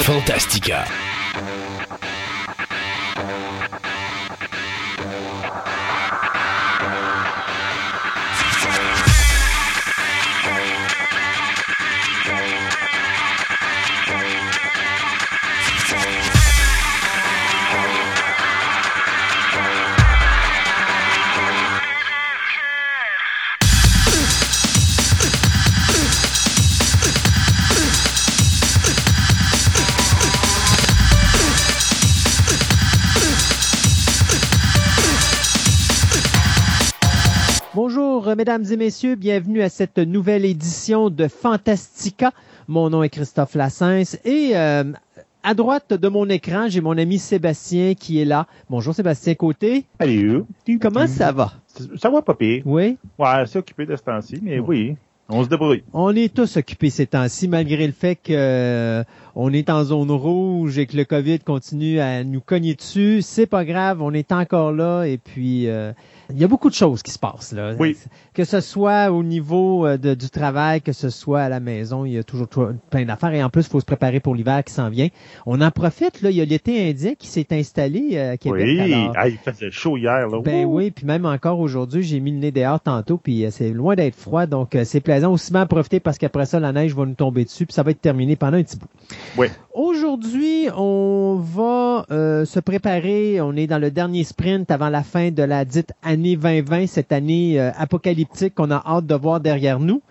Fantastica. Bonjour, mesdames et messieurs, bienvenue à cette nouvelle édition de Fantastica. Mon nom est Christophe Lassens et euh, à droite de mon écran, j'ai mon ami Sébastien qui est là. Bonjour Sébastien Côté. Salut. Comment ça va? Ça va pire. Oui? Ouais, c'est occupé de ce temps-ci, mais oui, on se débrouille. On est tous occupés ces temps-ci, malgré le fait que euh, on est en zone rouge et que le COVID continue à nous cogner dessus. C'est pas grave, on est encore là et puis euh, il y a beaucoup de choses qui se passent là. Oui. Que ce soit au niveau euh, de- du travail, que ce soit à la maison, il y a toujours plein d'affaires et en plus il faut se préparer pour l'hiver qui s'en vient. On en profite là, il y a l'été indien qui s'est installé euh, à Québec. oui, alors- Ah, il faisait chaud hier. Là. ben Ouh. oui, puis même encore aujourd'hui, j'ai mis le nez dehors tantôt, puis c'est loin d'être froid, donc c'est plaisant. Aussi bien en profiter parce qu'après ça, la neige va nous tomber dessus, puis ça va être terminé pendant un petit bout. Oui. Aujourd'hui, on va euh, se préparer. On est dans le dernier sprint avant la fin de la dite année 2020, cette année euh, apocalyptique qu'on a hâte de voir derrière nous.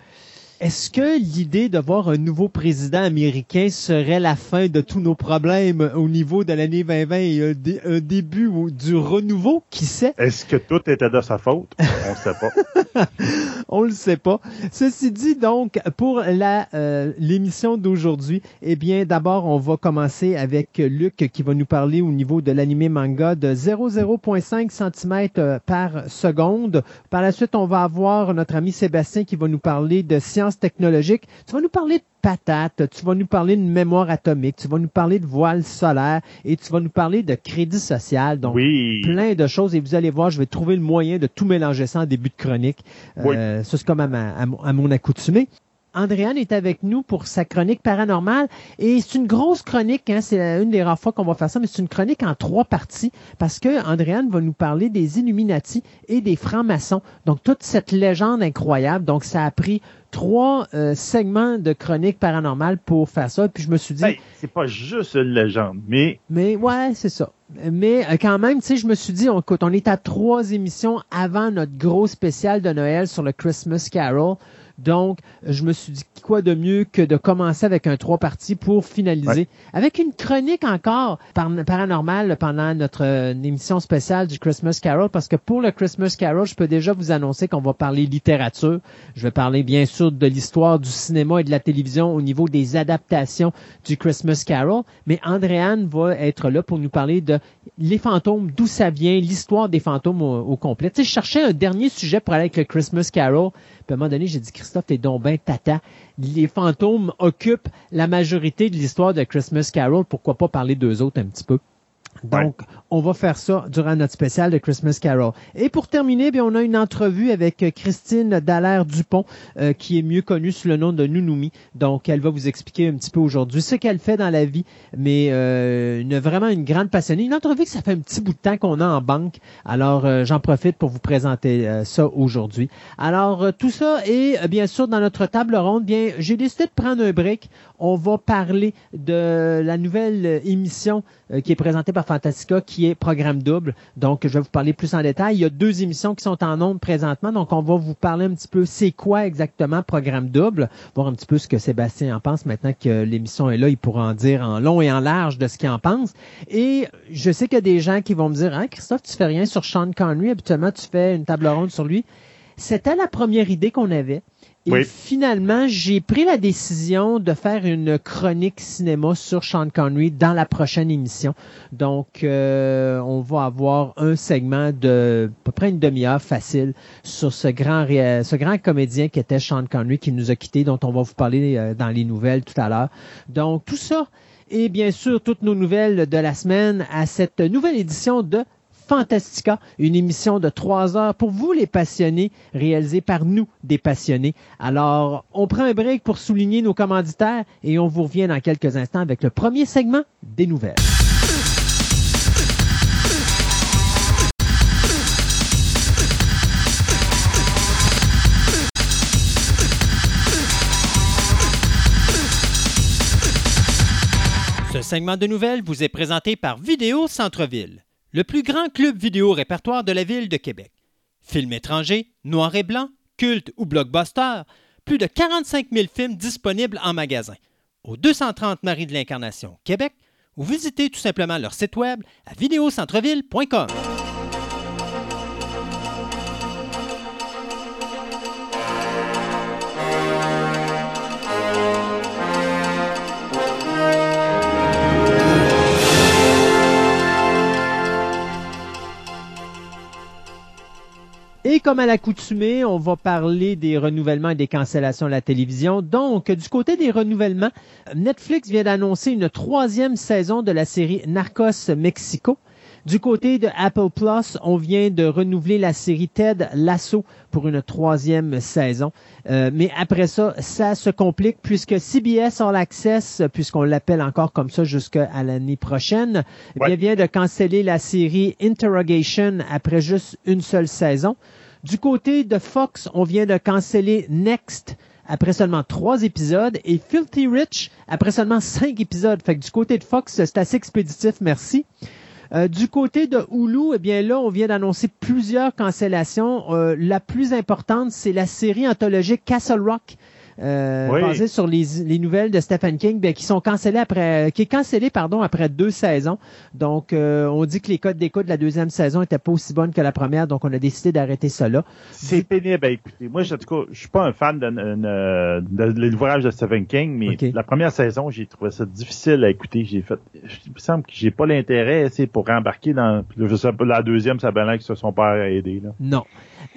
Est-ce que l'idée de voir un nouveau président américain serait la fin de tous nos problèmes au niveau de l'année 2020 et un, dé- un début ou- du renouveau? Qui sait? Est-ce que tout était de sa faute? On sait pas. On le sait pas. Ceci dit, donc, pour la euh, l'émission d'aujourd'hui, eh bien, d'abord, on va commencer avec Luc qui va nous parler au niveau de l'animé manga de 0,05 cm euh, par seconde. Par la suite, on va avoir notre ami Sébastien qui va nous parler de sciences technologiques. Tu vas nous parler de patates, tu vas nous parler de mémoire atomique, tu vas nous parler de voile solaire et tu vas nous parler de crédit social. Donc, Oui. plein de choses et vous allez voir, je vais trouver le moyen de tout mélanger ça en début de chronique. Euh, Ça, c'est comme à, ma- à mon- à mon accoutumée. Andréane est avec nous pour sa chronique paranormale et c'est une grosse chronique, hein, c'est une des rares fois qu'on va faire ça, mais c'est une chronique en trois parties parce que Andréane va nous parler des Illuminati et des francs-maçons. Donc toute cette légende incroyable, donc ça a pris trois euh, segments de chronique paranormale pour faire ça. Puis je me suis dit, c'est pas juste une légende, mais mais ouais, c'est ça. Mais euh, quand même, tu sais, je me suis dit, on, écoute, on est à trois émissions avant notre gros spécial de Noël sur le Christmas Carol. Donc, je me suis dit, quoi de mieux que de commencer avec un trois parties pour finaliser. Avec une chronique encore par- paranormale pendant notre euh, émission spéciale du Christmas Carol, parce que pour le Christmas Carol, je peux déjà vous annoncer qu'on va parler littérature. Je vais parler bien sûr de l'histoire du cinéma et de la télévision au niveau des adaptations du Christmas Carol, mais Andréane va être là pour nous parler de les fantômes, d'où ça vient, l'histoire des fantômes au, au complet. Tu sais, je cherchais un dernier sujet pour aller avec le Christmas Carol, à un moment donné, j'ai dit, Christophe, t'es donc tata. Les fantômes occupent la majorité de l'histoire de Christmas Carol, pourquoi pas parler d'eux autres un petit peu? Donc, on va faire ça durant notre spécial de Christmas Carol. Et pour terminer, bien, on a une entrevue avec euh, Christine Dallaire-Dupont, euh, qui est mieux connue sous le nom de Nounoumi. Donc, elle va vous expliquer un petit peu aujourd'hui ce qu'elle fait dans la vie, mais euh, une, vraiment une grande passionnée. Une entrevue que ça fait un petit bout de temps qu'on a en banque. Alors, euh, j'en profite pour vous présenter ça aujourd'hui. Alors, tout ça et bien sûr, dans notre table ronde, bien, j'ai décidé de prendre un break. On va parler de la nouvelle émission qui est présentée par Fantastica, qui est Programme Double. Donc, je vais vous parler plus en détail. Il y a deux émissions qui sont en ondes présentement. Donc, on va vous parler un petit peu c'est quoi exactement Programme Double, voir un petit peu ce que Sébastien en pense maintenant que l'émission est là. Il pourra en dire en long et en large de ce qu'il en pense. Et je sais qu'il y a des gens qui vont me dire, hein, Christophe, tu fais rien sur Sean Connery. Habituellement, tu fais une table ronde sur lui. C'était la première idée qu'on avait. Et Oui. finalement, j'ai pris la décision de faire une chronique cinéma sur Sean Connery dans la prochaine émission. Donc, euh, on va avoir un segment de à peu près une demi-heure facile sur ce grand, ce grand comédien qui était Sean Connery qui nous a quittés, dont on va vous parler euh, dans les nouvelles tout à l'heure. Donc, tout ça et bien sûr toutes nos nouvelles de la semaine à cette nouvelle édition de Fantastica, une émission de trois heures pour vous les passionnés, réalisée par nous des passionnés. Alors, on prend un break pour souligner nos commanditaires et on vous revient dans quelques instants avec le premier segment des nouvelles. Ce segment de nouvelles vous est présenté par Vidéo Centre-Ville, le plus grand club vidéo répertoire de la ville de Québec. Films étrangers, noir et blanc, culte ou blockbuster, plus de 45 000 films disponibles en magasin. Au 230 Marie de l'Incarnation, Québec, ou visitez tout simplement leur site web à vidéocentreville.com. comme à l'accoutumée, on va parler des renouvellements et des cancellations à la télévision. Donc, du côté des renouvellements, Netflix vient d'annoncer une troisième saison de la série Narcos Mexico. Du côté de Apple Plus, on vient de renouveler la série Ted Lasso pour une troisième saison. Euh, mais après ça, ça se complique puisque CBS All Access, puisqu'on l'appelle encore comme ça jusqu'à l'année prochaine, Ouais. vient de canceller la série Interrogation après juste une seule saison. Du côté de Fox, on vient de canceller Next après seulement trois épisodes et Filthy Rich après seulement cinq épisodes. Fait que du côté de Fox, c'est assez expéditif, merci. Euh, du côté de Hulu, eh bien là, on vient d'annoncer plusieurs cancellations. Euh, la plus importante, c'est la série anthologique Castle Rock. Euh, Oui. basée sur les, les nouvelles de Stephen King, ben, qui sont cancellées après, qui est cancellée pardon après deux saisons. Donc, euh, on dit que les codes d'écoute de la deuxième saison étaient pas aussi bonnes que la première, donc on a décidé d'arrêter là. C'est pénible à écouter. Moi, en tout cas, je suis pas un fan de, de, de, de l'ouvrage de Stephen King, mais la première saison, j'ai trouvé ça difficile à écouter. J'ai fait, il me semble que j'ai pas l'intérêt, c'est pour embarquer dans, je sais la deuxième, ça a bien l'air qu'ils se sont pas aidés, là. Non.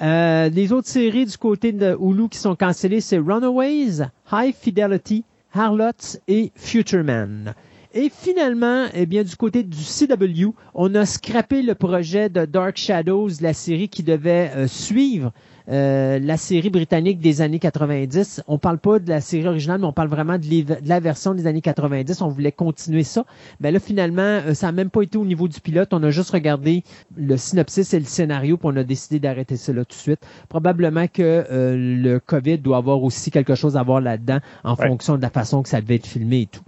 Euh, les autres séries du côté de Hulu qui sont cancellées, c'est High Fidelity, Harlots et Future Man. Et finalement, eh bien, du côté du CW, on a scrappé le projet de Dark Shadows, la série qui devait euh, suivre euh, la série britannique des années 90. On parle pas de la série originale, mais on parle vraiment de, la version des années 90. On voulait continuer ça. Ben là, finalement, euh, ça n'a même pas été au niveau du pilote. On a juste regardé le synopsis et le scénario, puis on a décidé d'arrêter ça là tout de suite. Probablement que euh, le COVID doit avoir aussi quelque chose à voir là-dedans en Ouais. fonction de la façon que ça devait être filmé et tout.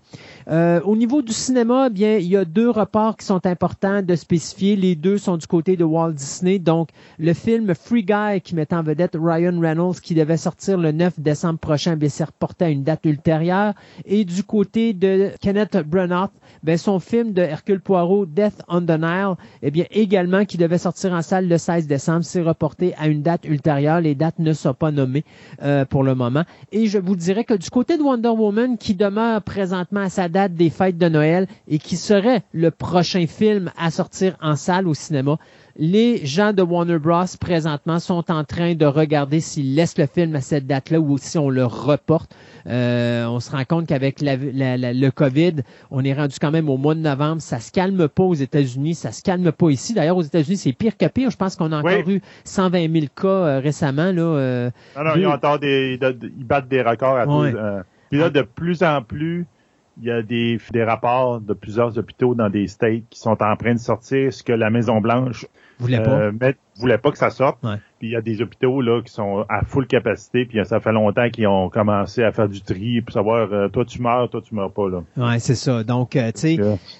Euh, au niveau du cinéma, bien, il y a deux reports qui sont importants de spécifier. Les deux sont du côté de Walt Disney. Donc, le film Free Guy qui met en vedette Ryan Reynolds qui devait sortir le 9 décembre prochain, bien, s'est reporté à une date ultérieure. Et du côté de Kenneth Branagh, ben, son film de Hercule Poirot, Death on the Nile, eh bien, également, qui devait sortir en salle le 16 décembre, s'est reporté à une date ultérieure. Les dates ne sont pas nommées euh, pour le moment. Et je vous dirais que du côté de Wonder Woman, qui demeure présentement à sa des fêtes de Noël et qui serait le prochain film à sortir en salle au cinéma, les gens de Warner Bros. présentement sont en train de regarder s'ils laissent le film à cette date-là ou si on le reporte. Euh, on se rend compte qu'avec la- la- la- le COVID, on est rendu quand même au mois de novembre. Ça se calme pas aux États-Unis, ça se calme pas ici. D'ailleurs, aux États-Unis, c'est pire que pire. Je pense qu'on a encore Oui. eu 120 000 cas euh, récemment. Là, euh, Non, non, Oui. ils ont encore des, de- de- ils battent des records à Ouais. tous. euh, puis là, de plus en plus, il y a des, des rapports de plusieurs hôpitaux dans des states qui sont en train de sortir ce que la Maison Blanche voulait pas. euh, met- voulait pas que ça sorte. Ouais. Puis il y a des hôpitaux là qui sont à full capacité, puis ça fait longtemps qu'ils ont commencé à faire du tri pour savoir euh, toi tu meurs, toi tu meurs pas là. Ouais, c'est ça. Donc, euh, tu sais,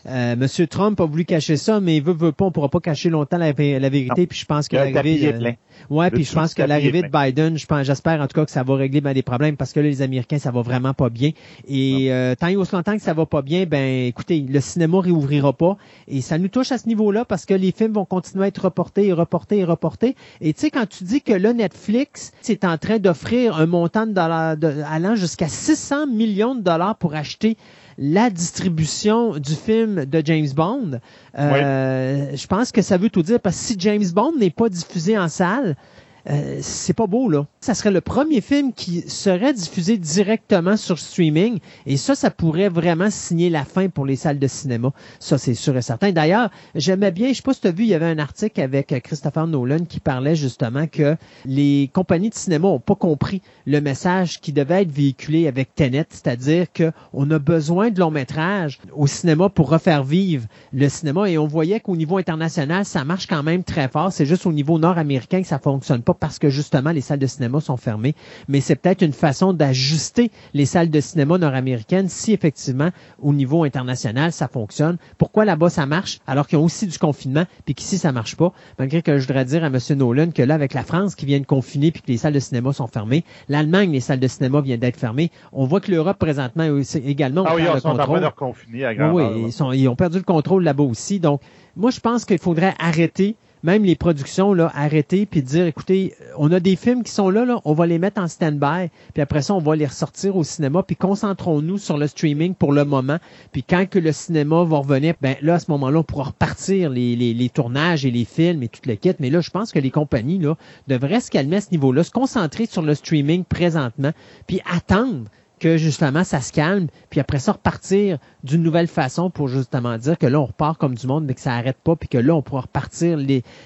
Euh, Monsieur Trump a voulu cacher ça, mais il veut, veut pas, on pourra pas cacher longtemps la, vé- la vérité. Puis je pense que l'arrivée, ouais, puis je pense que l'arrivée de. Biden, je pense, j'espère en tout cas que ça va régler ben, des problèmes parce que là, les Américains, ça va vraiment pas bien. Et euh, tant et aussi longtemps que ça va pas bien, ben, écoutez, le cinéma réouvrira pas. Et ça nous touche à ce niveau-là parce que les films vont continuer à être reportés et reportés et Et tu sais, quand tu dis que là, Netflix, c'est en train d'offrir un montant de dollars de- allant jusqu'à 600 millions de dollars pour acheter la distribution du film de James Bond, euh, je pense que ça veut tout dire parce que si James Bond n'est pas diffusé en salle, euh, c'est pas beau, là. Ça serait le premier film qui serait diffusé directement sur streaming. Et ça, ça pourrait vraiment signer la fin pour les salles de cinéma. Ça, c'est sûr et certain. D'ailleurs, j'aimais bien, je sais pas si tu as vu, il y avait un article avec Christopher Nolan qui parlait justement que les compagnies de cinéma ont pas compris le message qui devait être véhiculé avec Tenet, c'est-à-dire qu'on a besoin de long métrage au cinéma pour refaire vivre le cinéma. Et on voyait qu'au niveau international, ça marche quand même très fort. C'est juste au niveau nord-américain que ça fonctionne pas parce que justement les salles de cinéma sont fermées. Mais c'est peut-être une façon d'ajuster les salles de cinéma nord-américaines si effectivement au niveau international ça fonctionne. Pourquoi là-bas ça marche alors qu'ils ont aussi du confinement puis qu'ici ça marche pas? Malgré que je voudrais dire à M. Nolan que là avec la France qui vient de confiner puis que les salles de cinéma sont fermées, l'Allemagne les salles de cinéma viennent d'être fermées. On voit que l'Europe présentement également ah oui, ils sont en train de reconfiner à Oui, ils, sont, ils ont perdu le contrôle là-bas aussi. Donc moi je pense qu'il faudrait arrêter même les productions, là, arrêter puis dire, écoutez, on a des films qui sont là, là, on va les mettre en stand-by, puis après ça, on va les ressortir au cinéma, puis concentrons-nous sur le streaming pour le moment. Puis quand que le cinéma va revenir, ben là, à ce moment-là, on pourra repartir les, les, les, tournages et les films et toute le kit. Mais là, je pense que les compagnies là, devraient se calmer à ce niveau-là, se concentrer sur le streaming présentement, puis attendre que justement ça se calme, puis après ça repartir d'une nouvelle façon pour justement dire que là on repart comme du monde, mais que ça arrête pas, puis que là on pourra repartir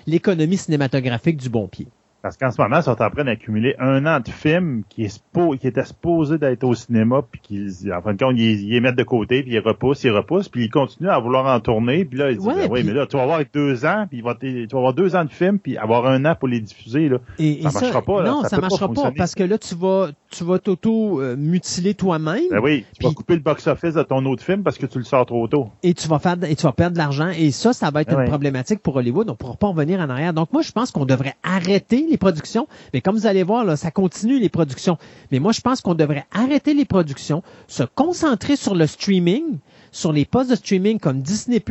l'économie cinématographique du bon pied. Parce qu'en ce moment, ils sont en train d'accumuler un an de films qui, est qui était supposé d'être au cinéma, puis qu'ils, en fin de compte, ils, les mettent de côté, puis ils repoussent, ils repoussent, puis ils continuent à vouloir en tourner, puis là, ils disent, ben oui, mais là, tu vas avoir deux ans, puis tu vas avoir deux ans de films, puis avoir un an pour les diffuser, là. Et, ça, marchera pas, là. Non, ça, marchera pas, parce que là, tu vas, tu vas t'auto-mutiler toi-même. Ben oui, tu vas couper le box-office de ton autre film parce que tu le sors trop tôt. Et tu vas faire, et tu vas perdre de l'argent, et ça, ça va être ben une problématique pour Hollywood, on pourra pas revenir en arrière. Donc moi, je pense qu'on devrait arrêter les productions. Mais comme vous allez voir, là, ça continue les productions. Mais moi, je pense qu'on devrait arrêter les productions, se concentrer sur le streaming, sur les postes de streaming comme Disney+,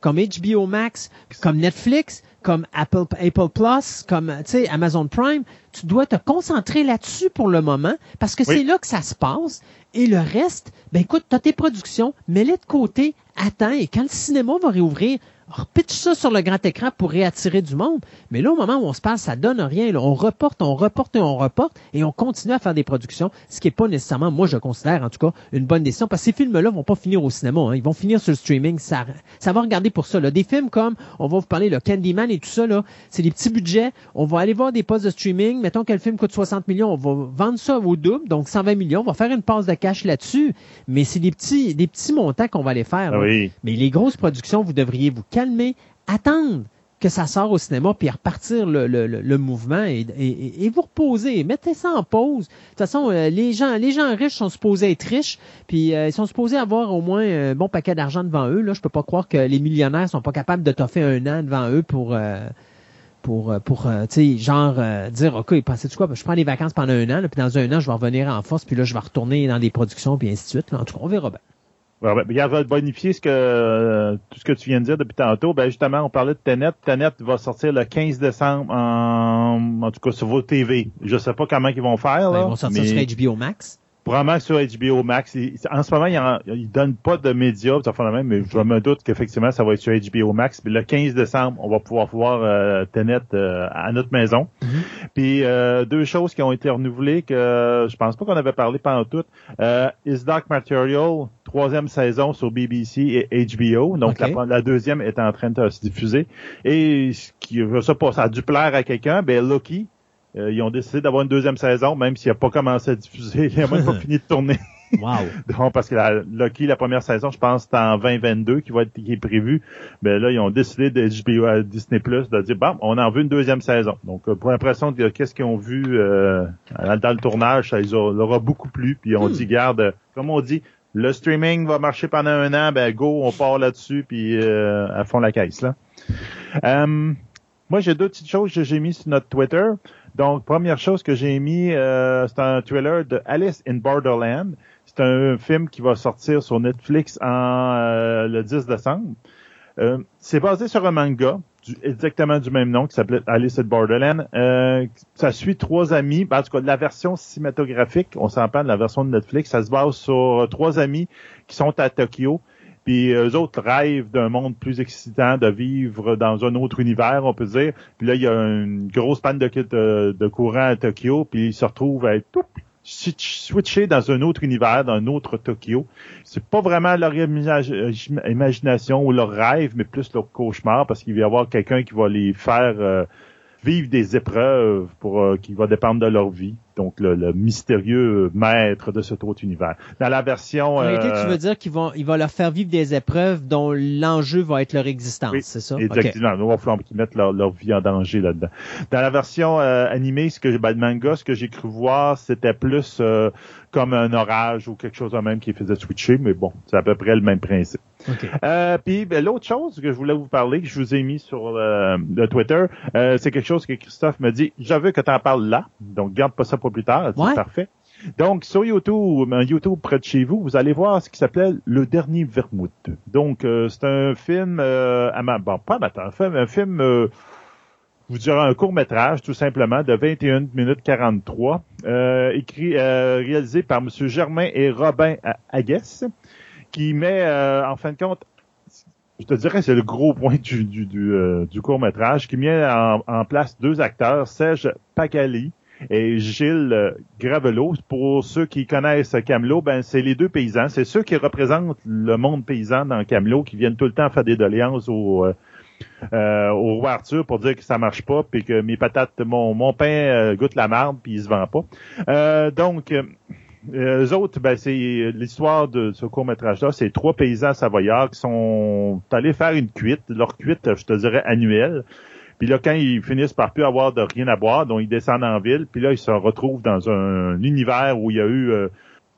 comme HBO Max, comme Netflix, comme Apple, Apple Plus, comme Amazon Prime. Tu dois te concentrer là-dessus pour le moment parce que c'est là que ça se passe. Et le reste, ben écoute, tu as tes productions, mets-les de côté, attends, et quand le cinéma va réouvrir, pitch ça sur le grand écran pour réattirer du monde. Mais là, au moment où on se passe, ça donne rien. On reporte, on reporte et on reporte et on continue à faire des productions, ce qui est pas nécessairement, moi, je considère, en tout cas, une bonne décision parce que ces films-là vont pas finir au cinéma. Hein. Ils vont finir sur le streaming. Ça, ça va regarder pour ça. Là. Des films comme, on va vous parler, le Candyman et tout ça, là, c'est des petits budgets. On va aller voir des postes de streaming. Mettons que le film coûte 60 millions. On va vendre ça au double, donc 120 millions. On va faire une passe de cash là-dessus. Mais c'est des petits, des petits montants qu'on va aller faire. Ah oui. Mais les grosses productions, vous devriez vous calmer, attendre que ça sort au cinéma, puis repartir le, mouvement et, et, vous reposer. Mettez ça en pause. De toute façon, euh, les gens les gens riches sont supposés être riches, puis euh, ils sont supposés avoir au moins un bon paquet d'argent devant eux. Là, je peux pas croire que les millionnaires sont pas capables de toffer un an devant eux pour euh, pour pour tu sais genre dire ok pensez-tu quoi? Je prends des vacances pendant un an puis dans un an je vais revenir en force puis là je vais retourner dans des productions puis ainsi de suite en tout cas on verra bien Ben, regarde, bonifier ce que euh, tout ce que tu viens de dire depuis tantôt. Ben justement, on parlait de Tenet. Tenet va sortir le 15 décembre en, en tout cas sur vos TV. Je sais pas comment ils vont faire. Ben, là, ils vont sortir sur HBO Max. Probablement sur HBO Max. en ce moment, ils, ne donnent pas de médias, même, mais je me doute qu'effectivement, ça va être sur HBO Max. Puis le 15 décembre, on va pouvoir voir euh, Tenet euh, à notre maison. Mm-hmm. Puis euh, deux choses qui ont été renouvelées que je pense pas qu'on avait parlé pendant tout. Is Dark Material, troisième saison sur BBC et HBO. Donc la, deuxième est en train de se diffuser. Et ce qui ça, ça a dû plaire à quelqu'un, ben Loki, euh, ils ont décidé d'avoir une deuxième saison, même s'il n'a pas commencé à diffuser. Il n'a même pas fini de tourner. Wow. parce que la, Loki, la première saison, je pense, c'est en 2022 qui va être qui est prévu. Mais là, ils ont décidé de HBO à Disney Plus de dire bon, on en veut une deuxième saison. Donc, euh, pour l'impression de qu'est-ce qu'ils ont vu euh, dans le tournage, ça leur aura beaucoup plu. Puis on hmm. dit, garde, comme on dit, le streaming va marcher pendant un an, ben go, on part là-dessus, puis euh, à fond la caisse là. moi, j'ai deux petites choses que j'ai mis sur notre Twitter. Donc, première chose que j'ai mis, euh, c'est un trailer de Alice in Borderland. C'est un film qui va sortir sur Netflix en euh, le 10 décembre. Euh, c'est basé sur un manga exactement du même nom qui s'appelle Alice in Borderland. ça suit trois amis. Ben, en tout cas, la version cinématographique, on s'en parle de la version de Netflix, ça se base sur trois amis qui sont à Tokyo Puis eux autres rêvent d'un monde plus excitant, de vivre dans un autre univers, on peut dire. Puis là, il y a une grosse panne de, de courant à Tokyo, puis ils se retrouvent à être tout switcher dans un autre univers, dans un autre Tokyo. C'est pas vraiment leur imagination ou leur rêve, mais plus leur cauchemar, parce qu'il va y avoir quelqu'un qui va les faire euh, vivent des épreuves pour euh, qui va dépendre de leur vie. Donc le, mystérieux maître de cet autre univers. Dans la version, en réalité, tu euh, veux dire qu'il va, il va leur faire vivre des épreuves dont l'enjeu va être leur existence, c'est ça? Exactement. Okay. Il va falloir qu'ils mettent leur, vie en danger là-dedans. Dans la version euh, animée, ce que j'ai, ben, le manga, ce que j'ai cru voir, c'était plus comme un orage ou quelque chose de même qui faisait switcher, mais bon, c'est à peu près le même principe. Euh, puis ben, l'autre chose que je voulais vous parler, que je vous ai mis sur euh, le Twitter, euh, c'est quelque chose que Christophe me dit. Je veux que tu en parles là, donc garde pas ça pour plus tard. C'est parfait. Donc, sur YouTube, un YouTube près de chez vous, vous allez voir ce qui s'appelle Le Dernier Vermouth. Donc, c'est un film, euh, bon, pas un film, un film, euh, vous direz un court métrage, tout simplement, de 21 minutes 43, écrit, réalisé par M. Germain et Robin Aguès qui met, euh, en fin de compte, je te dirais, c'est le gros point du, du, du, euh, court métrage, qui met en, place deux acteurs, Serge Pacali et Gilles euh, Gravelot. Pour ceux qui connaissent Camelot, ben c'est les deux paysans. C'est ceux qui représentent le monde paysan dans Camelot, qui viennent tout le temps faire des doléances au, euh, au roi Arthur pour dire que ça marche pas, puis que mes patates, mon, mon pain goûte la marde, puis il se vend pas. donc euh, eux autres, ben, c'est l'histoire de ce court-métrage-là, c'est trois paysans savoyards qui sont allés faire une cuite, leur cuite, je te dirais, annuelle. Puis là, quand ils finissent par plus avoir de rien à boire, donc ils descendent en ville, puis là, ils se retrouvent dans un, univers où il y a eu euh,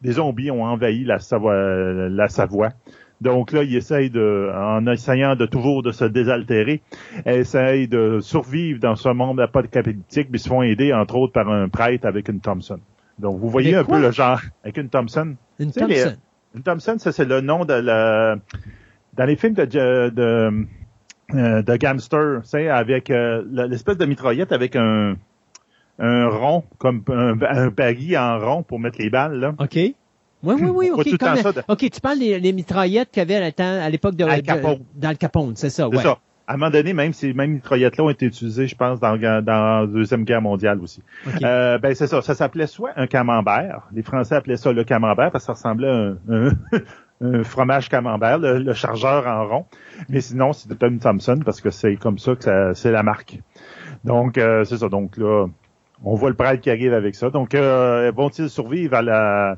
des zombies ont envahi la Savoie, la Savoie. Donc là, ils essayent de, en essayant de toujours de se désaltérer, essayent de survivre dans ce monde apocalyptique, mais ils se font aider, entre autres, par un prêtre avec une Thompson. Donc, vous voyez un peu le genre avec une Thompson? Une Thompson. une Thompson, ça, c'est le nom de la... Dans les films de, euh, de Gamster, c'est avec euh, l'espèce de mitraillette avec un, un rond, comme un, un baril en rond pour mettre les balles, là. OK. Oui, oui, oui. OK, OK, tu parles des, mitraillettes qu'il y avait à l'époque de, de, dans le Capone, c'est ça, ouais. C'est ça à un moment donné, même ces mêmes mitraillettes-là ont été utilisées, je pense, dans, dans la Deuxième Guerre mondiale aussi. Euh, ben c'est ça. Ça s'appelait soit un camembert. Les Français appelaient ça le camembert parce que ça ressemblait à un, un, fromage camembert, le, chargeur en rond. Mais sinon, c'était une Thompson parce que c'est comme ça que c'est la marque. Donc, euh, c'est ça. Donc là, on voit le prêtre qui arrive avec ça. Donc, euh, vont-ils survivre à la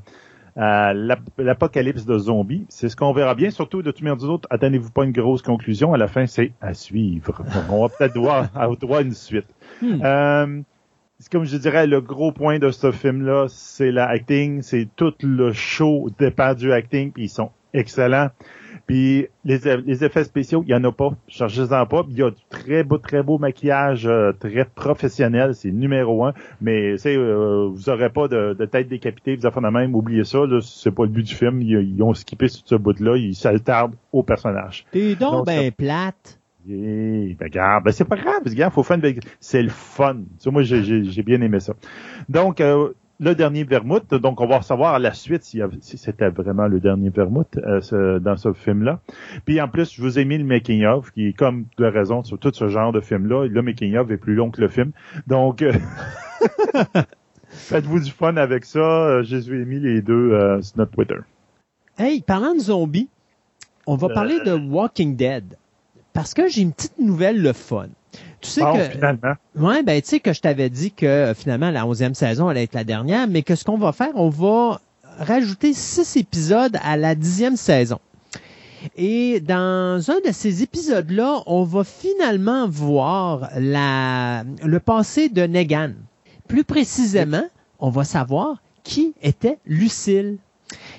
l'apocalypse de zombies? C'est ce qu'on verra bien, surtout de tout monde autres. Attendez-vous pas une grosse conclusion. À la fin, c'est à suivre. on va peut-être voir, voir une suite. Hmm. Euh, comme je dirais, le gros point de ce film-là, c'est la acting. C'est tout le show dépend du acting, puis ils sont excellents. Puis les, effets spéciaux, il y en a pas. Cherchez-en pas. Il y a du très beau, très beau maquillage, euh, très professionnel. C'est numéro un. Mais euh, vous aurez pas de, tête décapitée, vous avez même. Oubliez ça. C'est pas le but du film. Ils, ont skippé ce bout-là. Ils s'altardent au personnage. T'es donc, ben plate. Ben, regarde, ben, c'est pas grave, regarde, faut faire C'est le fun. moi, j'ai bien aimé ça. Donc, euh, le dernier vermouth. Donc, on va savoir à la suite si, c'était vraiment le dernier vermouth euh, dans ce film-là. Puis en plus, je vous ai mis le making-of, qui est comme de raison sur tout ce genre de film-là. Le making-of est plus long que le film. Donc, euh, faites-vous du fun avec ça. Euh, je vous ai mis les deux sur notre Twitter. Hey, parlant de zombies, on va parler de Walking Dead. Parce que j'ai une petite nouvelle le fun. Tu sais que finalement. Ouais, ben tu sais que je t'avais dit que euh, finalement la onzième saison allait être la dernière, mais que ce qu'on va faire, on va rajouter six épisodes à la dixième saison. Et dans un de ces épisodes-là, on va finalement voir la, le passé de Negan. Plus précisément, on va savoir qui était Lucille.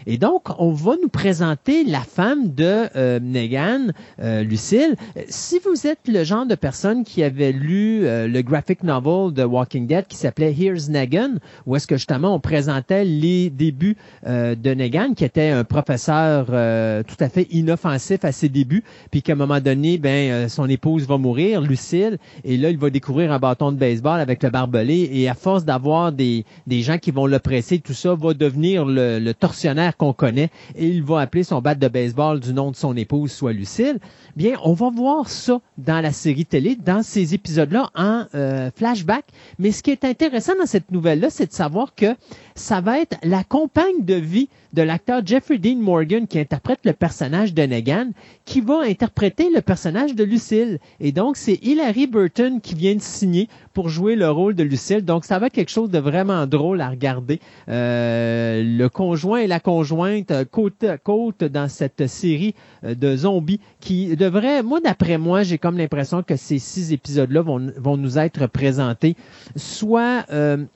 Et donc, on va nous présenter la femme de euh, Negan, euh, Lucille. Si vous êtes le genre de personne qui avait lu euh, le graphic novel de Walking Dead qui s'appelait Here's Negan, où est-ce que justement on présentait les débuts de Negan, qui était un professeur tout à fait inoffensif à ses débuts, puis qu'à un moment donné, ben son épouse va mourir, Lucille, et là il va découvrir un bâton de baseball avec le barbelé, et à force d'avoir des, des gens qui vont l'oppresser, tout ça va devenir le, le tortionnaire qu'on connaît et il va appeler son bat de baseball du nom de son épouse, soit Lucille. Bien, on va voir ça dans la série télé, dans ces épisodes-là en euh, flashback. Mais ce qui est intéressant dans cette nouvelle-là, c'est de savoir que ça va être la compagne de vie de l'acteur Jeffrey Dean Morgan qui interprète le personnage de Negan, qui va interpréter le personnage de Lucille. Et donc, c'est Hilary Burton qui vient de signer pour jouer le rôle de Lucille. Donc, ça va être quelque chose de vraiment drôle à regarder. Euh, le conjoint et la conjointe euh, côte à côte dans cette série de zombies qui devrait, moi d'après moi, j'ai comme l'impression que ces six épisodes-là vont, vont nous être présentés, soit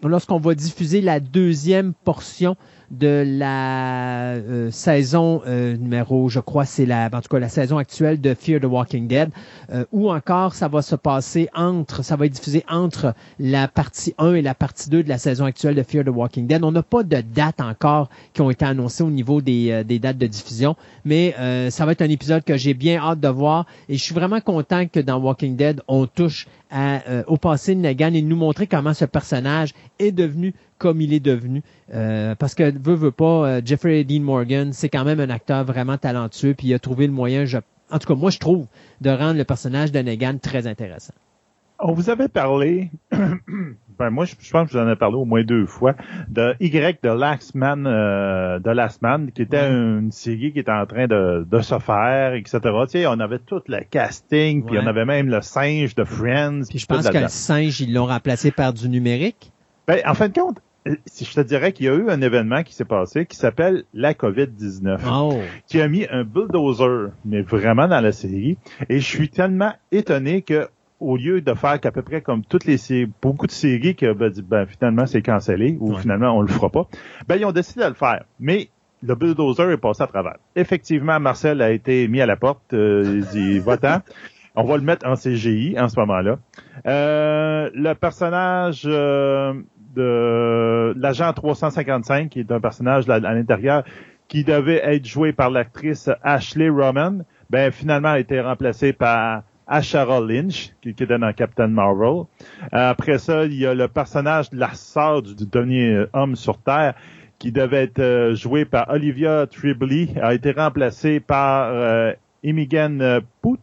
lorsqu'on va diffuser la deuxième portion de la euh, saison euh, numéro, je crois, c'est la, en tout cas la saison actuelle de Fear the Walking Dead, euh, ou encore ça va se passer entre, ça va être diffusé entre la partie 1 et la partie 2 de la saison actuelle de Fear the Walking Dead. On n'a pas de date encore qui ont été annoncées au niveau des, des dates de diffusion, mais ça va être un épisode que j'ai bien hâte de voir et je suis vraiment content que dans Walking Dead, on touche au passé de Negan et nous montrer comment ce personnage est devenu comme il est devenu. Euh, parce que veut, veut pas, euh, Jeffrey Dean Morgan, c'est quand même un acteur vraiment talentueux, puis il a trouvé le moyen, je, en tout cas moi je trouve, de rendre le personnage de Negan très intéressant. On vous avait parlé, ben moi je, pense que je vous en ai parlé au moins deux fois, de Y de Last Man, euh, de Last Man, qui était une série qui était en train de, de se faire, etc. Tu sais, on avait tout le casting, puis on avait même le singe de Friends. Puis je pense que le singe, ils l'ont remplacé par du numérique. Ben, en fin de compte, euh, je te dirais qu'il y a eu un événement qui s'est passé qui s'appelle la COVID-19, qui a mis un bulldozer, mais vraiment dans la série. Et je suis tellement étonné que au lieu de faire qu'à peu près comme toutes les séries, beaucoup de séries qui ben, dit ben finalement c'est cancellé ou finalement on le fera pas, ben ils ont décidé de le faire. Mais le bulldozer est passé à travers. Effectivement, Marcel a été mis à la porte. Euh, il dit va On va le mettre en CGI en ce moment-là. Euh, le personnage euh, de l'agent 355, qui est un personnage à l'intérieur, qui devait être joué par l'actrice Ashley Roman, ben finalement a été remplacé par Ashara Lynch, qui, était dans Captain Marvel. Euh, après ça, il y a le personnage de la sœur du, dernier homme sur Terre, qui devait être euh, joué par Olivia Tribbley, a été remplacé par euh, euh, Poot,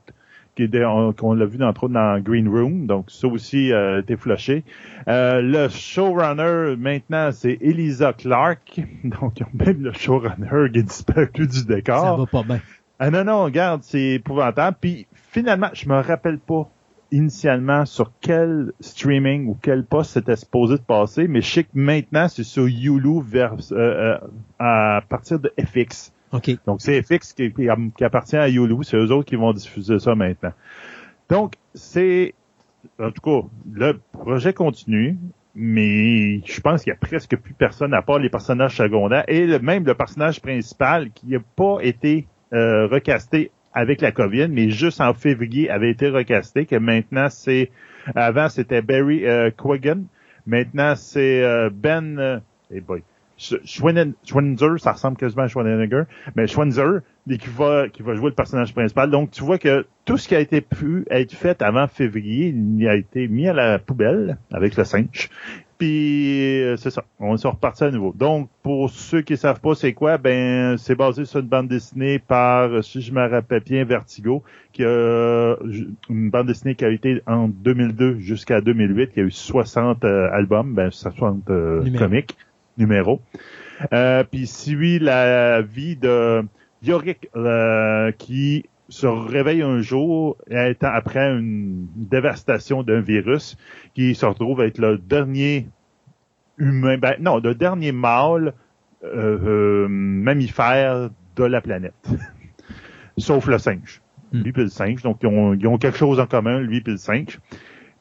qu'on l'a vu autres dans Green Room, donc ça aussi a été flushé. Euh, le showrunner maintenant c'est Elisa Clark, donc même le showrunner qui est disparu du décor. Ça va pas bien. Ah non non, regarde, c'est épouvantable. Puis finalement, je me rappelle pas initialement sur quel streaming ou quel poste c'était supposé de passer, mais je sais que maintenant c'est sur Hulu vers, euh, euh, à partir de FX. Donc, c'est FX qui, qui, appartient à Yulu. C'est eux autres qui vont diffuser ça maintenant. Donc, c'est... En tout cas, le projet continue, mais je pense qu'il y a presque plus personne à part les personnages secondaires et même le personnage principal qui n'a pas été euh, recasté avec la COVID, mais juste en février avait été recasté, que maintenant c'est... Avant, c'était Barry euh, Maintenant, c'est euh, Ben... Euh, hey boy, ça ressemble quasiment à Schwarzenegger, mais Schwinzer, qui va, qui va jouer le personnage principal. Donc, tu vois que tout ce qui a été pu être fait avant février, il a été mis à la poubelle avec le singe. Puis, euh, c'est ça. On est reparti à nouveau. Donc, pour ceux qui savent pas c'est quoi, ben, c'est basé sur une bande dessinée par, si je me rappelle bien, Vertigo, qui a une bande dessinée qui a été en 2002 jusqu'à 2008, qui a eu 60 euh, albums, ben, 60 euh, comics numéro. Euh, puis suit la vie de Yorick qui se réveille un jour étant après une dévastation d'un virus qui se retrouve être le dernier humain, ben, non, le dernier mâle euh, euh mammifère de la planète, sauf le singe. Hmm. Lui et le singe, donc ils ont, ils ont, quelque chose en commun, lui et le singe.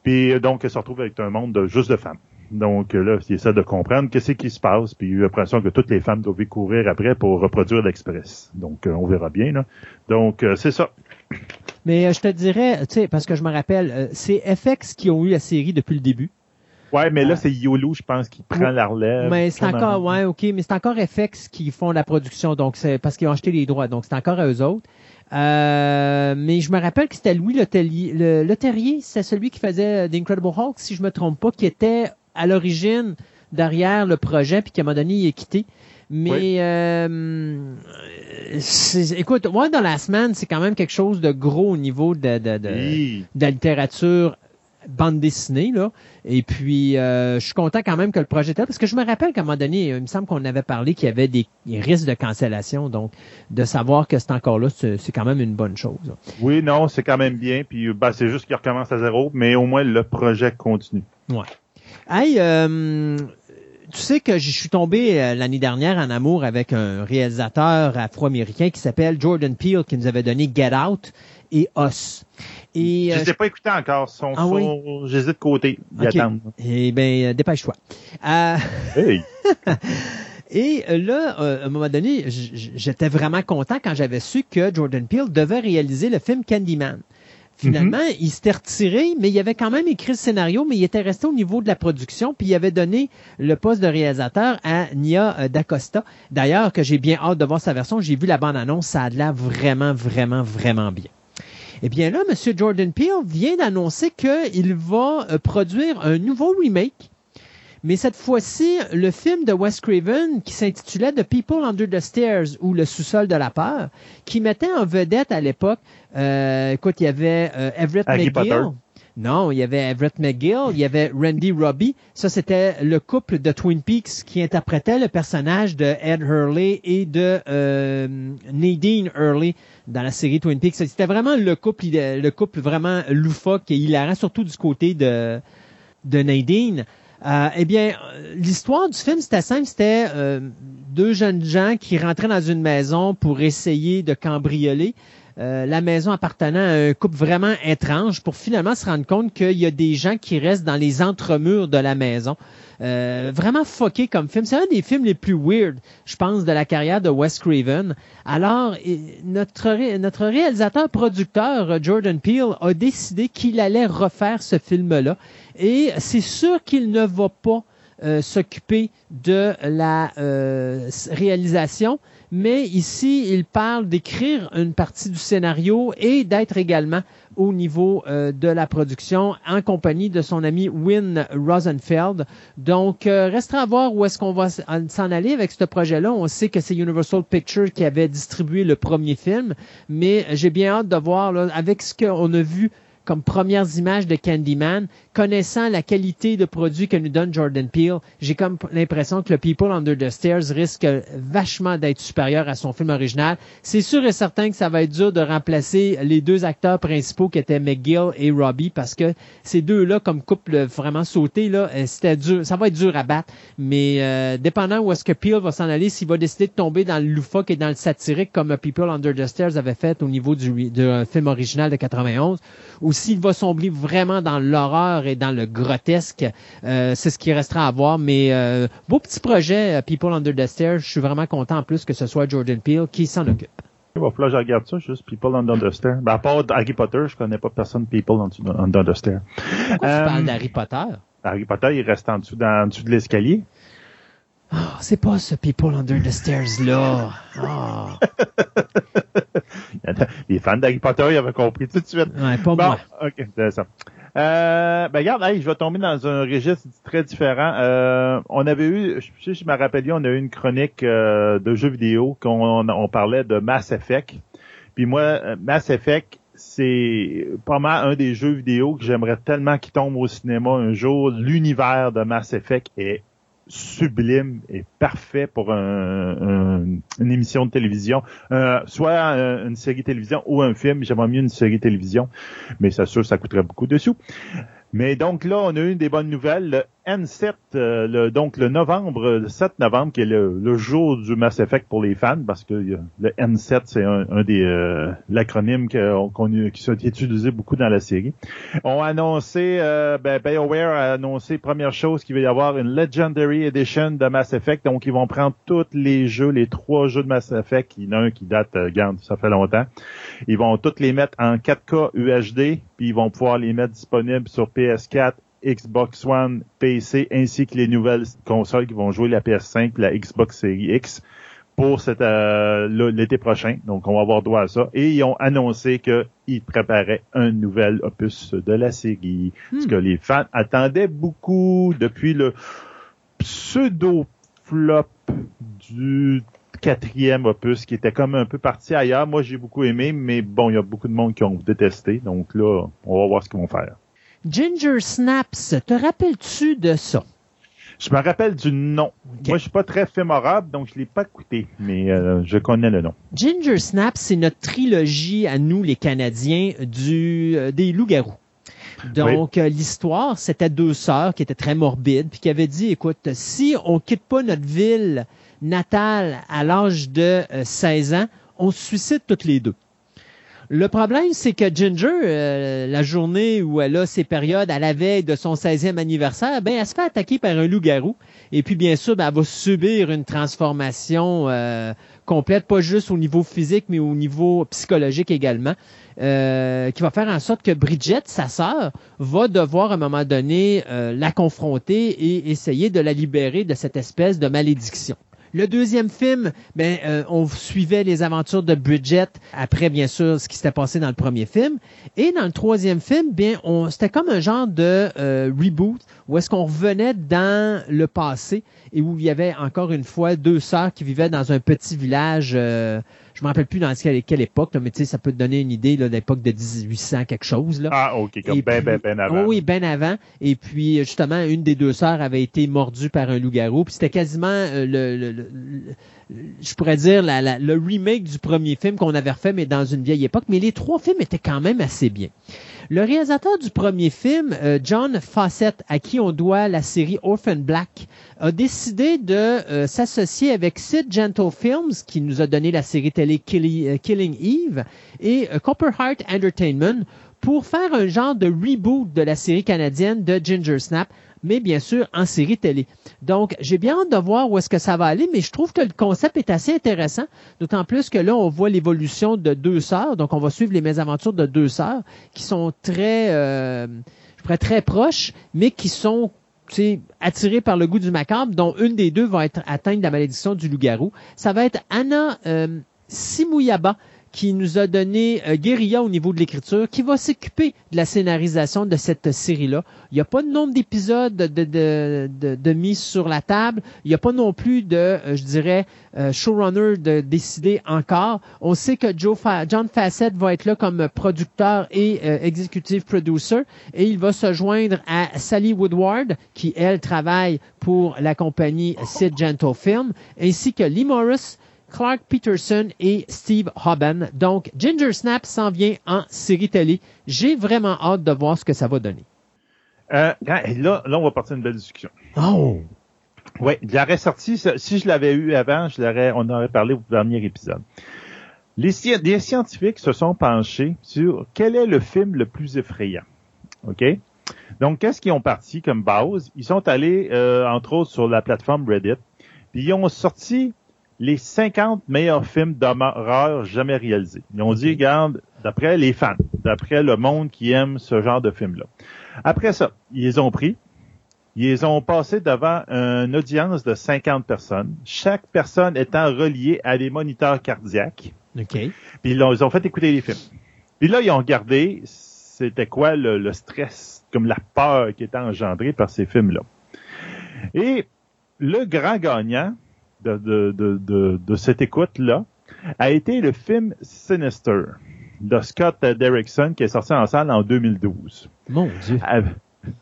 Puis donc, il se retrouve avec un monde de juste de femmes. Donc là, il essaie de comprendre qu'est-ce qui se passe, puis il a l'impression que toutes les femmes doivent courir après pour reproduire l'Express. Donc euh, on verra bien. Là. Donc euh, c'est ça. Mais euh, je te dirais, tu sais, parce que je me rappelle, c'est FX qui ont eu la série depuis le début. Ouais, mais là, c'est YOLO, je pense, qui prend la relève. Mais c'est encore, ouais, ok, mais c'est encore FX qui font la production, donc c'est parce qu'ils ont acheté les droits, donc c'est encore à eux autres. mais je me rappelle que c'était Louis Le, le c'est celui qui faisait The Incredible Hulk, si je me trompe pas, qui était à l'origine derrière le projet, puis qu'à un moment donné, il est quitté. Mais euh, c'est- écoute, moi dans la semaine, c'est quand même quelque chose de gros au niveau de, de, de, Oui. de la littérature bande dessinée là. Et puis euh, je suis content quand même que le projet était là, parce que je me rappelle qu'à un moment donné, il me semble qu'on avait parlé qu'il y avait des risques de cancellation, donc de savoir que c'est encore là, c'est c'est quand même une bonne chose. Oui, non, c'est quand même bien. Puis ben, c'est juste qu'il recommence à zéro, mais au moins le projet continue. Hey, euh, tu sais que je suis tombé euh, l'année dernière en amour avec un réalisateur afro-américain qui s'appelle Jordan Peele qui nous avait donné Get Out et Us. Et, Je euh, ne les ai pas écoutés encore. Sont, Ah oui? sont- les ai de côté. Ils Ok. attendent. eh ben, euh, dépêche-toi. Euh, Hey. Et euh, là, euh, à un moment donné, j'étais vraiment content quand j'avais su que Jordan Peele devait réaliser le film Candyman. Finalement, il s'était retiré, mais il avait quand même écrit le scénario, mais il était resté au niveau de la production, puis il avait donné le poste de réalisateur à Nia euh, D'Acosta. D'ailleurs, que j'ai bien hâte de voir sa version. J'ai vu la bande-annonce, ça a l'air vraiment, vraiment, vraiment bien. Eh bien là, M. Jordan Peele vient d'annoncer qu'il va euh, produire un nouveau remake mais cette fois-ci, le film de Wes Craven qui s'intitulait The People Under the Stairs ou Le sous-sol de la peur, qui mettait en vedette à l'époque, euh, écoute, il y avait euh, Everett Harry McGill. Potter. Non, il y avait Everett McGill, il y avait Randy Robbie. Ça, c'était le couple de Twin Peaks qui interprétait le personnage de Ed Hurley et de euh, Nadine Hurley dans la série Twin Peaks. C'était vraiment le couple, le couple vraiment loufoque et hilarant, surtout du côté de, de Nadine. Euh, eh bien, l'histoire du film, c'était simple. C'était euh, deux jeunes gens qui rentraient dans une maison pour essayer de cambrioler. Euh, la maison appartenant à un couple vraiment étrange pour finalement se rendre compte qu'il y a des gens qui restent dans les entremurs de la maison. Euh, vraiment fucké comme film. C'est un des films les plus weird, je pense, de la carrière de Wes Craven. Alors, notre, ré- notre réalisateur producteur, euh, Jordan Peele, a décidé qu'il allait refaire ce film-là. Et c'est sûr qu'il ne va pas s'occuper de la réalisation, mais ici, il parle d'écrire une partie du scénario et d'être également au niveau euh, de la production en compagnie de son ami Win Rosenfeld. Donc, euh, restera à voir où est-ce qu'on va s'en aller avec ce projet-là. On sait que c'est Universal Pictures qui avait distribué le premier film, mais j'ai bien hâte de voir avec ce qu'on a vu comme premières images de Candyman, connaissant la qualité de produit que nous donne Jordan Peele, j'ai comme l'impression que le People Under the Stairs risque vachement d'être supérieur à son film original. C'est sûr et certain que ça va être dur de remplacer les deux acteurs principaux qui étaient McGill et Robbie parce que ces deux-là, comme couple vraiment sauté, là, euh, c'était dur, ça va être dur à battre. Mais euh, dépendant où est-ce que Peele va s'en aller, s'il va décider de tomber dans le loufoque et dans le satirique comme People Under the Stairs avait fait au niveau du, euh, film original de 91, ou s'il va sombrer vraiment dans l'horreur et dans le grotesque, euh, c'est ce qui restera à voir. Mais euh, beau petit projet, euh, People Under the Stairs. Je suis vraiment content en plus que ce soit Jordan Peele qui s'en occupe. Il va falloir que je regarde ça, juste People Under the Stair. Ben, à part Harry Potter, je connais pas personne People Under the Stair. Pourquoi Euh, tu parles d'Harry Potter? Harry Potter, il reste en dessous, dans, en dessous de l'escalier. Ah, c'est pas ce People Under the Stairs là. Ah, Les fans d'Harry Potter, ils avaient compris tout de suite. ouais, pas Bon, moi. ok, ça. Euh, ben regarde, hey, je vais tomber dans un registre très différent. Euh, on avait eu, je sais, je me rappelle on a eu une chronique euh, de jeux vidéo qu'on on parlait de Mass Effect. Puis moi, euh, Mass Effect, c'est pas mal un des jeux vidéo que j'aimerais tellement qu'il tombe au cinéma un jour. L'univers de Mass Effect est sublime et parfait pour un- un- une émission de télévision, Euh, soit un- une série télévision ou un film. J'aimerais mieux une série télévision, mais c'est sûr ça coûterait beaucoup de sous. Mais donc là, on a eu des bonnes nouvelles. Le N7, euh, le, donc le novembre, le 7 novembre, qui est le, le jour du Mass Effect pour les fans, parce que euh, le N7, c'est un, un des euh, l'acronyme qu'on a- qui sont utilisé beaucoup dans la série. On a annoncé, euh, ben, BioWare a annoncé, première chose, qu'il va y avoir une Legendary Edition de Mass Effect. Donc, ils vont prendre tous les jeux, les trois jeux de Mass Effect. Il y en a un qui date, euh, garde, ça fait longtemps. Ils vont tous les mettre en 4K UHD, puis ils vont pouvoir les mettre disponibles sur PS4, Xbox One, PC, ainsi que les nouvelles consoles qui vont jouer la PS5 la Xbox Series X pour cette euh, l'été prochain. Donc, on va avoir droit à ça. Et ils ont annoncé qu'ils préparaient un nouvel opus de la série. Ce Hmm. que les fans attendaient beaucoup depuis le pseudo flop du quatrième opus qui était comme un peu parti ailleurs. Moi, j'ai beaucoup aimé, mais bon, il y a beaucoup de monde qui ont détesté. Donc là, on va voir ce qu'ils vont faire. Ginger Snaps, te rappelles-tu de ça? Je me rappelle du nom. Moi, je suis pas très fémorable, donc je l'ai pas écouté, mais euh, je connais le nom. Ginger Snaps, c'est notre trilogie à nous, les Canadiens, du euh, des loups-garous. Donc, euh, l'histoire, c'était deux sœurs qui étaient très morbides, puis qui avaient dit, écoute, si on quitte pas notre ville natale à l'âge de 16 ans, on se suicide toutes les deux. Le problème, c'est que Ginger, euh, la journée où elle a ses périodes à la veille de son 16e anniversaire, ben, elle se fait attaquer par un loup-garou. Et puis, bien sûr, ben, elle va subir une transformation euh, complète, pas juste au niveau physique, mais au niveau psychologique également, euh, qui va faire en sorte que Bridget, sa sœur, va devoir à un moment donné la confronter et essayer de la libérer de cette espèce de malédiction. Le deuxième film, ben, euh, on suivait les aventures de Bridget après, bien sûr, ce qui s'était passé dans le premier film. Et dans le troisième film, bien, on, c'était comme un genre de euh, reboot où est-ce qu'on revenait dans le passé et où il y avait encore une fois deux sœurs qui vivaient dans un petit village euh, je me rappelle plus dans quelle, quelle époque, là, mais tu sais, ça peut te donner une idée là, d'époque de 1800 quelque chose. Là. Ah, ok, comme ben, ben, ben avant. oui, ben avant. Et puis, justement, une des deux sœurs avait été mordue par un loup-garou. Puis c'était quasiment euh, le, le, le, je pourrais dire, la, la, le remake du premier film qu'on avait refait, mais dans une vieille époque. Mais les trois films étaient quand même assez bien. Le réalisateur du premier film, euh, John Fawcett, à qui on doit la série Orphan Black, a décidé de euh, s'associer avec Sid Gentle Films, qui nous a donné la série télé euh, Killing Eve, et Copper Heart Entertainment pour faire un genre de reboot de la série canadienne de Ginger Snap mais bien sûr en série télé. Donc, j'ai bien hâte de voir où est-ce que ça va aller, mais je trouve que le concept est assez intéressant, d'autant plus que là, on voit l'évolution de deux sœurs, donc on va suivre les mésaventures de deux sœurs qui sont très, euh, je pourrais très proches, mais qui sont attirées par le goût du macabre, dont une des deux va être atteinte de la malédiction du loup-garou. Ça va être Anna euh, qui nous a donné euh, Guérilla au niveau de l'écriture, qui va s'occuper de la scénarisation de cette série-là. Il n'y a pas de nombre d'épisodes de, de, mise sur la table. Il n'y a pas non plus de, euh, je dirais, euh, showrunner de décider encore. On sait que Joe John Fassett va être là comme producteur et executive producer et il va se joindre à Sally Woodward, qui, elle, travaille pour la compagnie Sid Gentle Film, ainsi que Lee Morris, Clark Peterson et Steve Hoban. Donc, Ginger Snap s'en vient en série télé. J'ai vraiment hâte de voir ce que ça va donner. Euh, là, là, on va partir une belle discussion. Oh! Oui, il aurait sorti, si je l'avais eu avant, je l'aurais, on aurait parlé au dernier épisode. Les, les, scientifiques se sont penchés sur quel est le film le plus effrayant. OK? Donc, qu'est-ce qu'ils ont parti comme base? Ils sont allés, euh, entre autres, sur la plateforme Reddit, puis ils ont sorti les 50 meilleurs films d'horreur jamais réalisés. Ils ont dit, regarde, d'après les fans, d'après le monde qui aime ce genre de film-là. Après ça, ils les ont pris, ils les ont passés devant une audience de 50 personnes, chaque personne étant reliée à des moniteurs cardiaques. OK. Puis ils, ont, fait écouter les films. Puis là, ils ont regardé c'était quoi le, le stress, comme la peur qui était engendrée par ces films-là. Et le grand gagnant, de, de, de, de cette écoute-là a été le film Sinister de Scott Derrickson qui est sorti en salle en 2012. Mon Dieu.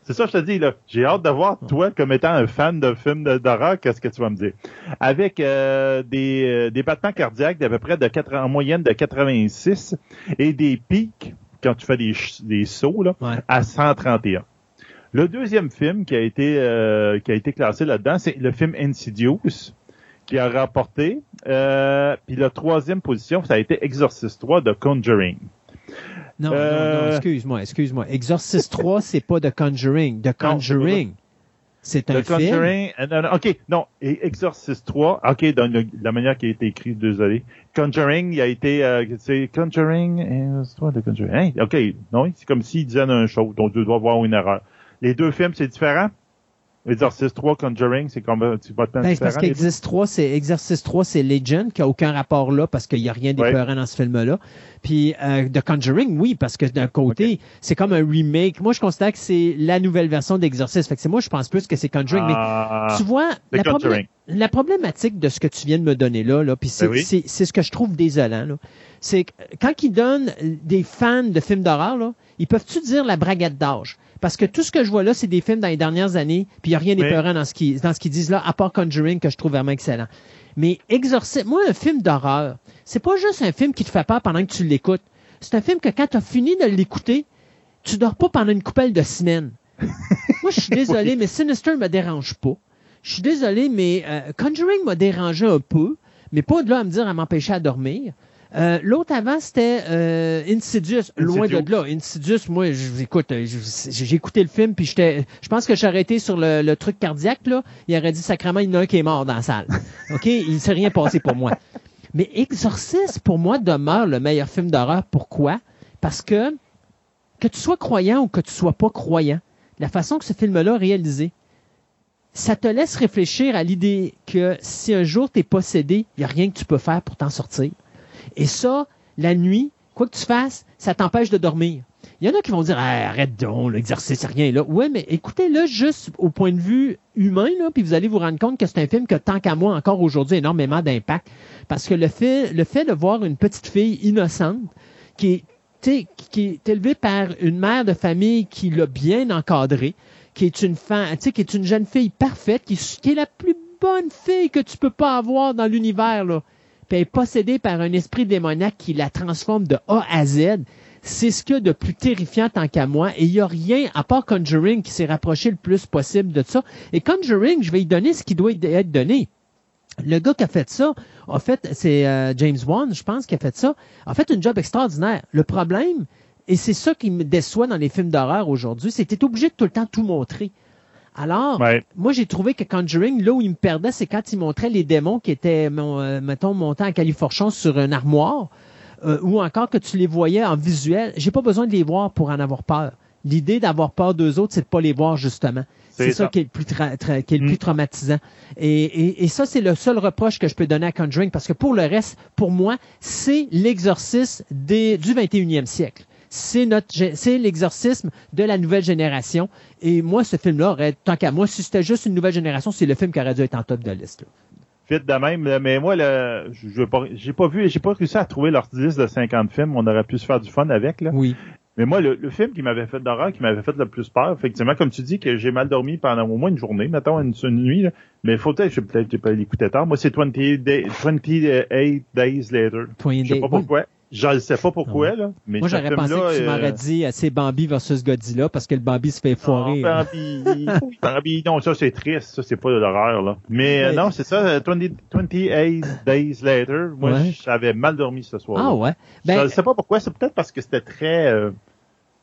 C'est ça, je te dis, là. J'ai hâte de voir, toi, comme étant un fan de films d'horreur, qu'est-ce que tu vas me dire? Avec euh, des, euh, des battements cardiaques d'à peu près de 4, en moyenne de 86 et des pics, quand tu fais des, des sauts, là, à 131. Le deuxième film qui a été, euh, qui a été classé là-dedans, c'est le film Insidious qui a rapporté. Euh, puis la troisième position, ça a été Exorcist 3 de Conjuring. Non, non, non, euh, excuse-moi, excuse-moi. Exorcist 3, c'est pas de Conjuring. The Conjuring. C'est un Conjuring, film. Euh, OK, non, Exorcist 3, OK, dans la manière qui a été écrit, désolé. Conjuring, il a été, euh, c'est Conjuring, histoire de Conjuring. Hein? OK, non, c'est comme s'il disait une chose, donc tu dois voir une erreur. Les deux films, c'est différent? Exercice 3 Conjuring, c'est comme tu vas ben, parce qu'Exercice 3, c'est Exercice 3, c'est Legend qui a aucun rapport là parce qu'il n'y a rien d'épeurant dans ce film-là. Puis euh, The Conjuring, oui, parce que d'un côté, c'est comme un remake. Moi, je considère que c'est la nouvelle version d'Exercice. Fait que c'est moi, je pense plus que c'est Conjuring. mais ah, tu vois, la, la problématique de ce que tu viens de me donner là, là puis c'est Ben oui. ce que je trouve désolant, là, c'est que quand ils donnent des fans de films d'horreur, là, ils peuvent-tu dire la braguette d'âge? Parce que tout ce que je vois là, c'est des films dans les dernières années, puis il n'y a rien Oui. d'épeurant dans ce qu'ils dans ce qu'ils disent là, à part Conjuring, que je trouve vraiment excellent. Mais Exorcist, moi, un film d'horreur, c'est pas juste un film qui te fait peur pendant que tu l'écoutes. C'est un film que quand tu as fini de l'écouter, tu dors pas pendant une coupelle de semaines. Moi, je suis désolé, mais Sinister me dérange pas. Je suis désolé, mais euh, Conjuring m'a dérangé un peu, mais pas de là à me dire à m'empêcher à dormir. Euh, L'autre avant, c'était euh, Insidious. Loin Insidious. de là. Insidious, moi, je- écoute, euh, j'ai écouté le film, puis j'étais, je pense que j'ai arrêté sur le, le truc cardiaque, là. Il aurait dit sacrément, il y en a un qui est mort dans la salle. OK? Il ne s'est rien passé pour moi. Mais Exorcist, pour moi, demeure le meilleur film d'horreur. Pourquoi? Parce que, que tu sois croyant ou que tu sois pas croyant, la façon que ce film-là est réalisé, ça te laisse réfléchir à l'idée que si un jour tu es possédé, il n'y a rien que tu peux faire pour t'en sortir. Et ça, la nuit, quoi que tu fasses, ça t'empêche de dormir. Il y en a qui vont dire Ah, arrête donc, l'exercice, c'est rien là. Ouais, mais écoutez-le juste au point de vue humain, là, puis vous allez vous rendre compte que c'est un film que tant qu'à moi, encore aujourd'hui, énormément d'impact. Parce que le fait, le fait de voir une petite fille innocente qui est, qui est élevée par une mère de famille qui l'a bien encadrée, qui est une femme, tu sais, qui est une jeune fille parfaite, qui, est la plus bonne fille que tu peux pas avoir dans l'univers, là. Puis elle est possédée par un esprit démoniaque qui la transforme de A à Z. C'est ce qu'il y a de plus terrifiant tant qu'à moi. Et il n'y a rien, à part Conjuring, qui s'est rapproché le plus possible de ça. Et Conjuring, je vais y donner ce qui doit être donné. Le gars qui a fait ça, a fait, c'est euh, James Wan, je pense, qui a fait ça, a fait un job extraordinaire. Le problème, et c'est ça qui me déçoit dans les films d'horreur aujourd'hui, c'est que t'es obligé de tout le temps tout montrer. Alors, Ouais. moi, j'ai trouvé que Conjuring, là où il me perdait, c'est quand il montrait les démons qui étaient, euh, mettons, montant en califorchon sur une armoire, euh, ou encore que tu les voyais en visuel. J'ai pas besoin de les voir pour en avoir peur. L'idée d'avoir peur d'eux autres, c'est de pas les voir, justement. C'est ça, ça. qui est le plus, tra- tra- qui est le Mm. plus traumatisant. Et, et, et ça, c'est le seul reproche que je peux donner à Conjuring, parce que pour le reste, pour moi, c'est l'exorcisme du 21e siècle. C'est notre, c'est l'exorcisme de la nouvelle génération. Et moi, ce film-là aurait, tant qu'à moi, si c'était juste une nouvelle génération, c'est le film qui aurait dû être en top de liste. là. Vite de même, là, mais moi, le, je, j'ai pas vu, j'ai pas réussi à trouver leur liste de 50 films. On aurait pu se faire du fun avec, là. Oui. Mais moi, le, le film qui m'avait fait d'horreur, qui m'avait fait le plus peur, effectivement, comme tu dis, que j'ai mal dormi pendant au moins une journée, mettons une, une nuit, là. mais faut peut-être, je peut-être pas l'écouté tard. Moi, c'est 28 day- 28 Days Later. Twin Je sais pas oui. Je ne sais pas pourquoi, là. Mais Moi, j'aurais pensé que tu euh, m'aurais dit, euh, c'est Bambi versus Godzilla, parce que le Bambi se fait foirer. Ah, Bambi, Bambi, non, ça c'est triste, ça c'est pas de l'horreur là. Mais euh, non, c'est ça, euh, 20 28 Days Later. Moi, Ouais. j'avais mal dormi ce soir. ah ouais. Ben, je ne sais pas pourquoi, c'est peut-être parce que c'était très euh,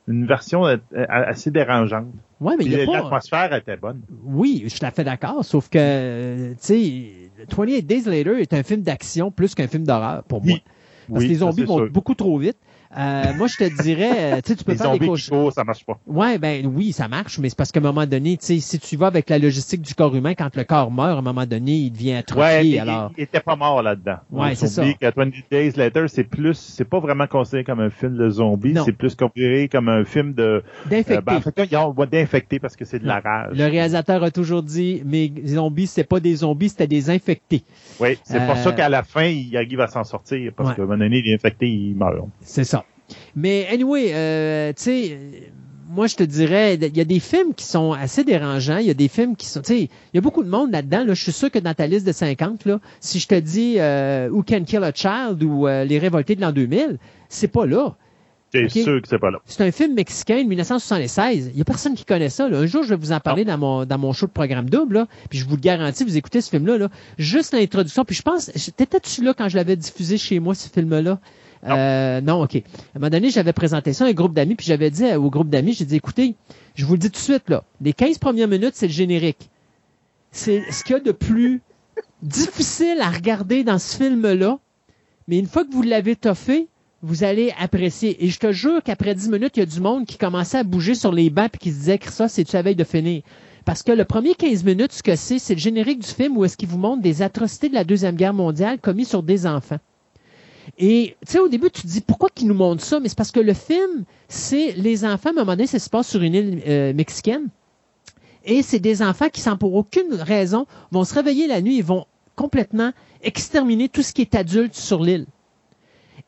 une version euh, assez dérangeante. ouais, mais il Puis y a pas... l'atmosphère était bonne. Oui, je suis tout à fait d'accord, sauf que, euh, tu sais, 28 Days Later est un film d'action plus qu'un film d'horreur pour moi. Oui. Parce Oui, que les zombies vont sûr. beaucoup trop vite. Euh, moi, je te dirais, euh, tu sais, tu peux Les faire des ça marche pas. Ouais, ben oui, ça marche, mais c'est parce qu'à un moment donné, tu sais, si tu vas avec la logistique du corps humain, quand le corps meurt, à un moment donné, il devient Ouais, atrophié. mais alors, il, il était pas mort là-dedans. Ouais, c'est ça. que 20 Days Later, c'est plus, c'est pas vraiment considéré comme un film de zombies, Non. c'est plus considéré comme un film de, euh, d'infecté. ben, en fait, on va d'infecter parce que c'est de la rage. Le réalisateur a toujours dit, mes zombies, c'est pas des zombies, c'était des infectés. Oui, c'est pour ça qu'à la fin, il arrive à s'en sortir, parce Ouais. qu'à un moment donné, il est infecté, il meurt. C'est ça. Mais anyway, euh, tu sais, moi je te dirais, il y a des films qui sont assez dérangeants. Il y a des films qui sont, tu sais, il y a beaucoup de monde là-dedans. Là, je suis sûr que dans ta liste de 50, là, si je te dis euh, Who Can Kill a Child ou euh, Les Révoltés de l'an 2000, c'est pas là. T'es Ok? sûr que c'est pas là. C'est un film mexicain de 1976. Il y a personne qui connaît ça. Là. Un jour, je vais vous en parler dans mon, dans mon show de programme double. Là. Puis je vous le garantis, vous écoutez ce film-là. Là. Juste l'introduction. Puis je pense, t'étais-tu là quand je l'avais diffusé chez moi, ce film-là? Non. Euh, non, OK. À un moment donné, j'avais présenté ça à un groupe d'amis, puis j'avais dit au groupe d'amis, j'ai dit, écoutez, je vous le dis tout de suite, là, les 15 premières minutes, c'est le générique. C'est ce qu'il y a de plus difficile à regarder dans ce film-là, mais une fois que vous l'avez toffé, vous allez apprécier. Et je te jure qu'après 10 minutes, il y a du monde qui commençait à bouger sur les bancs et qui se disait que ça, c'est-tu la veille de finir? Parce que le premier 15 minutes, ce que c'est, c'est le générique du film où est-ce qu'il vous montre des atrocités de la Deuxième Guerre mondiale commises sur des enfants. Et, tu sais, au début, tu te dis, pourquoi qu'ils nous montrent ça? Mais c'est parce que le film, c'est les enfants, à un moment donné, ça se passe sur une île euh, mexicaine. Et c'est des enfants qui, sans pour aucune raison, vont se réveiller la nuit et vont complètement exterminer tout ce qui est adulte sur l'île.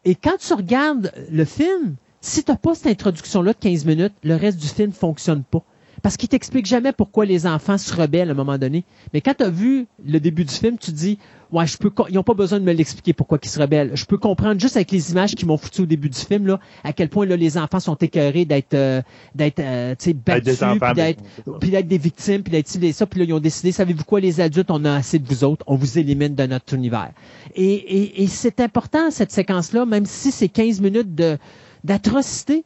Et quand tu regardes le film, si tu n'as pas cette introduction-là de 15 minutes, le reste du film fonctionne pas. Parce qu'il t'explique jamais pourquoi les enfants se rebellent à un moment donné. Mais quand tu as vu le début du film, tu te dis, ouais, je peux, ils n'ont pas besoin de me l'expliquer pourquoi ils se rebellent. Je peux comprendre juste avec les images qui m'ont foutu au début du film, là, à quel point, là, les enfants sont écœurés d'être, euh, d'être, euh, tu sais, battus, puis d'être, puis d'être des victimes, puis d'être ça, puis là, ils ont décidé, savez-vous quoi, les adultes, on a assez de vous autres, on vous élimine de notre univers. Et, et, et c'est important, cette séquence-là, même si c'est 15 minutes de, d'atrocité,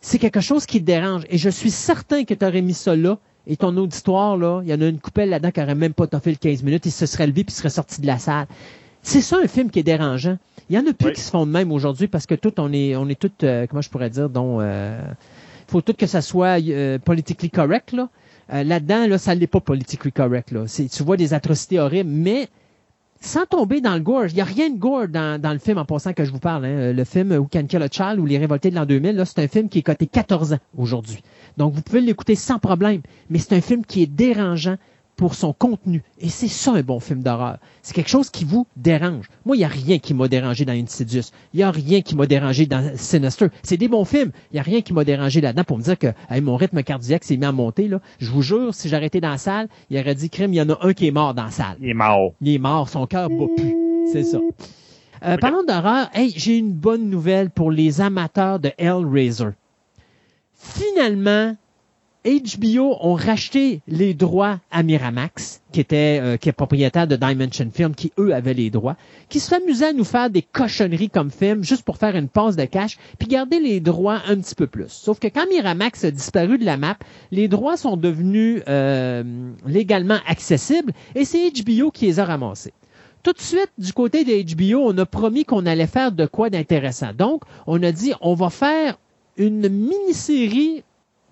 c'est quelque chose qui te dérange. Et je suis certain que tu aurais mis ça là, et ton auditoire, là, il y en a une coupelle là-dedans qui aurait même pas toffé le 15 minutes, il se serait levé puis serait sorti de la salle. C'est ça un film qui est dérangeant. Il y en a plus qui se font de même aujourd'hui parce que tout, on est, on est tout, euh, comment je pourrais dire, dont, euh, faut tout que ça soit euh, politically correct, là. Euh, là-dedans, là, ça n'est pas politically correct, là. Tu vois des atrocités horribles, mais sans tomber dans le gore. Il n'y a rien de gore dans, dans, le film en passant que je vous parle. Hein. Le film Who Can Kill a Child ou Les Révoltés de l'an 2000, c'est un film qui est coté 14 ans aujourd'hui. Donc vous pouvez l'écouter sans problème, mais c'est un film qui est dérangeant pour son contenu. Et c'est ça un bon film d'horreur. C'est quelque chose qui vous dérange. Moi, il n'y a rien qui m'a dérangé dans Insidious. Il n'y a rien qui m'a dérangé dans Sinister. C'est des bons films. Il n'y a rien qui m'a dérangé là-dedans pour me dire que mon rythme cardiaque s'est mis à monter. Là. Je vous jure, si j'arrêtais dans la salle, il aurait dit crime, il y en a un qui est mort dans la salle. Il est mort. Il est mort, son cœur bat plus. C'est ça. Euh, Parlons d'horreur, hey, j'ai une bonne nouvelle pour les amateurs de Hellraiser. Finalement, HBO ont racheté les droits à Miramax, qui était euh, qui est propriétaire de Dimension Film, qui eux avaient les droits, qui s'amusaient à nous faire des cochonneries comme film juste pour faire une passe de cash, puis garder les droits un petit peu plus. Sauf que quand Miramax a disparu de la map, les droits sont devenus euh, légalement accessibles et c'est HBO qui les a ramassés tout de suite, du côté de HBO, on a promis qu'on allait faire de quoi d'intéressant. Donc, on a dit, on va faire une mini-série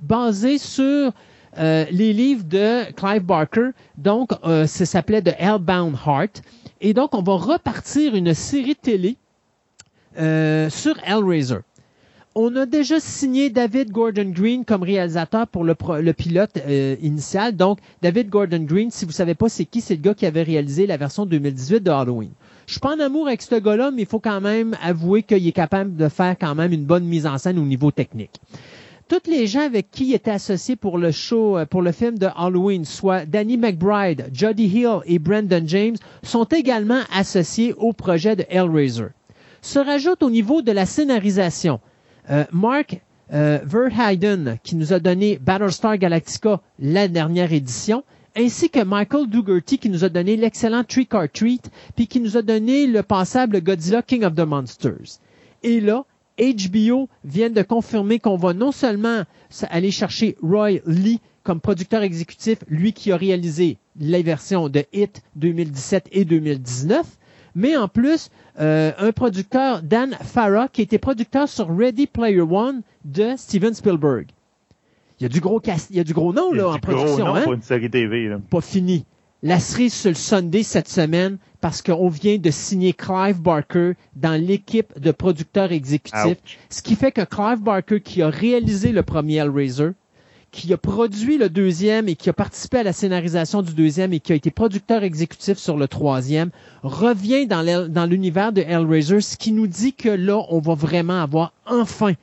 basé sur euh, les livres de Clive Barker. Donc, euh, ça s'appelait The Hellbound Heart. Et donc, on va repartir une série télé euh, sur Hellraiser. On a déjà signé David Gordon Green comme réalisateur pour le, le pilote initial. Donc, David Gordon Green, si vous savez pas c'est qui, c'est le gars qui avait réalisé la version 2018 de Halloween. Je suis pas en amour avec ce gars-là, mais il faut quand même avouer qu'il est capable de faire quand même une bonne mise en scène au niveau technique. Toutes les gens avec qui il était associé pour le show, euh, pour le film de Halloween, soit Danny McBride, Jody Hill et Brandon James, sont également associés au projet de Hellraiser. Se rajoute au niveau de la scénarisation euh, Mark euh, Verheiden, qui nous a donné Battlestar Galactica, la dernière édition, ainsi que Michael Dougherty, qui nous a donné l'excellent Trick or Treat, puis qui nous a donné le passable Godzilla King of the Monsters. Et là, HBO vient de confirmer qu'on va non seulement aller chercher Roy Lee comme producteur exécutif, lui qui a réalisé les versions de Hit 2017 et 2019, mais en plus euh, un producteur Dan Farah qui était producteur sur Ready Player One de Steven Spielberg. Il y a du gros il y a du gros nom là en production, gros nom Pour une série TV, là. Pas fini la cerise sur le Sunday cette semaine parce qu'on vient de signer Clive Barker dans l'équipe de producteurs exécutifs. Ce qui fait que Clive Barker, qui a réalisé le premier Hellraiser, qui a produit le deuxième et qui a participé à la scénarisation du deuxième et qui a été producteur exécutif sur le troisième, revient dans l'univers de Hellraiser, ce qui nous dit que là, on va vraiment avoir enfin,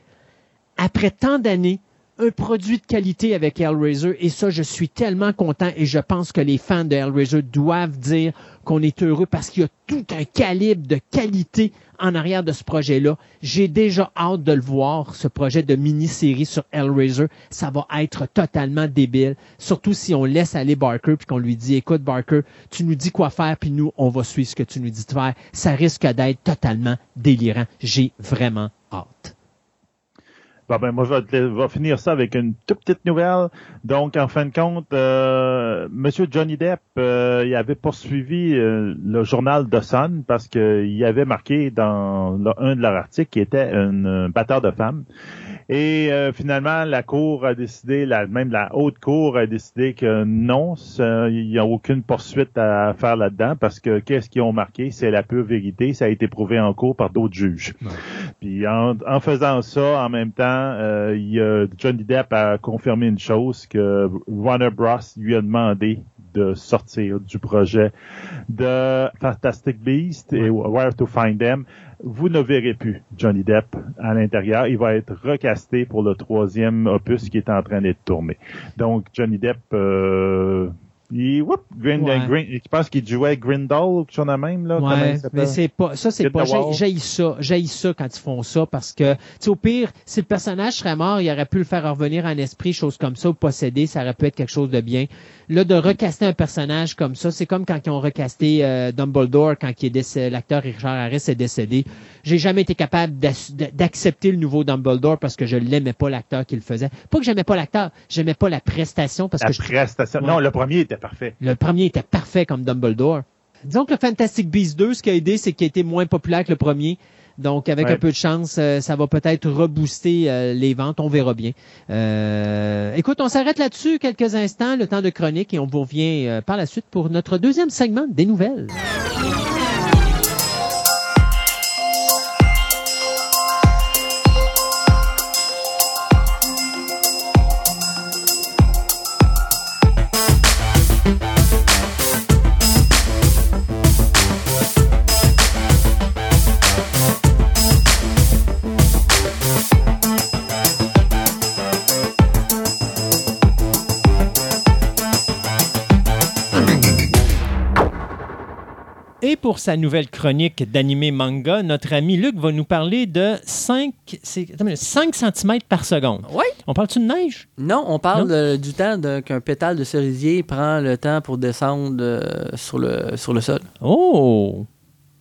après tant d'années, un produit de qualité avec Hellraiser et ça, je suis tellement content et je pense que les fans de Hellraiser doivent dire qu'on est heureux parce qu'il y a tout un calibre de qualité en arrière de ce projet-là. J'ai déjà hâte de le voir, ce projet de mini-série sur Hellraiser. Ça va être totalement débile, surtout si on laisse aller Barker puis qu'on lui dit, écoute Barker, tu nous dis quoi faire puis nous, on va suivre ce que tu nous dis de faire. Ça risque d'être totalement délirant. J'ai vraiment hâte. Ben, moi, je vais, finir ça avec une toute petite nouvelle. Donc, en fin de compte, euh, Monsieur Johnny Depp, euh, il avait poursuivi euh, le journal The Sun parce qu'il avait marqué dans un de leurs articles qu'il était un batteur de femmes. Et euh, finalement, la Cour a décidé, la, même la Haute Cour a décidé que non, il n'y a aucune poursuite à faire là-dedans parce que qu'est-ce qu'ils ont marqué? C'est la pure vérité. Ça a été prouvé en cours par d'autres juges. Puis en, en, faisant ça, en même temps, euh, il Johnny Depp a confirmé une chose que Warner Bros. lui a demandé de sortir du projet de Fantastic Beast et Where to Find Them. Vous ne verrez plus Johnny Depp à l'intérieur. Il va être recasté pour le troisième opus qui est en train d'être tourné. Donc Johnny Depp euh, il, whoop, Green, ouais. Green, je pense qu'il jouait Grindal ou quelque chose de même, là. Ouais, mais c'est pas, ça, c'est pas, j'ai ça, j'ai ça quand ils font ça parce que, tu sais, au pire, si le personnage serait mort, il aurait pu le faire revenir en esprit, chose comme ça, ou posséder, ça aurait pu être quelque chose de bien. Là, de recaster un personnage comme ça, c'est comme quand ils ont recasté euh, Dumbledore quand il est l'acteur Richard Harris est décédé. J'ai jamais été capable d'accepter le nouveau Dumbledore parce que je l'aimais pas l'acteur qui le faisait. Pas que j'aimais pas l'acteur, j'aimais pas la prestation parce la que prestation. Non, le premier était parfait. Le premier était parfait comme Dumbledore. Disons que le Fantastic Beasts 2, ce qui a aidé, c'est qu'il a été moins populaire que le premier. Donc, avec Ouais. un peu de chance, euh, ça va peut-être rebooster euh, les ventes. On verra bien. Euh, écoute, on s'arrête là-dessus quelques instants, le temps de chronique, et on vous revient euh, par la suite pour notre deuxième segment des nouvelles. Et pour sa nouvelle chronique d'animé manga, notre ami Luc va nous parler de 5, 5 cm par seconde. Oui. On parle-tu de neige? Non, on parle Non? du temps qu'un pétale de cerisier prend le temps pour descendre euh, sur, le, sur le sol. Oh!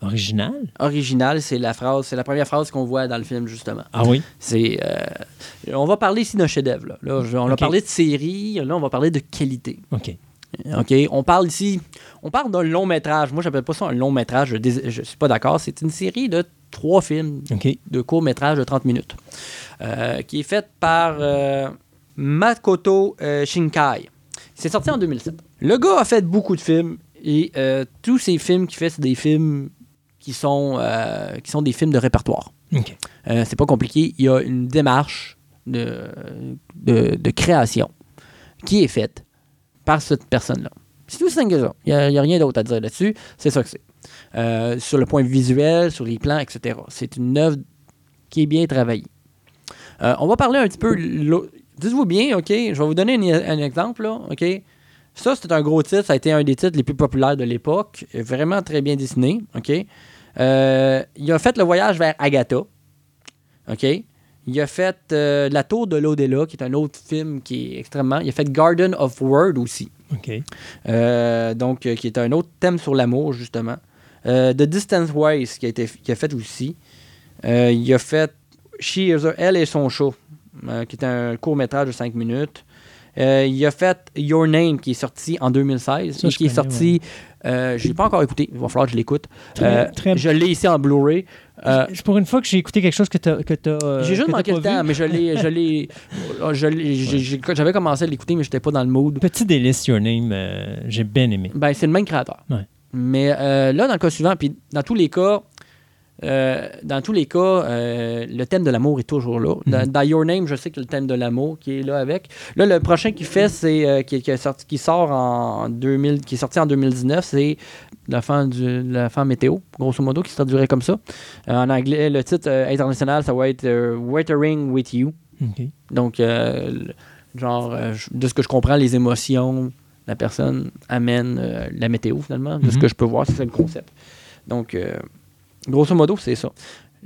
Original? Original, c'est la phrase, c'est la première phrase qu'on voit dans le film justement. Ah oui? C'est, euh, on va parler ici d'un chef-d'œuvre. Là. On a parlé de série, là on va parler de qualité. OK. Ok, on parle ici, on parle d'un long métrage. Moi, j'appelle pas ça un long métrage. Je, je suis pas d'accord. C'est une série de trois films de court métrage de 30 minutes, euh, qui est faite par euh, Makoto euh, Shinkai. C'est sorti en 2007. Le gars a fait beaucoup de films et tous ces films qu'il fait, c'est des films qui sont, qui sont des films de répertoire. OK. Euh, c'est pas compliqué. Il y a une démarche de, de, de création qui est faite par cette personne-là. C'est tout simple que ça. Il n'y a, rien d'autre à dire là-dessus. C'est ça que c'est. Euh, sur le point visuel, sur les plans, etc. C'est une œuvre qui est bien travaillée. Euh, on va parler un petit peu. Dites-vous bien, OK? Je vais vous donner un, un exemple, là, OK? Ça, c'est un gros titre. Ça a été un des titres les plus populaires de l'époque. Vraiment très bien dessiné, OK? Euh, il a fait le voyage vers Agatha. OK? Il a fait euh, La Tour de l'Au-delà, qui est un autre film qui est extrêmement. Il a fait Garden of Word aussi. OK. Euh, donc, euh, qui est un autre thème sur l'amour, justement. Euh, The Distance Ways, qui a, été, qui a fait aussi. Il a fait She is Elle et son euh, qui est un court-métrage de 5 minutes. Il a fait Your Name, qui est sorti en 2016, Ça, et je qui est sorti. je ne l'ai pas encore écouté, il va falloir que je l'écoute. Je l'ai ici en Blu-ray. Euh, Pour une fois que j'ai écouté quelque chose que tu as. Que t'as, euh, j'ai juste manqué le temps, mais je l'ai. j'ai- J'avais commencé à l'écouter, mais je n'étais pas dans le mood. Petit délice, Your Name, euh, j'ai bien aimé. Ben, c'est le même créateur. Ouais. Mais euh, là, dans le cas suivant, puis dans tous les cas, euh, dans tous les cas, euh, le thème de l'amour est toujours là. Dans, Mhm. dans Your Name, je sais que le thème de l'amour qui est là avec. Là, le prochain qu'il fait, c'est euh, qui, qui sorti, qui sort en 2000, qui est sorti en 2019, c'est la fin du la fin météo, grosso modo, qui se traduirait comme ça. En anglais, le titre international, ça va être Weathering with You. Donc, genre, de ce que je comprends, les émotions, la personne amène la météo, finalement. De ce Mhm. que je peux voir, c'est ça le concept. Donc, grosso modo, c'est ça.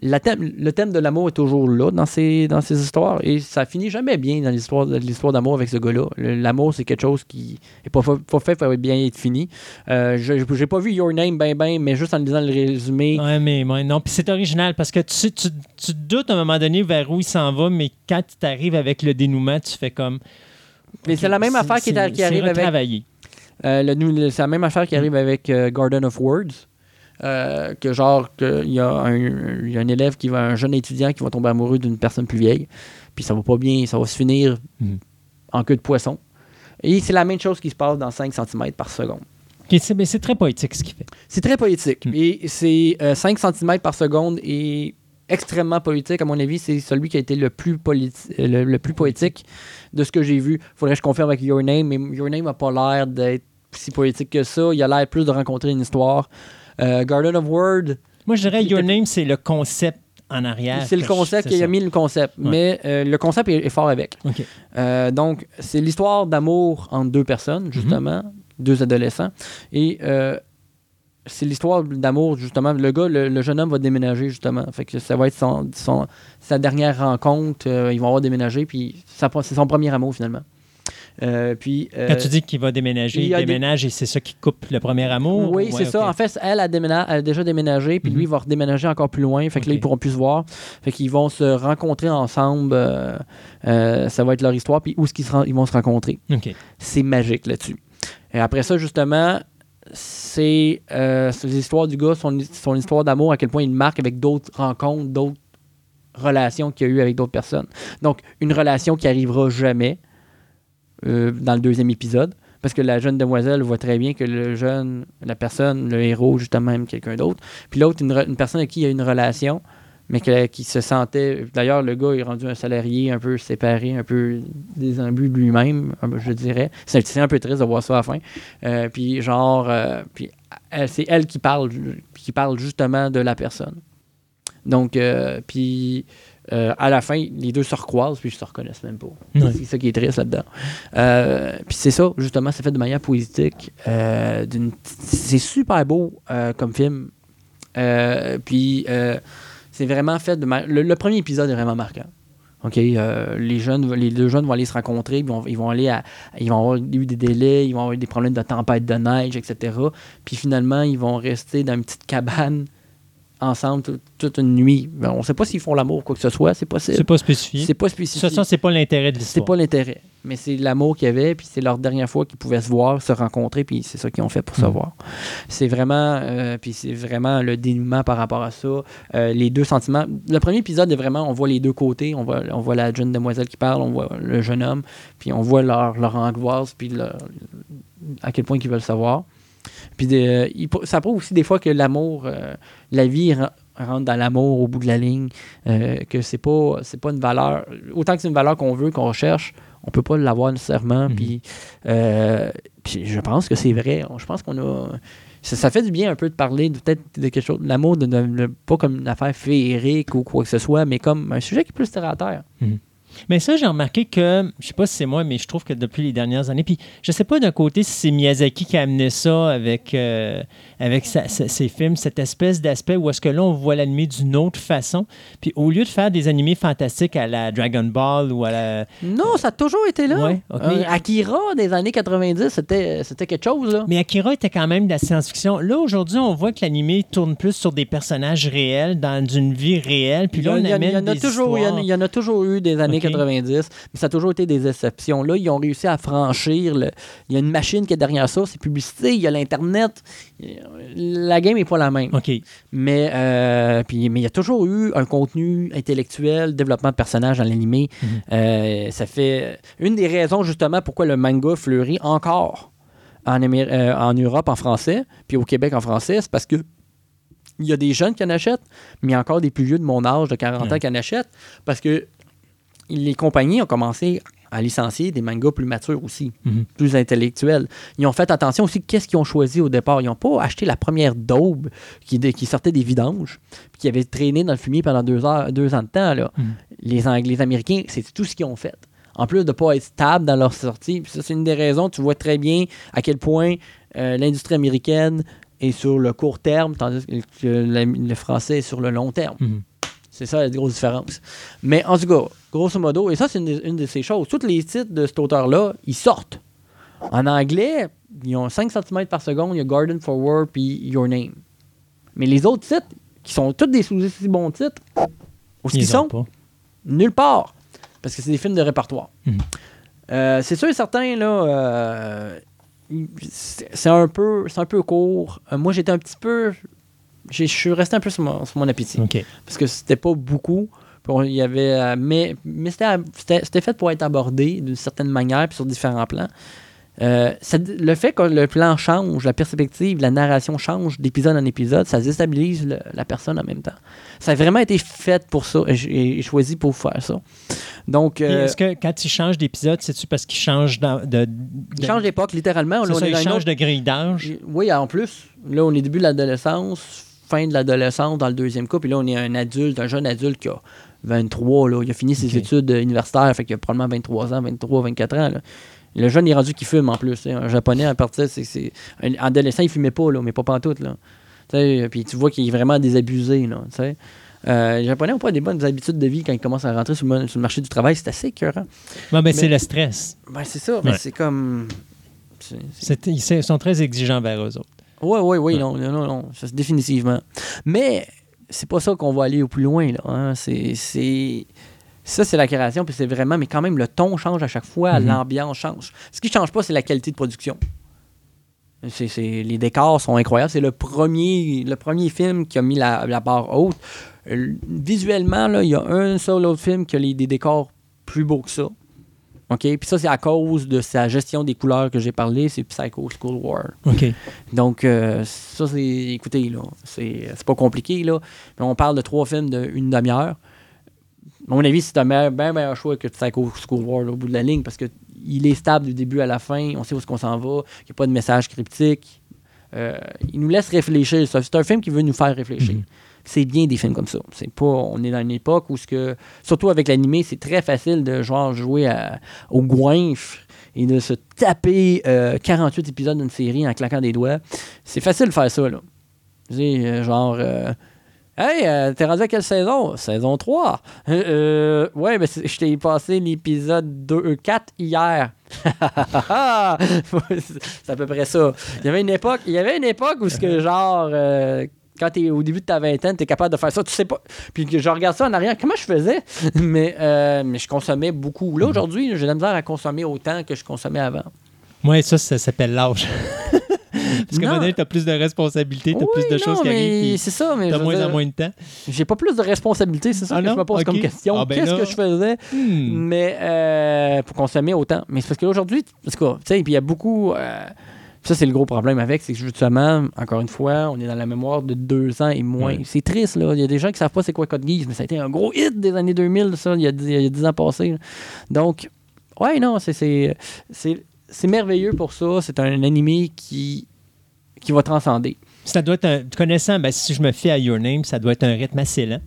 La thème, le thème de l'amour est toujours là dans ces, dans ces histoires et ça finit jamais bien dans l'histoire l'histoire d'amour avec ce gars-là. L'amour, c'est quelque chose qui n'est pas, pas fait pour bien être fini. Euh, je j'ai pas vu Your Name ben ben, mais juste en lisant le résumé, Ouais, mais ouais, non. Puis c'est original parce que tu, tu, tu te doutes à un moment donné vers où il s'en va, mais quand tu arrives avec le dénouement, tu fais comme. mais c'est la même affaire qui, est- arrive avec. Euh, le- c'est la même affaire qui arrive avec euh, Garden of Words. Euh, que genre, que il y, a un, il y a un élève qui va, un jeune étudiant qui va tomber amoureux d'une personne plus vieille, puis ça va pas bien, ça va se finir Mhm. en queue de poisson. Et c'est la même chose qui se passe dans 5 cm par seconde. C'est, mais c'est très poétique ce qu'il fait. C'est très poétique. Mhm. Et c'est euh, 5 cm par seconde et extrêmement politique, à mon avis, c'est celui qui a été le plus, euh, le, le plus poétique de ce que j'ai vu. Faudrait que je confirme avec Your Name, mais Your Name n'a pas l'air d'être si politique que ça. Il a l'air plus de rencontrer une histoire. Euh, Garden of Word, Moi, je dirais Qui Your Name, c'est le concept en arrière. c'est le concept qu'il a mis le concept. Ouais. Mais euh, le concept est, est fort avec. OK. Euh, donc, c'est l'histoire d'amour entre deux personnes, justement, deux adolescents. Et euh, c'est l'histoire d'amour, justement. Le gars, le, le jeune homme va déménager, justement. Fait que ça va être son, son- sa dernière rencontre. Ils vont avoir déménagé, puis c'est son premier amour, finalement. Euh, puis, euh, Quand tu dis qu'il va déménager, il des- déménage et c'est ça qui coupe le premier amour? Oui, c'est ça. En fait, elle a, déména- elle a déjà déménagé, puis lui, Mhm. il va redéménager encore plus loin. Fait que là, ils pourront plus se voir. Fait qu'ils vont se rencontrer ensemble. euh, ça va être leur histoire, puis où est-ce qu'ils se ren- ils vont se rencontrer. OK. C'est magique là-dessus. Et après ça, justement, c'est l'histoire du gars, son, son histoire d'amour, à quel point il marque avec d'autres rencontres, d'autres relations qu'il y a eu avec d'autres personnes. Donc, une relation qui arrivera jamais euh, dans le deuxième épisode. Parce que la jeune demoiselle voit très bien que le jeune, la personne, le héros, justement, aime quelqu'un d'autre. Puis l'autre, une, une personne avec qui il y a une relation, mais qui se sentait. D'ailleurs, le gars est rendu un salarié un peu séparé, un peu désembu lui-même, je dirais. C'est un peu triste de voir ça à la fin. Euh, puis, genre, euh, puis c'est elle qui parle, qui parle justement de la personne. Donc, euh, puis euh, à la fin, les deux se recroisent, puis ils se reconnaissent même pas. Ouais. C'est ça qui est triste là-dedans. Euh, puis c'est ça, justement, c'est fait de manière poétique. euh, c'est super beau comme film. Puis c'est vraiment fait de le, le premier épisode est vraiment marquant. OK, les jeunes, les deux jeunes vont aller se rencontrer, ils vont, ils vont aller à, ils vont avoir eu des délais, ils vont avoir des problèmes de tempête de neige, etc. Puis finalement, ils vont rester dans une petite cabane ensemble tout- toute une nuit. Ben, on ne sait pas s'ils font l'amour ou quoi que ce soit, c'est possible. C'est pas spécifié. C'est pas toute façon, c'est pas l'intérêt de C'est l'histoire. pas l'intérêt. Mais c'est l'amour qu'il y avait, puis c'est leur dernière fois qu'ils pouvaient se voir, se rencontrer, puis c'est ça qu'ils ont fait pour se Mm. voir. C'est vraiment, euh, puis c'est vraiment le dénouement par rapport à ça. Euh, les deux sentiments. Le premier épisode est vraiment, on voit les deux côtés. On voit, on voit la jeune demoiselle qui parle, on voit le jeune homme, puis on voit leur, leur angoisse, puis leur- à quel point ils veulent savoir. Puis de- il ça prouve aussi des fois que l'amour, euh, la vie ren- rentre dans l'amour au bout de la ligne, euh, que c'est pas c'est pas une valeur. Autant que c'est une valeur qu'on veut, qu'on recherche, on peut pas l'avoir nécessairement. Mhm. Puis, euh, puis je pense que c'est vrai. Je pense qu'on a. Ça, ça fait du bien un peu de parler de peut-être de quelque chose, de l'amour, de, de- de- pas comme une affaire féerique ou quoi que ce soit, mais comme un sujet qui est plus terre à terre. Mais ça, j'ai remarqué que, je sais pas si c'est moi, mais je trouve que depuis les dernières années, puis je sais pas d'un côté si c'est Miyazaki qui a amené ça avec, euh, avec sa- sa- ses films, cette espèce d'aspect où est-ce que là, on voit l'animé d'une autre façon. Puis au lieu de faire des animés fantastiques à la Dragon Ball ou à la... Non, ça a toujours été là. Ouais. Euh, Akira des années 90, c'était c'était quelque chose. Là. Mais Akira était quand même de la science-fiction. Là, aujourd'hui, on voit que l'animé tourne plus sur des personnages réels, dans une vie réelle. Puis là, on amène des il y en a- toujours eu des années. 90, mais ça a toujours été des exceptions. Là, ils ont réussi à franchir. le- il y a une machine qui est derrière ça, c'est publicité, il y a l'Internet. La game n'est pas la même. OK. Mais euh, puis, mais il y a toujours eu un contenu intellectuel, développement de personnages dans l'animé. Mhm. Euh, ça fait une des raisons justement pourquoi le manga fleurit encore en, euh, en Europe en français, puis au Québec en français, c'est parce que il y a des jeunes qui en achètent, mais il y a encore des plus vieux de mon âge, de 40 ans, qui en achètent, parce que les compagnies ont commencé à licencier des mangas plus matures aussi, Mhm. plus intellectuels. Ils ont fait attention aussi qu'est-ce qu'ils ont choisi au départ. Ils n'ont pas acheté la première daube qui, sortait des vidanges, puis qui avait traîné dans le fumier pendant deux, heures, deux ans de temps. Là. Mhm. Les Anglais, les Américains, c'est tout ce qu'ils ont fait. En plus de ne pas être stable dans leur sortie. Puis ça, c'est une des raisons. Tu vois très bien à quel point euh, l'industrie américaine est sur le court terme, tandis que le français est sur le long terme. Mhm. C'est ça la grosse différence. Mais en tout cas, grosso modo, et ça, c'est une, une de ces choses. Tous les titres de cet auteur-là, ils sortent. En anglais, ils ont 5 cm par seconde, il y a Garden Forward puis Your Name. Mais les autres titres, qui sont tous des sous-aussi bons titres, où Ils qu'ils ont sont? pas. Nulle part. Parce que c'est des films de répertoire. Mhm. Euh, c'est sûr et certain, là, euh, c'est un, peu- c'est un peu court. Euh, moi, j'étais un petit peu. Je suis resté un peu sur mon, sur mon appétit. Parce que c'était pas beaucoup. Il y avait, euh, mais mais c'était c'était- c'était fait pour être abordé d'une certaine manière, puis sur différents plans. Euh, ça- le fait que le plan change, la perspective, la narration change d'épisode en épisode, ça déstabilise le- la personne en même temps. Ça a vraiment été fait pour ça et, et choisi pour faire ça. Donc, euh, Est-ce que quand il change d'épisode, c'est-tu parce qu'il change de, de- il change d'époque, littéralement. Là, on ça, il change autre- de grille d'âge? Oui, en plus, là, on est début de l'adolescence, fin de l'adolescence dans le deuxième couple, et là, on est un adulte, un jeune adulte qui a 23, là, il a fini ses études euh, universitaires, fait qu'il a probablement 23 ans, 23, 24 ans. là. Le jeune il est rendu qui fume en plus. hein. Un japonais, à partir, c'est. c'est- Un adolescent, il fumait pas, là, mais pas pantoute. Là. Tu sais, Puis tu vois qu'il est vraiment désabusé. Là. Euh, les Japonais n'ont pas des bonnes habitudes de vie quand ils commencent à rentrer sur le, mon- sur le marché du travail. C'est assez écœurant. Ouais, ben, c'est le stress. Ben, c'est ça, mais c'est comme. Ils sont très exigeants vers eux autres. oui, oui, oui, Ouais. non, non, non, non, ça, c'est définitivement. Mais c'est pas ça qu'on va aller au plus loin, là. hein. C'est, c'est- Ça, c'est la création, puis c'est vraiment, mais quand même, le ton change à chaque fois, Mhm. l'ambiance change. Ce qui change pas, c'est la qualité de production. C'est, c'est- les décors sont incroyables. C'est le premier, le premier film qui a mis la, la barre haute. Euh, Visuellement, il y a un seul autre film qui a les- des décors plus beaux que ça. OK? Puis ça, c'est à cause de sa gestion des couleurs que j'ai parlé. C'est Psycho School War. OK. Donc, euh, ça, c'est. Écoutez, là, c'est c'est pas compliqué, là. Mais on parle de trois films d'une demi-heure. À mon avis, c'est un meilleur, bien meilleur choix que Psycho School War là, au bout de la ligne parce qu'il est stable du début à la fin. On sait où est-ce qu'on s'en va. Il n'y a pas de message cryptique. Euh, il nous laisse réfléchir. C'est un film qui veut nous faire réfléchir. Mhm. C'est bien des films comme ça. C'est pas. On est dans une époque où ce que. Surtout avec l'animé, c'est très facile de genre jouer au goinfre et de se taper euh, 48 épisodes d'une série en claquant des doigts. C'est facile de faire ça, là. Sais, euh, genre. euh, Hey, euh, t'es rendu à quelle saison? Saison 3. Euh, euh, ouais, mais je t'ai passé l'épisode 2, euh, 4 hier. c'est à peu près ça. Il y avait une époque, il y avait une époque où ce genre quand t'es au début de ta vingtaine, t'es capable de faire ça, tu sais pas. Puis que je regarde ça en arrière, comment je faisais? mais, euh, mais je consommais beaucoup. Là, aujourd'hui, j'ai de la misère à consommer autant que je consommais avant. Moi, ça, ça s'appelle l'âge. Parce qu'à un moment donné, t'as plus de responsabilités, t'as Oui, plus de non, choses qui arrivent, C'est ça, mais t'as moins dire, en moins de temps. j'ai pas plus de responsabilités, c'est ça Ah que non? je me pose comme question. Ah ben Qu'est-ce que je faisais? Hmm. Mais euh, pour consommer autant. Mais c'est parce qu'aujourd'hui, tout cas, tu sais, puis il y a beaucoup. euh, ça, c'est le gros problème avec, c'est que justement, encore une fois, on est dans la mémoire de deux ans et moins. C'est triste, là. Il y a des gens qui savent pas c'est quoi Code Geass, mais ça a été un gros hit des années 2000, ça, il y a dix, il y a dix ans passés. là. Donc, ouais, non, c'est- c'est c'est- c'est merveilleux pour ça. C'est un animé qui, qui va transcender. Ça doit être un. Connaissant, ben, si je me fie à Your Name, ça doit être un rythme assez lent.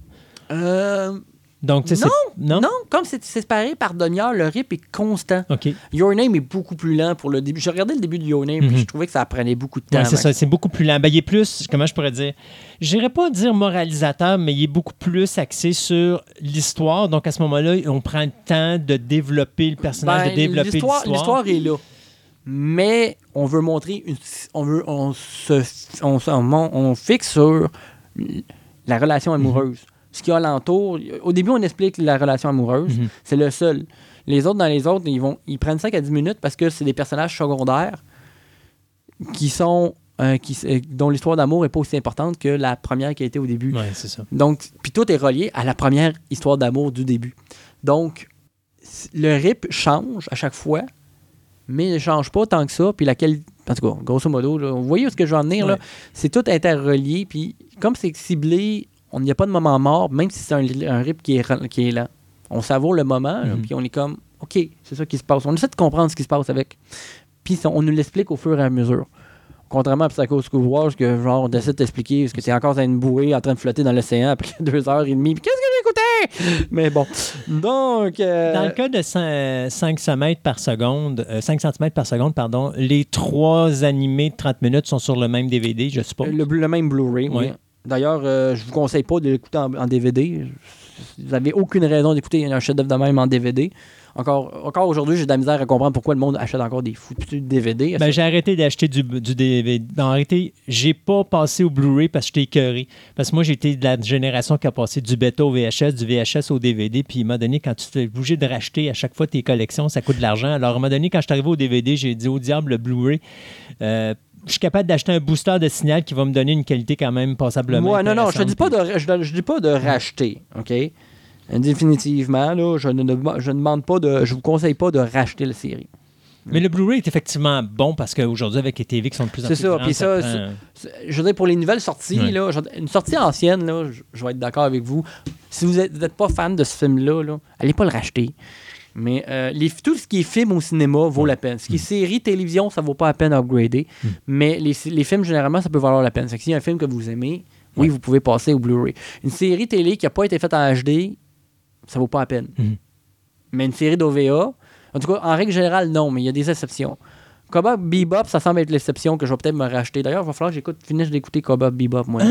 Euh, Donc, c'est- non? non, comme c'est séparé par demi-heure, le rythme est constant. OK. Your Name est beaucoup plus lent pour le début. J'ai regardé le début de Your Name, Mhm. puis je trouvais que ça prenait beaucoup de temps. Ouais, c'est ça, c'est beaucoup plus lent. Ben, il est plus, comment je pourrais dire, j'irais pas dire moralisateur, mais il est beaucoup plus axé sur l'histoire. Donc, à ce moment-là, on prend le temps de développer le personnage, Ben, de développer l'histoire, l'histoire. est là. Mais on veut montrer, une, on, veut, on, se, on, on on fixe sur la relation amoureuse. Ce qu'il y a alentour. Au début, on explique la relation amoureuse. Mhm. C'est le seul. Les autres, dans les autres, ils, vont, ils prennent 5 à 10 minutes parce que c'est des personnages secondaires qui sont, euh, qui, euh, dont l'histoire d'amour n'est pas aussi importante que la première qui a été au début. Ouais, c'est ça. Donc, puis tout est relié à la première histoire d'amour du début. Donc, le RIP change à chaque fois, mais il ne change pas tant que ça. Puis laquelle, en tout cas, grosso modo, là, vous voyez où ce que je veux en venir, là? C'est tout interrelié. Puis comme c'est ciblé, on n'y a pas de moment mort, même si c'est un, un RIP qui est, qui est lent. On savoure le moment, Mhm. puis on est comme, OK, c'est ça qui se passe. On essaie de comprendre ce qui se passe avec. Puis on nous l'explique au fur et à mesure. Contrairement à Psycho School que genre, on essaie de t'expliquer, parce que t'es encore dans une bouée en train de flotter dans l'océan après deux heures et demie. Puis qu'est-ce que j'ai écouté? Mais bon. Donc. euh, Dans le cas de 500 mètres par seconde, euh, 5 cm par seconde, pardon, les trois animés de 30 minutes sont sur le même DVD, je suppose. Le, le même Blu-ray, oui. D'ailleurs, euh, je vous conseille pas de l'écouter en, DVD. Vous n'avez aucune raison d'écouter un chef-d'œuvre de même en DVD. Encore, encore aujourd'hui, j'ai de la misère à comprendre pourquoi le monde achète encore des foutus DVD. Ben, j'ai arrêté d'acheter du, DVD. En réalité, j'ai pas passé au Blu-ray parce que j'étais écœuré. Parce que moi, j'étais de la génération qui a passé du bêta au VHS, du VHS au DVD. Puis, il m'a donné, quand tu t'es obligé de racheter à chaque fois tes collections, ça coûte de l'argent. Alors, il m'a donné, quand je suis arrivé au DVD, j'ai dit au diable, le Blu-ray. euh, je suis capable d'acheter un booster de signal qui va me donner une qualité quand même passablement. Moi, non, non, je ne dis pas de, je, je dis pas de racheter, OK? Définitivement, là, je ne, je ne demande pas de. Je vous conseille pas de racheter la série. Mais le Blu-ray est effectivement bon parce qu'aujourd'hui, avec les TV qui sont de plus en C'est plus ça, grandes, puis ça, prend- C'est- Je veux dire, pour les nouvelles sorties, Ouais. là, une sortie ancienne, là, je, je vais être d'accord avec vous. Si vous n'êtes pas fan de ce film-là, là, allez pas le racheter. Mais euh, les, tout ce qui est film au cinéma vaut la peine. Ce qui est série, télévision, ça vaut pas la peine d'upgrader. Mais les, les films, généralement, ça peut valoir la peine. Fait que s'il y a un film que vous aimez, oui, vous pouvez passer au Blu-ray. Une série télé qui n'a pas été faite en HD, ça vaut pas la peine. Mhm. Mais une série d'OVA, en tout cas, en règle générale, non, mais il y a des exceptions. Cowboy Bebop, ça semble être l'exception que je vais peut-être me racheter. D'ailleurs, il va falloir que j'écoute, finisse d'écouter Cowboy Bebop, moi.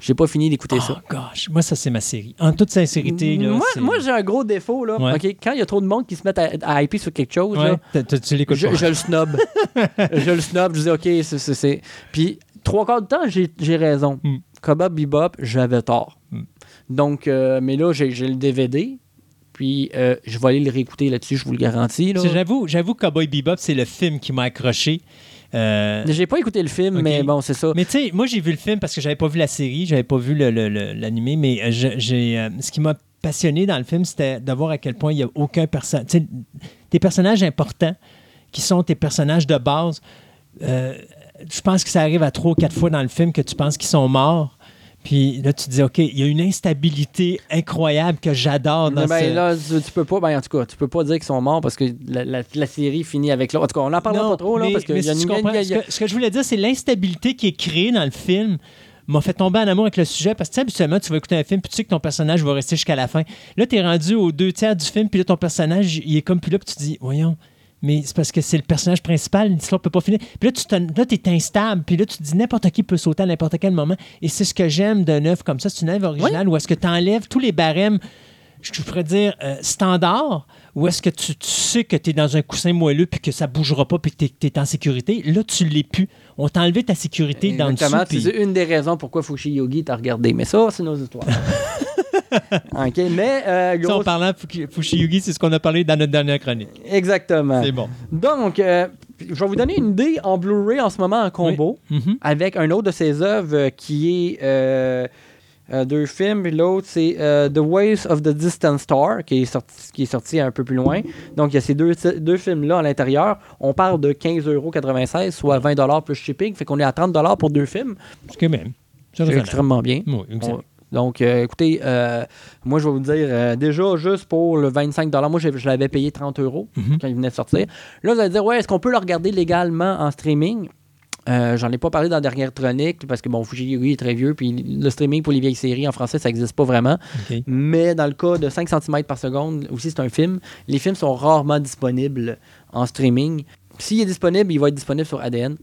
J'ai pas fini d'écouter Oh ça. gosh, moi, ça, c'est ma série. En toute sincérité, là, moi, j'ai un gros défaut. Là. Ouais. Quand il y a trop de monde qui se met à, à hyper sur quelque chose, Ouais, là, tu l'écoutes je, pas. je le snob. je le snob. Je dis, OK, c'est- Puis, trois quarts du temps, j'ai raison. Mm. Cowboy Bebop, j'avais tort. Mm. Donc, euh, mais là, j'ai le DVD. Puis, euh, je vais aller le réécouter là-dessus, je vous le garantis. J'avoue, j'avoue que Cowboy Bebop, c'est le film qui m'a accroché. Euh, J'ai pas écouté le film, mais bon, c'est ça. Mais tu sais, moi j'ai vu le film parce que j'avais pas vu la série, j'avais pas vu l'animé, mais euh, je- j'ai euh, ce qui m'a passionné dans le film, c'était de voir à quel point il n'y a aucun personnage. Tes personnages importants, qui sont tes personnages de base, euh, je pense que ça arrive à trois ou quatre fois dans le film que tu penses qu'ils sont morts. Puis là, tu te dis, OK, il y a une instabilité incroyable que j'adore dans Ben, ce... là, tu, peux pas, ben, en tout cas, tu peux pas dire qu'ils sont morts parce que la, la- la série finit avec l'autre. En tout cas, on en parlera Non, pas trop, là, mais- parce que mais y a si une comprends, a- ce, que, ce que je voulais dire, c'est l'instabilité qui est créée dans le film m'a fait tomber en amour avec le sujet parce que tu sais, habituellement, tu vas écouter un film puis tu sais que ton personnage va rester jusqu'à la fin. Là, tu es rendu aux deux tiers du film puis là, ton personnage, il est comme plus là puis tu te dis, voyons, mais c'est parce que c'est le personnage principal, l'histoire peut pas finir. Puis là, tu es instable, puis là, tu te dis n'importe qui peut sauter à n'importe quel moment. Et c'est ce que j'aime d'un œuvre comme ça. C'est une œuvre originale où est-ce que tu enlèves tous les barèmes je pourrais dire, euh, standard, ou est-ce que tu, tu sais que tu es dans un coussin moelleux puis que ça bougera pas puis que tu es, en sécurité? Là, tu l'es plus. On t'a enlevé ta sécurité dans le dessous. Puis- c'est une des raisons pourquoi Fushi Yogi t'a regardé. Mais ça, c'est nos histoires. OK, mais euh, Ça, en parlant Fushiyugi, c'est ce qu'on a parlé dans notre dernière chronique. Exactement. C'est bon. Donc, euh, je vais vous donner une idée en Blu-ray en ce moment en combo Mhm. avec un autre de ses œuvres euh, qui est euh, euh, deux films. puis L'autre, c'est euh, The Ways of the Distant Star, qui est, sorti, qui est sorti un peu plus loin. Donc, il y a ces deux, deux films-là à l'intérieur. On parle de 15,96 soit 20 plus shipping. Fait qu'on est à 30 pour deux films. C'est quand même. C'est extrêmement bien. Oui, excellent. On- Donc, euh, écoutez, euh, moi, je vais vous dire, euh, déjà, juste pour le 25 moi, j'ai- je l'avais payé 30 euros Mhm. quand il venait de sortir. Là, vous allez dire, ouais, est-ce qu'on peut le regarder légalement en streaming? J'en ai pas parlé dans la dernière chronique parce que, bon, Fujiyugi est très vieux, puis le streaming pour les vieilles séries en français, ça n'existe pas vraiment. Mais dans le cas de 5 cm par seconde, aussi, c'est un film. Les films sont rarement disponibles en streaming. S'il est disponible, il va être disponible sur ADN.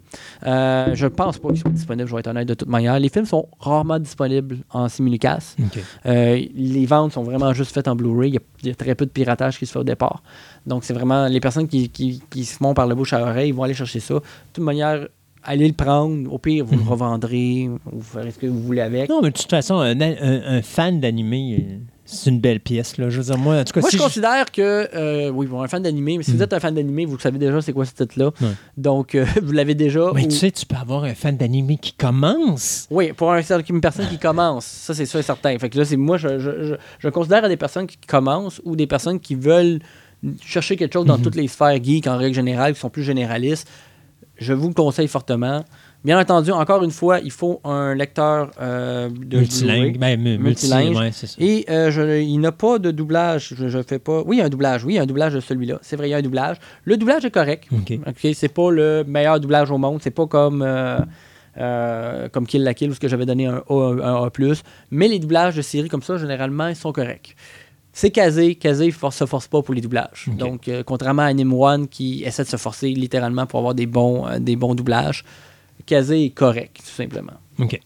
Euh, je pense pas qu'il soit disponible, je vais être honnête de toute manière. Les films sont rarement disponibles en simulcast. Euh, les ventes sont vraiment juste faites en Blu-ray. Il y a- Il y, a très peu de piratage qui se fait au départ. Donc, c'est vraiment les personnes qui, qui, qui se font par le bouche à oreille, ils vont aller chercher ça. De toute manière, allez le prendre. Au pire, vous le revendrez. Vous ferez ce que vous voulez avec. Non, mais de toute façon, un, un- un fan d'animé, euh, c'est une belle pièce. Là. Je veux dire, moi, en tout cas, Moi, si je considère que, euh, oui, bon, un fan d'animé, mais si vous Mm. êtes un fan d'animé, vous savez déjà c'est quoi ce titre-là. Ouais. Donc, euh, vous l'avez déjà. Mais ou- tu sais, tu peux avoir un fan d'animé qui commence. Oui, pour un- une personne qui commence, ça c'est sûr et certain. Fait que là, c'est moi, je, je, je, je considère à des personnes qui commencent ou des personnes qui veulent chercher quelque chose dans Mhm. toutes les sphères geeks en règle générale, qui sont plus généralistes. Je vous le conseille fortement. Bien entendu, encore une fois, il faut un lecteur euh, de Multilingue. Ben, mu- Multilingue. ouais, ça. Et euh, je- il n'a pas de doublage. Je, je fais pas. Oui, il y a un doublage. Oui, il y a un doublage de celui-là. C'est vrai, il y a un doublage. Le doublage est correct. OK. OK, c'est pas le meilleur doublage au monde. C'est pas comme, euh, euh, comme Kill la Kill où ce que j'avais donné un A, un A+. Mais les doublages de séries comme ça, généralement, ils sont corrects. C'est casé. Casé ne se force pas pour les doublages. Donc, euh, contrairement à Anime One qui essaie de se forcer littéralement pour avoir des bons, euh, des bons doublages, Casé est correct, tout simplement. OK.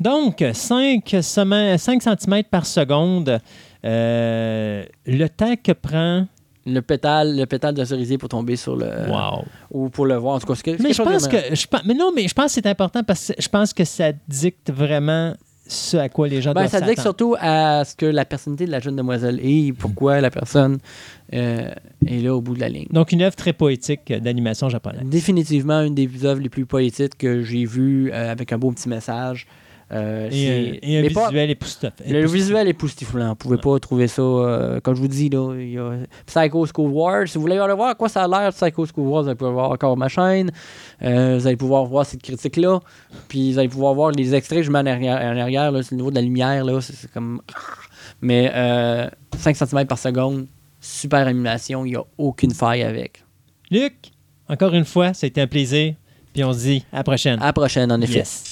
Donc, 5, 5 cm par seconde, euh, le temps que prend. Le pétale, le pétale de cerisier pour tomber sur le. Wow. Ou pour le voir. En tout cas, c'est quelque Mais je pense de- que. Je mais non, mais je pense que c'est important parce que je pense que ça dicte vraiment ce à quoi les gens Ben, doivent ça dit s'attendre. surtout à ce que la personnalité de la jeune demoiselle est et pourquoi la personne euh, est là au bout de la ligne. Donc, une œuvre très poétique d'animation japonaise. Définitivement une des œuvres les plus poétiques que j'ai vues euh, avec un beau petit message. Euh, Et, un- et un mais pas- visuel époustouflant. le visuel est époustouflant. Vous pouvez pas trouver ça. euh, comme je vous dis, là, il y a Psycho School Wars. Si vous voulez aller voir à quoi ça a l'air, Psycho School Wars, vous allez pouvoir voir encore ma chaîne. Euh, vous allez pouvoir voir cette critique-là. Puis vous allez pouvoir voir les extraits que je mets en arrière. En arrière là, c'est le niveau de la lumière. là, C'est comme. Mais euh, 5 cm par seconde, super animation. Il n'y a aucune faille avec. Luc, encore une fois, ça a été un plaisir. Puis on se dit à la prochaine. À la prochaine, en effet. Yes.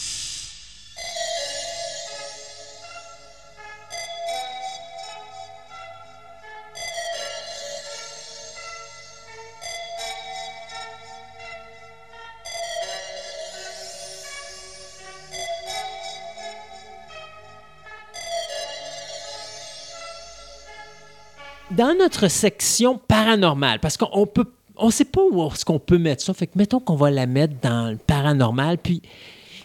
Dans notre section paranormale, parce qu'on peut, on sait pas où est-ce qu'on peut mettre ça, fait que mettons qu'on va la mettre dans le paranormal, puis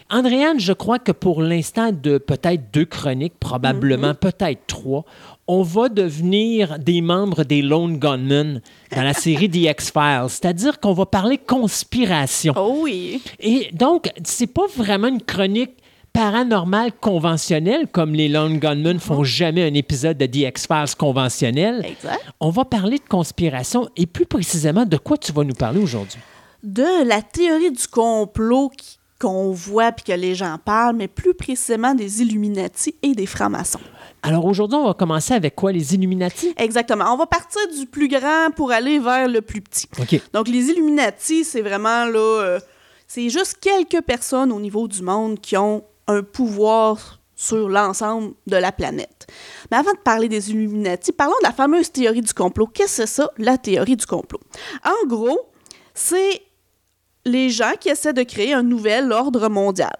Andréane, je crois que pour l'instant de peut-être deux chroniques, probablement peut-être trois, on va devenir des membres des Lone Gunmen dans la série The X-Files. C'est-à-dire qu'on va parler conspiration. Oh oui. Et donc, c'est pas vraiment une chronique paranormale conventionnelle comme les Lone Gunmen font jamais un épisode de The X-Files conventionnel. Exact. On va parler de conspiration et plus précisément de quoi tu vas nous parler aujourd'hui? De la théorie du complot qui- qu'on voit puis que les gens parlent, mais plus précisément des Illuminati et des francs-maçons. Alors aujourd'hui, on va commencer avec quoi? Les Illuminati? Exactement. On va partir du plus grand pour aller vers le plus petit. OK. Donc, les Illuminati, c'est vraiment là. euh, c'est juste quelques personnes au niveau du monde qui ont un pouvoir sur l'ensemble de la planète. Mais avant de parler des Illuminati, parlons de la fameuse théorie du complot. Qu'est-ce que c'est ça, la théorie du complot? En gros, c'est les gens qui essaient de créer un nouvel ordre mondial.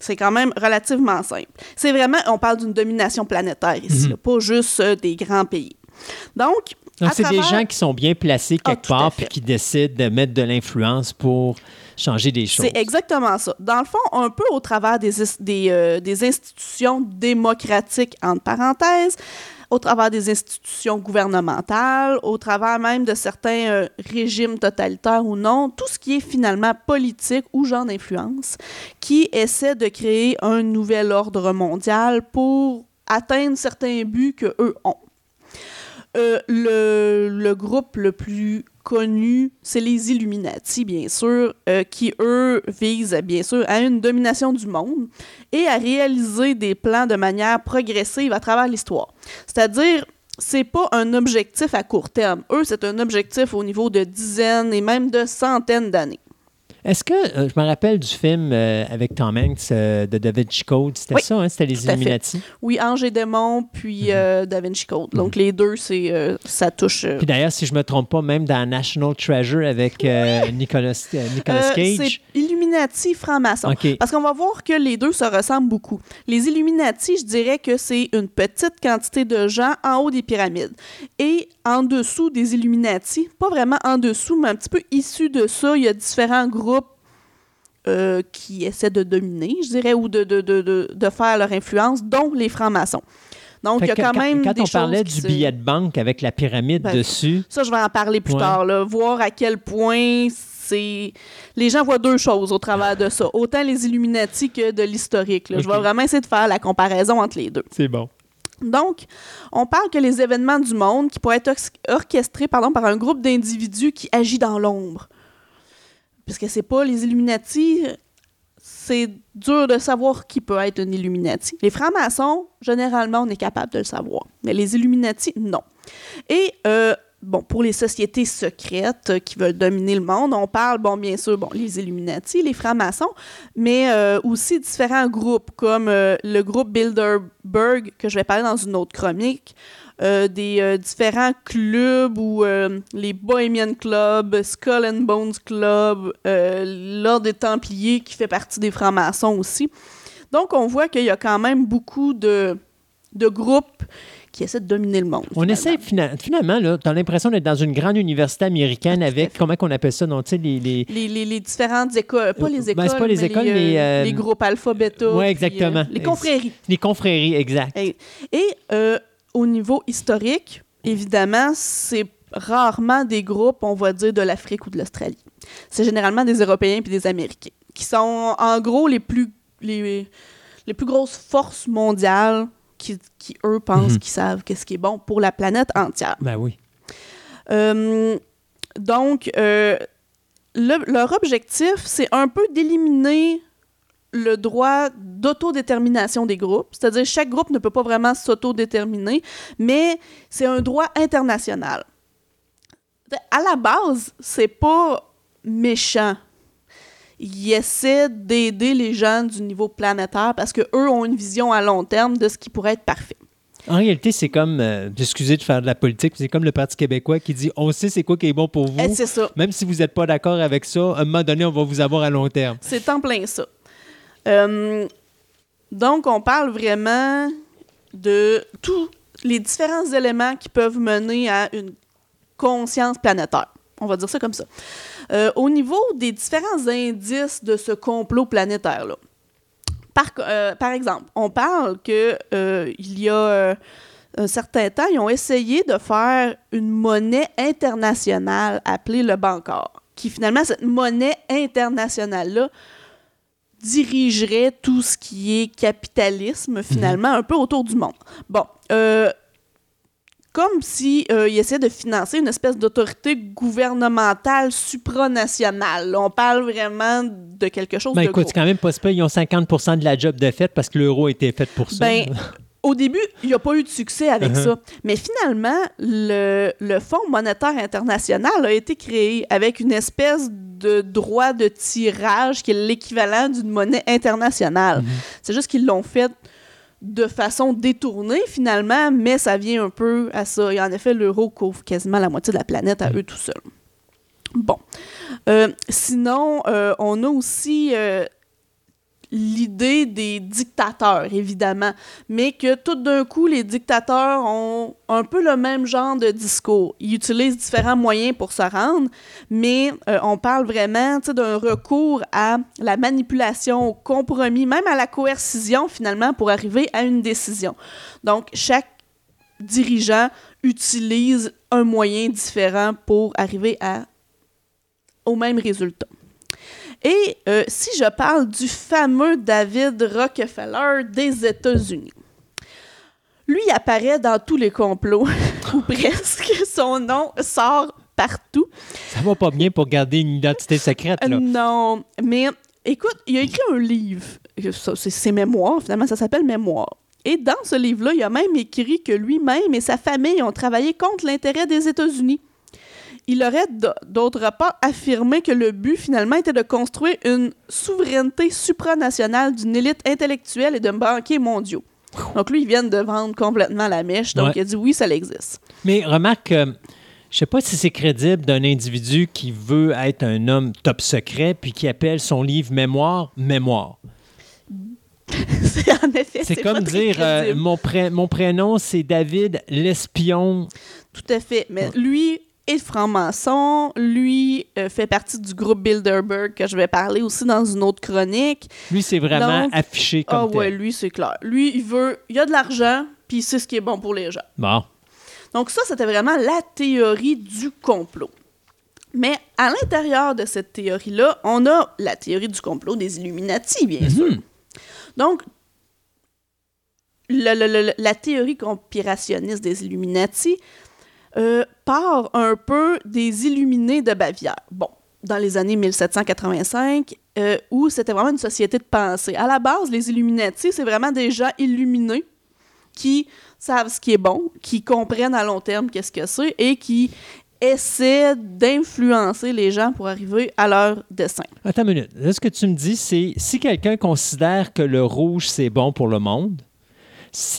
C'est quand même relativement simple. C'est vraiment, on parle d'une domination planétaire ici, là, pas juste euh, des grands pays. Donc, c'est des gens qui sont bien placés Ah, quelque part puis qui décident de mettre de l'influence pour changer des choses. C'est exactement ça. Dans le fond, un peu au travers des, euh, des institutions démocratiques, entre parenthèses, au travers des institutions gouvernementales, au travers même de certains euh, régimes totalitaires ou non, tout ce qui est finalement politique ou genre d'influence, qui essaie de créer un nouvel ordre mondial pour atteindre certains buts que eux ont. Euh, le, le groupe le plus connu, c'est les Illuminati, bien sûr, euh, qui, eux, visent, bien sûr, à une domination du monde et à réaliser des plans de manière progressive à travers l'histoire. C'est-à-dire, c'est pas un objectif à court terme. Eux, c'est un objectif au niveau de dizaines et même de centaines d'années. Est-ce que, euh, je me rappelle du film euh, avec Tom Hanks euh, de David Code, c'était Oui, ça, hein? c'était les. Illuminati? Oui, Ange et Démon, puis euh, Da Vinci Code. Donc, les deux, c'est, ça touche... Puis d'ailleurs, si je me trompe pas, même dans National Treasure avec Nicolas, Nicolas Cage. c'est Illuminati, franc-maçon. Parce qu'on va voir que les deux se ressemblent beaucoup. Les Illuminati, je dirais que c'est une petite quantité de gens en haut des pyramides. Et en dessous des Illuminati, pas vraiment en dessous, mais un petit peu issus de ça, il y a différents groupes euh, qui essaient de dominer, je dirais, ou de, de, de, de, de faire leur influence, dont les francs-maçons. Donc, il y a que quand même quand des on parlait du billet de banque avec la pyramide Ben, dessus, ça, je vais en parler plus Ouais. tard, là, voir à quel point c'est. Les gens voient deux choses au travers de ça. Autant les Illuminati que de l'historique. Je vais vraiment essayer de faire la comparaison entre les deux. c'est bon. Donc, on parle que les événements du monde qui pourraient être or- orchestrés pardon, par un groupe d'individus qui agit dans l'ombre. Puisque c'est pas les Illuminati, c'est dur de savoir qui peut être un Illuminati. Les francs-maçons, généralement, on est capable de le savoir. Mais les Illuminati, non. Et, euh, bon, pour les sociétés secrètes qui veulent dominer le monde, on parle, bon, bien sûr, bon, les Illuminati, les francs-maçons, mais euh, aussi différents groupes, comme euh, le groupe Bilderberg, que je vais parler dans une autre chronique, euh, des euh, différents clubs ou euh, les Bohemian Club, Skull and Bones Club, l'Ordre des Templiers qui fait partie des francs-maçons aussi. Donc, on voit qu'il y a quand même beaucoup de, de groupes qui essaient de dominer le monde. On finalement. essaie fina- finalement, tu as l'impression d'être dans une grande université américaine avec, comment qu'on appelle ça, non, les... les- Les, les- les différentes écoles, pas les Ben, écoles, c'est pas les mais écoles, les, mais, euh, les groupes alpha, bêta. Puis, exactement. euh, les confréries. les confréries, exact. Et, et, euh, au niveau historique, évidemment, c'est rarement des groupes, on va dire, de l'Afrique ou de l'Australie. C'est généralement des Européens puis des Américains, qui sont en gros les plus, les, les plus grosses forces mondiales qui, qui, eux, pensent Mhm. qu'ils savent qu'est-ce qui est bon pour la planète entière. Ben oui. Euh, donc, euh, le- leur objectif, c'est un peu d'éliminer le droit d'autodétermination des groupes. C'est-à-dire, chaque groupe ne peut pas vraiment s'autodéterminer, mais c'est un droit international. À la base, c'est pas méchant. Ils essaient d'aider les gens du niveau planétaire parce que eux ont une vision à long terme de ce qui pourrait être parfait. En réalité, c'est comme, euh, excusez de faire de la politique, c'est comme le Parti québécois qui dit on sait c'est quoi qui est bon pour vous. Eh, c'est ça. Même si vous n'êtes pas d'accord avec ça, à un moment donné, on va vous avoir à long terme. C'est en plein ça. Euh, donc, on parle vraiment de tous les différents éléments qui peuvent mener à une conscience planétaire. On va dire ça comme ça. Euh, au niveau des différents indices de ce complot planétaire-là, par, euh, exemple, on parle que euh, il y a un certain temps, ils ont essayé de faire une monnaie internationale appelée le Bancor, qui finalement, cette monnaie internationale-là, dirigerait tout ce qui est capitalisme, finalement, un peu autour du monde. Bon, euh, comme si euh, il essaie de financer une espèce d'autorité gouvernementale supranationale. Là, On parle vraiment de quelque chose Ben de écoute, c'est quand même pas. Ils ont 50 de la job de fait parce que l'euro était fait pour ça. Ben, au début, il n'y a pas eu de succès avec Uh-huh. ça. Mais finalement, le, le Fonds monétaire international a été créé avec une espèce de droit de tirage qui est l'équivalent d'une monnaie internationale. C'est juste qu'ils l'ont fait de façon détournée finalement, mais ça vient un peu à ça. Et en effet, l'euro couvre quasiment la moitié de la planète à eux tout seuls. Bon. Euh, sinon, euh, on a aussi euh, l'idée des dictateurs, évidemment, mais que tout d'un coup, les dictateurs ont un peu le même genre de discours. Ils utilisent différents moyens pour se rendre, mais euh, on parle vraiment d'un recours à la manipulation, au compromis, même à la coercition, finalement, pour arriver à une décision. Donc, chaque dirigeant utilise un moyen différent pour arriver à, au même résultat. Et euh, si je parle du fameux David Rockefeller des États-Unis, lui apparaît dans tous les complots, ou presque. Son nom sort partout. Ça va pas bien pour garder une identité secrète, là. Euh, Non, mais écoute, il a écrit un livre. C'est ses mémoires, finalement, ça s'appelle Mémoires. Et dans ce livre-là, il a même écrit que lui-même et sa famille ont travaillé contre l'intérêt des États-Unis. Il aurait d'autre part affirmé que le but finalement était de construire une souveraineté supranationale d'une élite intellectuelle et de banquiers mondiaux. Donc lui, il vient de vendre complètement la mèche, donc Ouais. il a dit oui, ça existe. Mais remarque, euh, je sais pas si c'est crédible d'un individu qui veut être un homme top secret puis qui appelle son livre Mémoire Mémoire. c'est en effet. C'est pas comme dire euh, mon, pré- mon prénom c'est David l'espion. Tout à fait. Mais lui est franc-maçon. Lui euh, fait partie du groupe Bilderberg que je vais parler aussi dans une autre chronique. Lui c'est vraiment Donc, affiché comme Ah tel. ouais, lui, c'est clair. Lui, il veut... Il a de l'argent, puis c'est ce qui est bon pour les gens. Bon. Donc ça, c'était vraiment la théorie du complot. Mais à l'intérieur de cette théorie-là, on a la théorie du complot des Illuminati, bien sûr. Mhm. Donc, le- le- le- la théorie conspirationniste des Illuminati euh, part un peu des Illuminés de Bavière. Bon, dans les années 1785, euh, où c'était vraiment une société de pensée. À la base, les Illuminati, c'est vraiment des gens illuminés qui savent ce qui est bon, qui comprennent à long terme qu'est-ce que c'est et qui essaient d'influencer les gens pour arriver à leur dessin. Attends une minute. Là, ce que tu me dis, c'est si quelqu'un considère que le rouge, c'est bon pour le monde,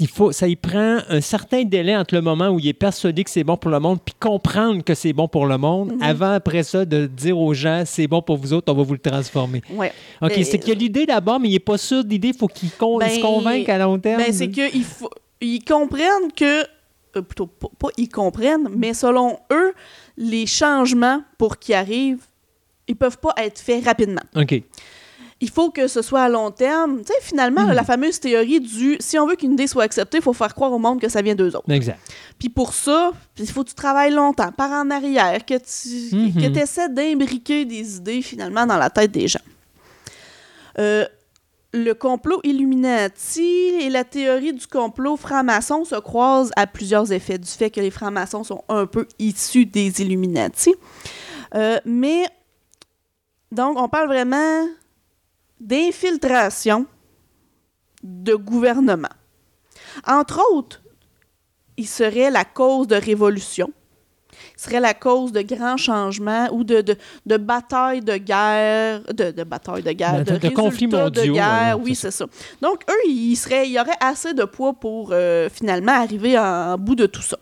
faut, ça y prend un certain délai entre le moment où il est persuadé que c'est bon pour le monde puis comprendre que c'est bon pour le monde, Mhm. avant, après ça, de dire aux gens, c'est bon pour vous autres, on va vous le transformer. Ouais. OK, Ben, c'est qu'il y a l'idée d'abord, mais il n'est pas sûr de l'idée. Il faut qu'il con- Ben, se convainque à long terme. Ben, c'est qu'ils faut- ils comprennent que, euh, plutôt pas, pas ils comprennent, mais selon eux, les changements pour qu'ils arrivent, ils peuvent pas être faits rapidement. OK. Il faut que ce soit à long terme. Tu sais, finalement, la fameuse théorie du si on veut qu'une idée soit acceptée, il faut faire croire au monde que ça vient d'eux autres. Exact. Puis pour ça, il faut que tu travailles longtemps, par en arrière, que tu Mhm. essaies d'imbriquer des idées finalement dans la tête des gens. Euh, le complot Illuminati et la théorie du complot franc-maçon se croisent à plusieurs effets du fait que les francs-maçons sont un peu issus des Illuminati. Euh, mais, donc, on parle vraiment d'infiltration de gouvernement. Entre autres, il serait la cause de révolution, il serait la cause de grands changements ou de, de, de batailles de guerre, de, de batailles de guerre, De- conflits résultats de mondiaux, guerre, ouais, oui, c'est ça. Donc, eux, il, serait, il y aurait assez de poids pour euh, finalement arriver en, en bout de tout ça.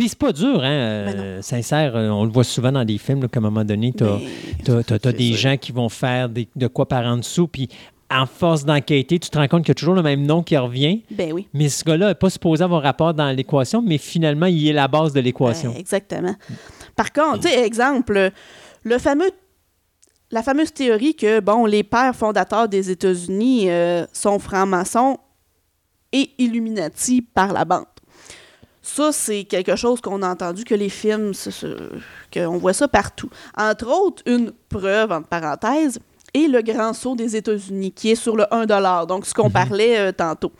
Puis c'est pas dur, hein? euh, Ben sincère, euh, on le voit souvent dans des films, qu'à un moment donné, tu as, des gens qui vont faire des- de quoi par en dessous, puis en force d'enquêter, tu te rends compte qu'il y a toujours le même nom qui revient, Ben oui. mais ce gars-là n'est pas supposé avoir rapport dans l'équation, mais finalement, il est la base de l'équation. Ouais, exactement. Par contre, tu sais, exemple, le fameux, la fameuse théorie que, bon, les pères fondateurs des États-Unis euh, sont francs-maçons et Illuminati par la bande. Ça, c'est quelque chose qu'on a entendu que les films, qu'on voit ça partout. Entre autres, une preuve, entre parenthèses, est le grand saut des États-Unis, qui est sur le 1 donc ce qu'on parlait euh, tantôt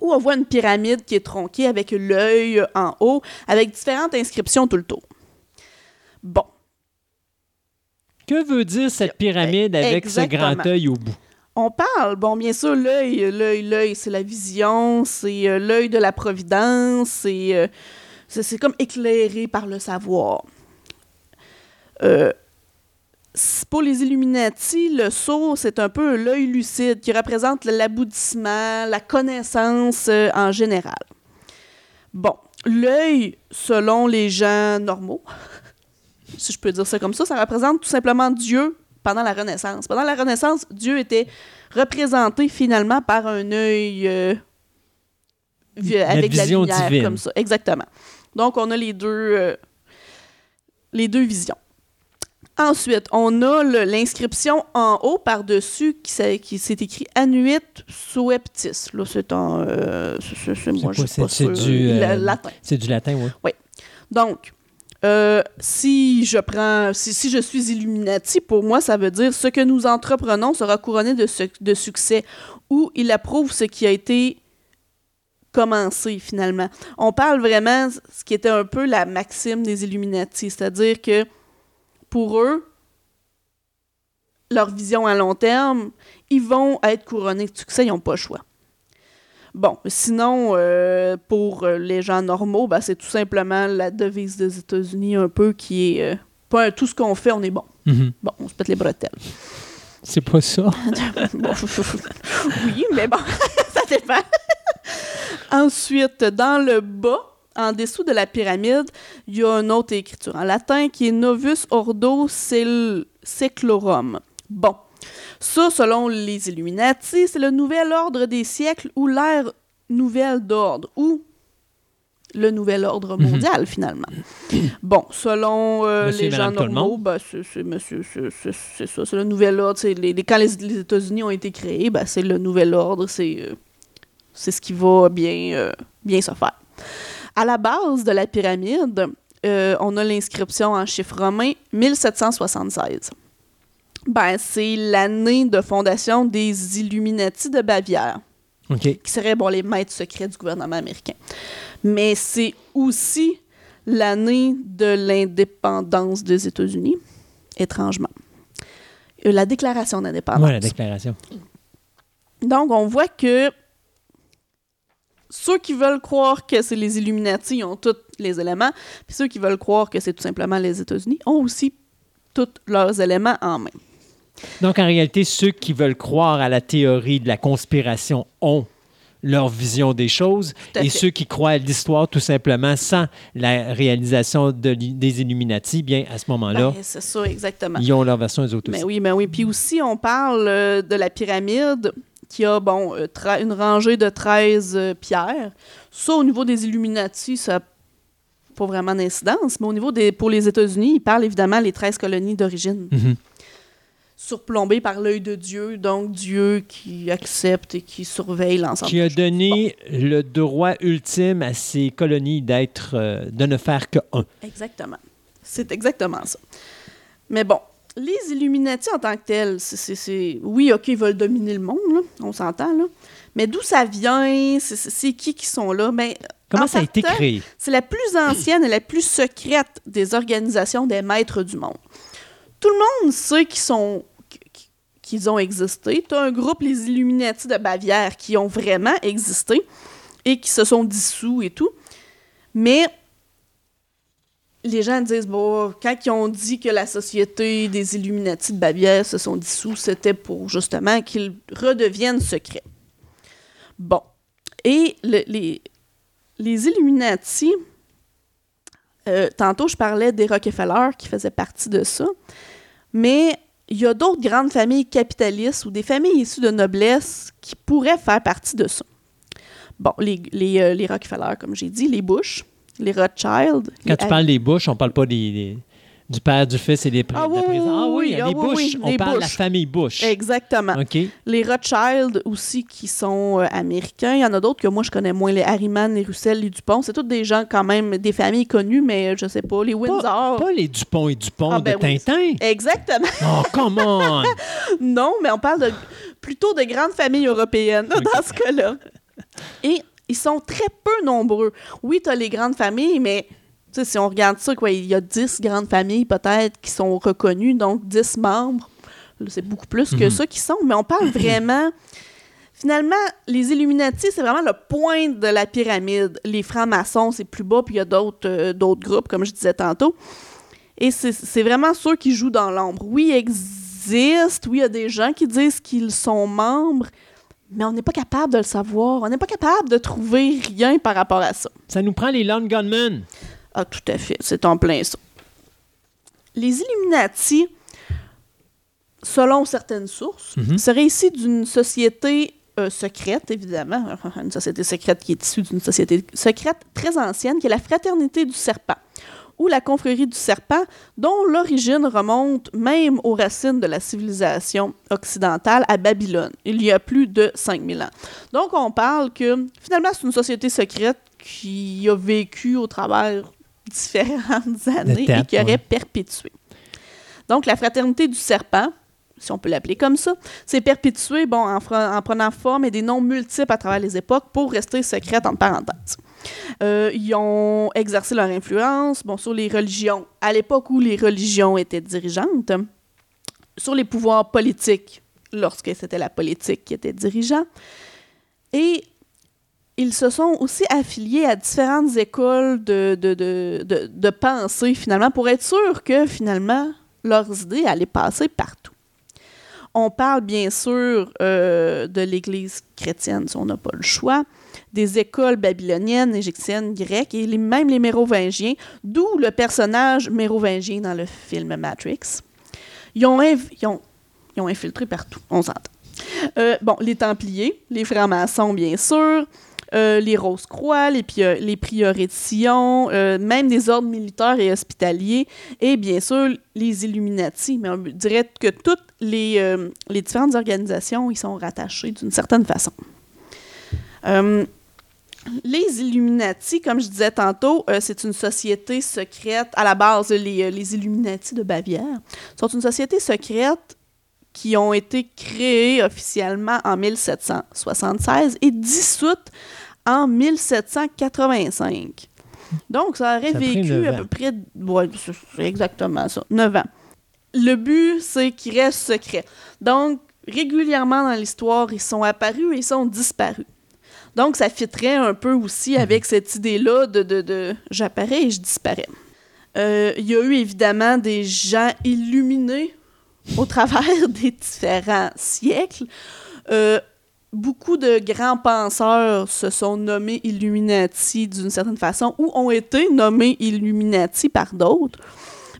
où on voit une pyramide qui est tronquée avec l'œil en haut, avec différentes inscriptions tout le tour. Bon, Que veut dire cette pyramide avec ce grand œil au bout? On parle, bon, bien sûr, l'œil, l'œil, l'œil, c'est la vision, c'est euh, l'œil de la providence, c'est, euh, c'est, c'est comme éclairé par le savoir. Euh, pour les Illuminati, le sceau, c'est un peu l'œil lucide qui représente l'aboutissement, la connaissance en général. Bon, l'œil, selon les gens normaux, si je peux dire ça comme ça, ça représente tout simplement Dieu pendant la Renaissance. Pendant la Renaissance, Dieu était représenté finalement par un œil euh, La avec la vision lumière divine. comme ça. Exactement. Donc on a les deux euh, les deux visions. Ensuite, on a l'inscription en haut par-dessus qui, s'est- qui s'est écrit Annuit Sueptis. Là, c'est en. euh, c'est- moi, je pas c'est- du, euh, La- latin. C'est du latin, oui. Donc, euh, si je prends, si, si je suis Illuminati, pour moi, ça veut dire ce que nous entreprenons sera couronné de, de succès ou il approuve ce qui a été commencé finalement. On parle vraiment ce qui était un peu la maxime des Illuminati, c'est-à-dire que pour eux, leur vision à long terme, ils vont être couronnés de succès, ils n'ont pas le choix. Bon, sinon, euh, pour euh, les gens normaux, ben, c'est tout simplement la devise des États-Unis un peu qui est euh, pas tout ce qu'on fait, on est bon. Mhm. Bon, on se pète les bretelles. C'est pas ça. Bon, oui, mais bon, ça dépend. Ensuite, dans le bas, en dessous de la pyramide, il y a une autre écriture en latin qui est Novus Ordo Seclorum. Bon, ça, selon les Illuminati, c'est le nouvel ordre des siècles ou l'ère nouvelle d'ordre, ou le nouvel ordre Mhm. mondial, finalement. Bon, selon euh, les gens normaux, ben, c'est ça, c'est le nouvel ordre. Les, les- quand les, les États-Unis ont été créés, ben, c'est le nouvel ordre, c'est euh, c'est ce qui va bien, euh, bien se faire. À la base de la pyramide, on a l'inscription en chiffre romain 1776. Ben, c'est l'année de fondation des Illuminati de Bavière qui seraient bon, les maîtres secrets du gouvernement américain. Mais c'est aussi l'année de l'indépendance des États-Unis, étrangement. Euh, La déclaration d'indépendance. Voilà la déclaration. Donc, on voit que ceux qui veulent croire que c'est les Illuminati ils ont tous les éléments, puis ceux qui veulent croire que c'est tout simplement les États-Unis ont aussi tous leurs éléments en main. Donc, en réalité, ceux qui veulent croire à la théorie de la conspiration ont leur vision des choses et ceux qui croient à l'histoire tout simplement sans la réalisation de l'i- des Illuminati, bien à ce moment-là, Ben, c'est ça, exactement. ils ont leur version des autres Mais aussi. oui, mais oui. Puis aussi, on parle euh, de la pyramide qui a, bon, euh, une rangée de 13 euh, pierres. Ça, au niveau des Illuminati, ça n'a pas vraiment d'incidence. Mais au niveau des... Pour les États-Unis, ils parlent évidemment les 13 colonies d'origine. Mhm. Surplombées par l'œil de Dieu, donc Dieu qui accepte et qui surveille l'ensemble. Qui a donné le droit ultime à ces colonies d'être, euh, de ne faire que un. Exactement. C'est exactement ça. Mais bon, les Illuminati en tant que tels, c'est-. Oui, OK, ils veulent dominer le monde, là, on s'entend, là. Mais d'où ça vient? C'est- qui qui sont là? Ben, Comment en ça a été créé? C'est la plus ancienne et la plus secrète des organisations des maîtres du monde. Tout le monde sait qu'ils sont qu'ils ont existé. Tu as un groupe, les Illuminati de Bavière, qui ont vraiment existé et qui se sont dissous et tout. Mais les gens disent, bon, quand ils ont dit que la société des Illuminati de Bavière se sont dissous, c'était pour justement qu'ils redeviennent secrets. Bon. Et le- les, les Illuminati, euh, tantôt je parlais des Rockefeller qui faisaient partie de ça, mais il y a d'autres grandes familles capitalistes ou des familles issues de noblesse qui pourraient faire partie de ça. Bon, les, les, euh, les Rockefeller, comme j'ai dit, les Bush, les Rothschild. Quand les tu parles des Bush, on parle pas des, des- du père, du fils et des Ah de oui. Ah oui, les ah Bush. oui, on les parle de la famille Bush. Exactement. OK. Les Rothschild aussi qui sont euh, américains. Il y en a d'autres que moi je connais moins. Les Harriman, les Russell, les Dupont. C'est tous des gens quand même, des familles connues, mais je sais pas. Les Windsor. Pas les Dupont et Dupont Ah, ben de oui. Tintin. Exactement. Oh, come on! Non, mais on parle de plutôt de grandes familles européennes dans ce cas-là. Et ils sont très peu nombreux. Oui, tu as les grandes familles, mais si on regarde ça, quoi, il y a 10 grandes familles peut-être qui sont reconnues, donc 10 membres. C'est beaucoup plus que Mhm. ça qui sont, mais on parle vraiment. Finalement, les Illuminati, c'est vraiment le point de la pyramide. Les francs-maçons, c'est plus bas, puis il y a d'autres euh, groupes, comme je disais tantôt. Et c'est- c'est vraiment ceux qui jouent dans l'ombre. Oui, ils existent. Oui, il y a des gens qui disent qu'ils sont membres, mais on n'est pas capable de le savoir. On n'est pas capable de trouver rien par rapport à ça. Ça nous prend les Lone Gunmen. Ah, tout à fait. C'est en plein ça. Les Illuminati, selon certaines sources, Mhm. seraient ici d'une société euh, secrète, évidemment. Une société secrète qui est issue d'une société secrète très ancienne, qui est la Fraternité du Serpent, ou la Confrérie du Serpent, dont l'origine remonte même aux racines de la civilisation occidentale à Babylone, il y a plus de 5000 ans. Donc, on parle que finalement, c'est une société secrète qui a vécu au travers différentes années et qui aurait ouais. perpétué. Donc, la Fraternité du Serpent, si on peut l'appeler comme ça, s'est perpétuée bon, en, en prenant forme et des noms multiples à travers les époques pour rester secrète entre parenthèses. Euh, ils ont exercé leur influence bon, sur les religions, à l'époque où les religions étaient dirigeantes, sur les pouvoirs politiques, lorsque c'était la politique qui était dirigeant, et ils se sont aussi affiliés à différentes écoles de, de, de, de, de pensée, finalement, pour être sûr que, finalement, leurs idées allaient passer partout. On parle bien sûr euh, de l'Église chrétienne, si on n'a pas le choix, des écoles babyloniennes, égyptiennes, grecques et même les mérovingiens, d'où le personnage mérovingien dans le film Matrix. Ils ont, ils ont, ils ont infiltré partout, on s'entend. Euh, bon, les Templiers, les francs-maçons, bien sûr, les Rose-Croix, les, les prieurés Sion, euh, même des ordres militaires et hospitaliers, et bien sûr les Illuminati. Mais on dirait que toutes les, euh, les différentes organisations, ils sont rattachés d'une certaine façon. Euh, les Illuminati, comme je disais tantôt, euh, c'est une société secrète. À la base, les, euh, les Illuminati de Bavière sont une société secrète qui ont été créées officiellement en 1776 et dissoutes en 1785. Donc, ça aurait Ça vécu à peu près... Ouais, c'est exactement ça, 9 ans. Le but, c'est qu'ils restent secrets. Donc, régulièrement dans l'histoire, ils sont apparus et ils sont disparus. Donc, ça fitterait un peu aussi avec cette idée-là de, de, de j'apparais et je disparais. Euh, Il y a eu évidemment des gens illuminés au travers des différents siècles. Euh, beaucoup de grands penseurs se sont nommés Illuminati d'une certaine façon ou ont été nommés Illuminati par d'autres.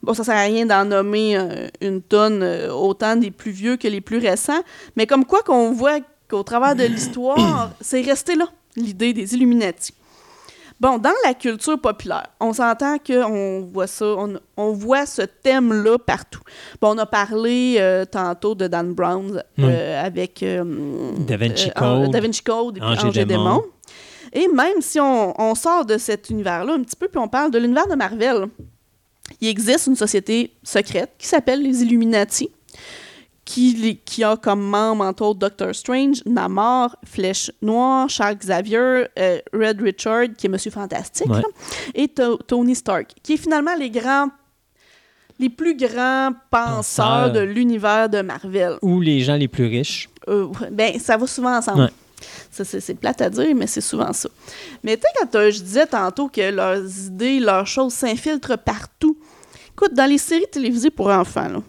Bon, ça sert à rien d'en nommer euh, une tonne, euh, autant des plus vieux que les plus récents, mais comme quoi qu'on voit qu'au travers de l'histoire, c'est resté là, l'idée des Illuminati. Bon, dans la culture populaire, on s'entend qu'on voit ça, on, on voit ce thème-là partout. Bon, on a parlé euh, tantôt de Dan Brown euh, avec euh, Da Vinci euh, Code. Da Vinci Code et puis Ange et Ange et Démon. Démon. Et même si on, on sort de cet univers-là un petit peu, puis on parle de l'univers de Marvel, il existe une société secrète qui s'appelle les Illuminati, qui, qui a comme membres, entre autres, Doctor Strange, Namor, Flèche Noire, Charles Xavier, euh, Red Richard, qui est Monsieur Fantastique, Ouais. là, et To- Tony Stark, qui est finalement les grands, les plus grands penseurs Penseurs. de l'univers de Marvel. Ou les gens les plus riches. Euh, ben, ça va souvent ensemble. Ouais. Ça, c'est, c'est plate à dire, mais c'est souvent ça. Mais tu sais, quand euh, je disais tantôt que leurs idées, leurs choses s'infiltrent partout. Écoute, dans les séries télévisées pour enfants, là,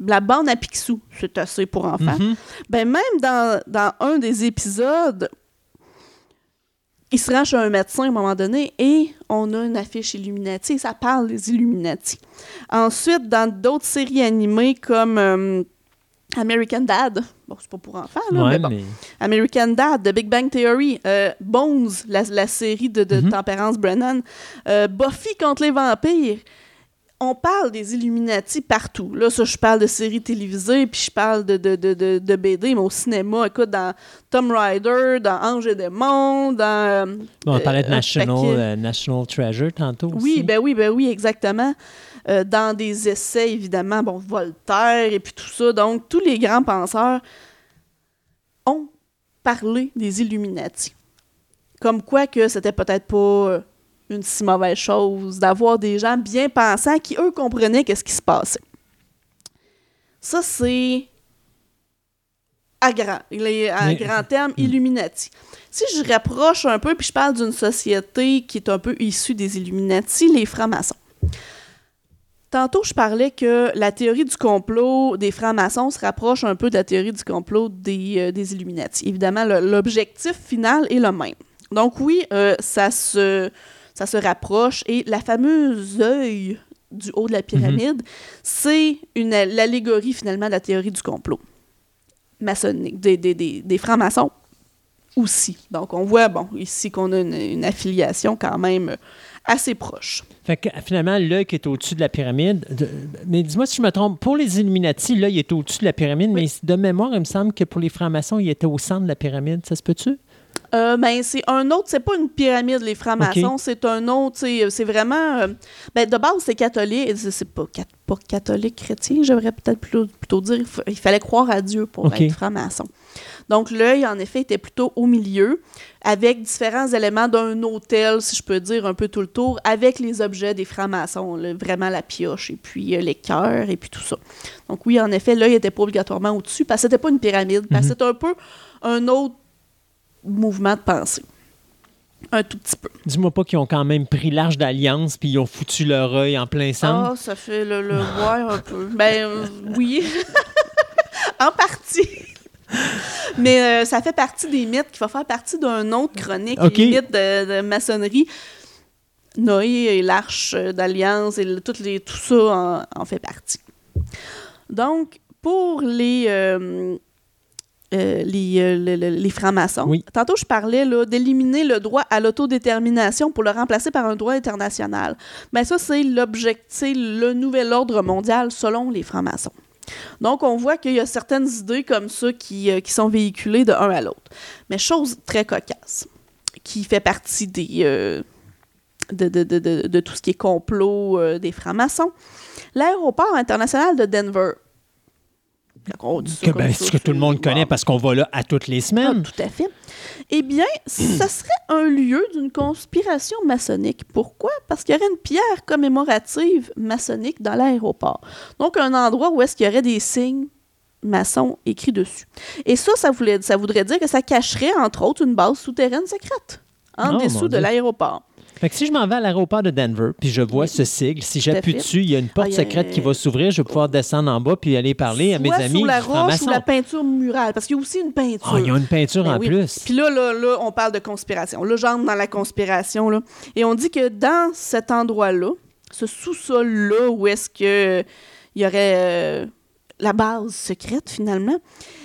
la bande à Picsou, c'est assez pour enfants. Mhm. Ben, même dans, dans un des épisodes, il se rend chez un médecin à un moment donné et on a une affiche Illuminati et ça parle des Illuminati. Ensuite, dans d'autres séries animées comme euh, American Dad, bon, c'est pas pour enfants, là, Ouais, mais bon. mais- American Dad, The Big Bang Theory, euh, Bones, la, la série de, de Mhm. Tempérance Brennan, euh, Buffy contre les vampires. On parle des Illuminati partout. Là, ça, je parle de séries télévisées, puis je parle de, de, de, de, de BD, mais au cinéma, écoute, dans Tomb Raider, dans Ange et Démons, dans... euh, Bon, on parlait de euh, National, euh, National Treasure tantôt Oui, ben oui, ben oui, exactement. Euh, dans des essais, évidemment, bon, Voltaire et puis tout ça. Donc, tous les grands penseurs ont parlé des Illuminati. Comme quoi que c'était peut-être pas une si mauvaise chose d'avoir des gens bien pensants qui, eux, comprenaient qu'est-ce qui se passait. Ça, c'est à grand, les- à Mais- grand terme, Hmm. Illuminati. Si je rapproche un peu, puis je parle d'une société qui est un peu issue des Illuminati, les francs-maçons. Tantôt, je parlais que la théorie du complot des francs-maçons se rapproche un peu de la théorie du complot des, euh, des Illuminati. Évidemment, l'objectif final est le même. Donc oui, euh, ça, se, ça se rapproche. Et la fameuse œil du haut de la pyramide, c'est l'allégorie finalement de la théorie du complot maçonnique, des, des, des, des francs-maçons aussi. Donc on voit, bon, ici qu'on a une, une affiliation quand même assez proche. Fait que finalement, l'œil qui est au-dessus de la pyramide. de- mais dis-moi si je me trompe, pour les Illuminati, l'œil est au-dessus de la pyramide, Oui. mais de mémoire, il me semble que pour les francs-maçons, il était au centre de la pyramide. Ça se peut-tu? Euh, ben, c'est un autre, c'est pas une pyramide, les francs-maçons, c'est un autre, c'est vraiment. euh, ben, de base, c'est catholique, c'est pas, pas catholique chrétien, j'aimerais peut-être plutôt, plutôt dire, il, fa- il fallait croire à Dieu pour être franc-maçon. Donc, l'œil, en effet, était plutôt au milieu, avec différents éléments d'un hôtel, si je peux dire, un peu tout le tour, avec les objets des francs-maçons, vraiment la pioche, et puis euh, les cœurs, et puis tout ça. Donc, oui, en effet, l'œil était pas obligatoirement au-dessus, parce que c'était pas une pyramide, parce que Mhm. c'était un peu un autre mouvement de pensée. Un tout petit peu. Dis-moi pas qu'ils ont quand même pris l'arche d'alliance puis ils ont foutu leur œil en plein centre. Ah, ça fait le, le voir un peu. Ben euh, oui. en partie. Mais euh, ça fait partie des mythes qui va faire partie d'un autre chronique, Ok. les mythes de, de maçonnerie. Noé et l'arche d'alliance et le- toutes les, tout ça en, en fait partie. Donc, pour les, euh, euh, les, euh, le- le- les francs-maçons, Oui. tantôt je parlais là, d'éliminer le droit à l'autodétermination pour le remplacer par un droit international. Mais ça, c'est l'objectif, le nouvel ordre mondial selon les francs-maçons. Donc, on voit qu'il y a certaines idées comme ça qui, euh, qui sont véhiculées de un à l'autre. Mais chose très cocasse, qui fait partie des, de, de- de- de- de tout ce qui est complot des francs-maçons, l'aéroport international de Denver. Que, ben, ça, que tout le monde connaît Wow. parce qu'on va là à toutes les Ah, semaines. tout à fait. Eh bien, ça serait un lieu d'une conspiration maçonnique. Pourquoi? Parce qu'il y aurait une pierre commémorative maçonnique dans l'aéroport. Donc, un endroit où est-ce qu'il y aurait des signes maçons écrits dessus. Et ça, ça, voulait, ça voudrait dire que ça cacherait, entre autres, une base souterraine secrète en Oh, dessous de l'aéroport. Fait que si je m'en vais à l'aéroport de Denver puis je vois Oui. ce sigle, si j'appuie dessus, il y a une porte Ah, a- secrète qui va s'ouvrir, je vais pouvoir descendre en bas puis aller parler à mes amis sur la roche ou la peinture murale, parce qu'il y a aussi une peinture. Ah, il y a une peinture Ben en oui. plus. Puis là, là, là, on parle de conspiration. Là, j'entre dans la conspiration. Là. Et on dit que dans cet endroit-là, ce sous-sol-là, où est-ce que il y aurait euh, la base secrète, finalement,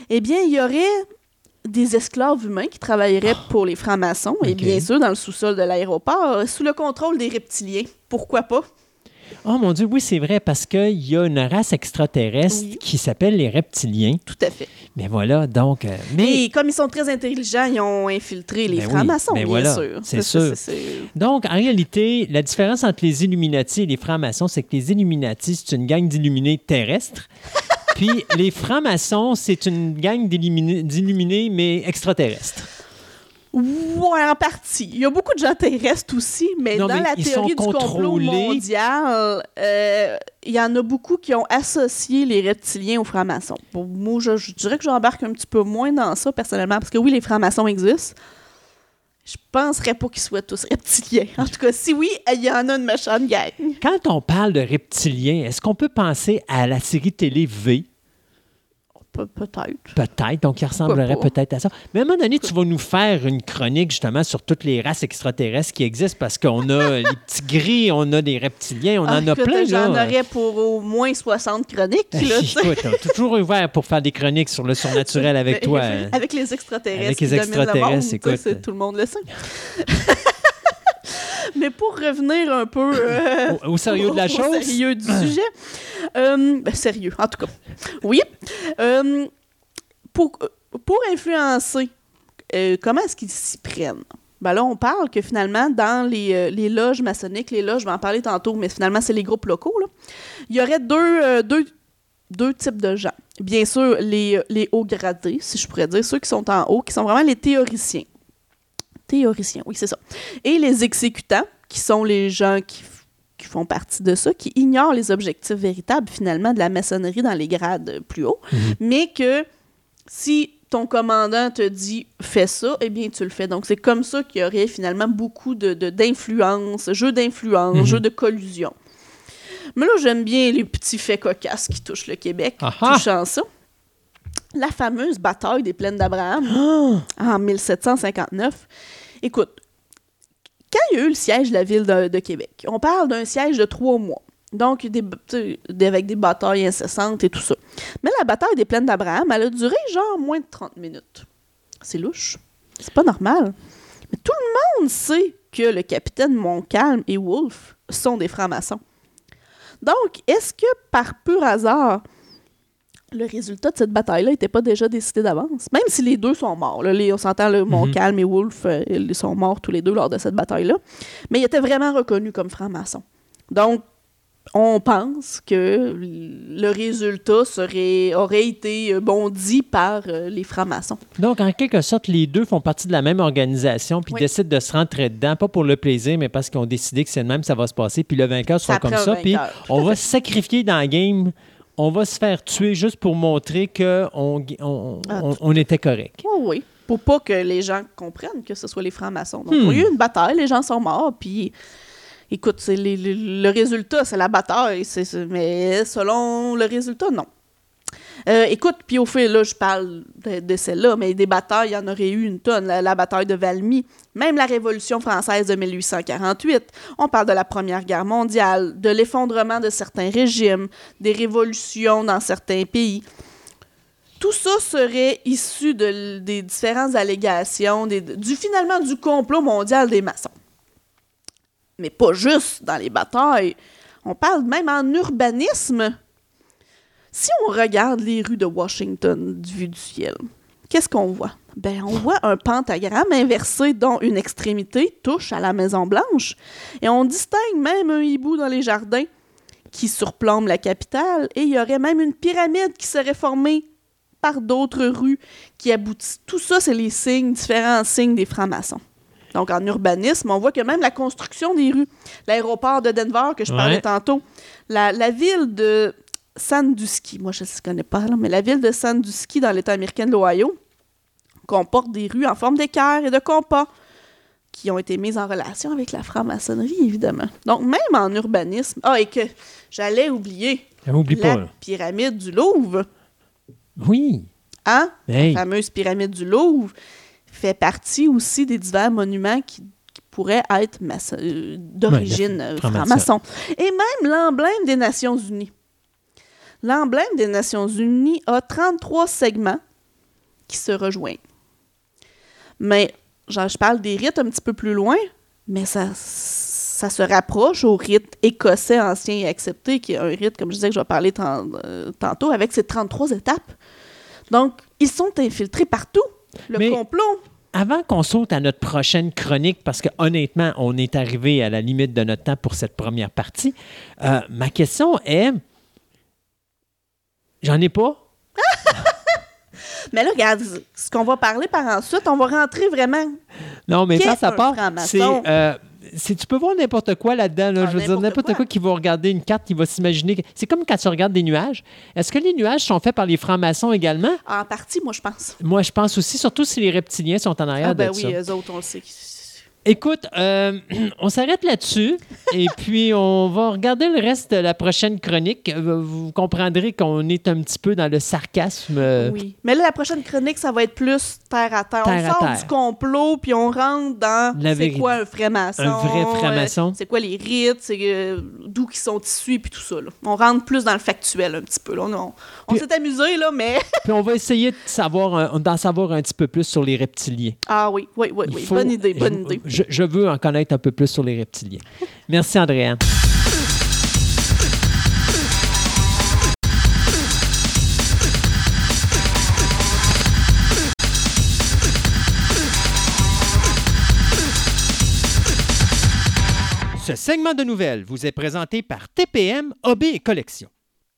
eh bien, il y aurait des esclaves humains qui travailleraient pour les francs-maçons, et bien sûr, dans le sous-sol de l'aéroport, euh, sous le contrôle des reptiliens. Pourquoi pas? Oh mon Dieu, oui, c'est vrai, parce qu'il y a une race extraterrestre Oui. qui s'appelle les reptiliens. Tout à fait. Mais voilà, donc. euh, mais Et comme ils sont très intelligents, ils ont infiltré les Ben francs-maçons, ben bien voilà, sûr. c'est sûr. c'est- Donc, en réalité, la différence entre les Illuminati et les francs-maçons, c'est que les Illuminati, c'est une gang d'illuminés terrestres. Puis les francs-maçons, c'est une gang d'illuminés, mais extraterrestres. Ouais, en partie. Il y a beaucoup de gens terrestres aussi, mais Non, dans mais la théorie du complot mondial, euh, il y en a beaucoup qui ont associé les reptiliens aux francs-maçons. Bon, moi, je, je dirais que j'embarque un petit peu moins dans ça, personnellement, parce que oui, les francs-maçons existent. Je penserais pas qu'ils soient tous reptiliens. En tout cas, si oui, il y en a une méchante gang. Quand on parle de reptiliens, est-ce qu'on peut penser à la série télé V? Pe- Peut-être. Peut-être, donc il ressemblerait peut-être à ça. Mais à un moment donné, tu vas nous faire une chronique justement sur toutes les races extraterrestres qui existent parce qu'on a les petits gris, on a des reptiliens, on Ah, en a écoute, plein. J'en aurais pour au moins 60 chroniques. Là. Écoute, on est toujours ouvert pour faire des chroniques sur le surnaturel avec toi. hein. Avec les extraterrestres. Avec les dominent le extraterrestres, monde, écoute. c'est- Tout le monde le sait. Mais pour revenir un peu euh, Au, au sérieux de la au chose, sérieux du sujet, euh, ben, sérieux, en tout cas. Oui. Euh, pour, pour influencer, euh, comment est-ce qu'ils s'y prennent? Ben là, on parle que finalement, dans les, les loges maçonniques, les loges, je vais en parler tantôt, mais finalement, c'est les groupes locaux, là. il y aurait deux, deux, deux types de gens. Bien sûr, les, les hauts gradés, si je pourrais dire, ceux qui sont en haut, qui sont vraiment les théoriciens. Théoriciens, oui, c'est ça. Et les exécutants, qui sont les gens qui, font partie de ça, qui ignorent les objectifs véritables, finalement, de la maçonnerie dans les grades plus hauts, mais que si ton commandant te dit fais ça, eh bien tu le fais. Donc c'est comme ça qu'il y aurait finalement beaucoup de, d'influence, jeu d'influence, Mhm. jeu de collusion. Mais là, j'aime bien les petits faits cocasses qui touchent le Québec, Ah ah! touchant ça. La fameuse bataille des plaines d'Abraham Ah! en 1759. Écoute, quand il y a eu le siège de la ville de, Québec, on parle d'un siège de trois mois. Donc, avec des batailles incessantes et tout ça. Mais la bataille des plaines d'Abraham, elle a duré genre moins de 30 minutes. C'est louche. C'est pas normal. Mais tout le monde sait que le capitaine Montcalm et Wolfe sont des francs-maçons. Donc, est-ce que par pur hasard, le résultat de cette bataille-là n'était pas déjà décidé d'avance? Même si les deux sont morts. Là, les- on s'entend, le Montcalm et Wolfe, euh, ils sont morts tous les deux lors de cette bataille-là. Mais ils étaient vraiment reconnus comme francs-maçons. Donc, on pense que le résultat serait, aurait été euh, bondi par euh, les francs-maçons. Donc, en quelque sorte, les deux font partie de la même organisation puis Oui. décident de se rentrer dedans, pas pour le plaisir, mais parce qu'ils ont décidé que c'est le même, ça va se passer. Puis le vainqueur sera comme ça. Puis on va se sacrifier dans la game. On va se faire tuer juste pour montrer qu'on on, on, Ah, on- on était correct. Oui, oui. Pour pas que les gens comprennent que ce soit les francs-maçons. Donc, Hmm. il y a eu une bataille, les gens sont morts, puis écoute, c'est les- les- le résultat, c'est la bataille, c'est- c'est- mais selon le résultat, non. Euh, écoute, puis au fait, là, je parle de, celle-là, mais des batailles, il y en aurait eu une tonne. La, bataille de Valmy, même la Révolution française de 1848. On parle de la Première Guerre mondiale, de l'effondrement de certains régimes, des révolutions dans certains pays. Tout ça serait issu de- des différentes allégations, du finalement du complot mondial des maçons. Mais pas juste dans les batailles. On parle même en urbanisme. Si on regarde les rues de Washington du vue du ciel, qu'est-ce qu'on voit? Ben, on voit un pentagramme inversé dont une extrémité touche à la Maison Blanche. Et on distingue même un hibou dans les jardins qui surplombe la capitale. Et il y aurait même une pyramide qui serait formée par d'autres rues qui aboutissent. Tout ça, c'est les signes, différents signes des francs-maçons. Donc, en urbanisme, on voit que même la construction des rues, l'aéroport de Denver que je parlais Ouais. tantôt, la, la ville de Sandusky, moi je ne connais pas, là, mais la ville de Sandusky dans l'État américain de l'Ohio comporte des rues en forme d'équerre et de compas qui ont été mises en relation avec la franc-maçonnerie, évidemment. Donc, même en urbanisme. Ah, et que j'allais oublier Oublie la pas. là. pyramide du Louvre. Oui. Hein? Hey. La fameuse pyramide du Louvre fait partie aussi des divers monuments qui, qui pourraient être euh, d'origine Ouais, euh, franc-maçon. Et même l'emblème des Nations Unies. L'emblème des Nations Unies a 33 segments qui se rejoignent. Mais, genre, je parle des rites un petit peu plus loin, mais ça, ça se rapproche au rite écossais ancien et accepté, qui est un rite, comme je disais, que je vais parler euh, tantôt, avec ses 33 étapes. Donc, ils sont infiltrés partout. Le Mais- complot. Avant qu'on saute à notre prochaine chronique, parce que honnêtement, on est arrivé à la limite de notre temps pour cette première partie, euh, ma question est. J'en ai pas. Mais là, regarde, ce qu'on va parler par ensuite, on va rentrer vraiment. Non, mais à un part, c'est. euh, tu peux voir n'importe quoi là-dedans. là. Ah, je veux dire, n'importe quoi. quoi. qui va regarder une carte, qui va s'imaginer. C'est comme quand tu regardes des nuages. Est-ce que les nuages sont faits par les francs-maçons également? En partie, moi, je pense. Moi, je pense aussi, surtout si les reptiliens sont en arrière Ah, ben de oui, ça. eux autres, on le sait. Écoute, euh, on s'arrête là-dessus et puis on va regarder le reste de la prochaine chronique. Euh, Vous comprendrez qu'on est un petit peu dans le sarcasme. euh, Oui. Mais là, la prochaine chronique, ça va être plus terre à terre. Terre on sort terre. du complot, puis on rentre dans c'est quoi un franc-maçon. Un vrai franc-maçon. euh, c'est quoi les rites, c'est euh, d'où qu'ils sont issus, puis tout ça. là. On rentre plus dans le factuel un petit peu. Là. On, on- on Puis- s'est amusé, là, mais... Puis on va essayer de savoir, un- d'en savoir un petit peu plus sur les reptiliens. Ah oui, oui, oui, oui. faut- bonne idée, bonne idée. Je, veux en connaître un peu plus sur les reptiliens. Merci, Andréane. Ce segment de nouvelles vous est présenté par TPM OB et Collection.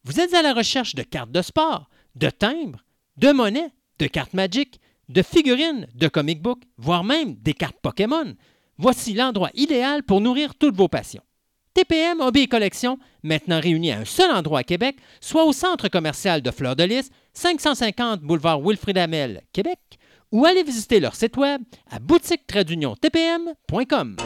Vous êtes à la recherche de cartes de sport, de timbres, de monnaies, de cartes Magic, de figurines, de comic book, voire même des cartes Pokémon. Voici l'endroit idéal pour nourrir toutes vos passions. TPM OB et Collection, maintenant réunis à un seul endroit à Québec, soit au centre commercial de Fleur de Lys, 550 boulevard Wilfrid Amel, Québec, ou allez visiter leur site web à boutique-tpm.com.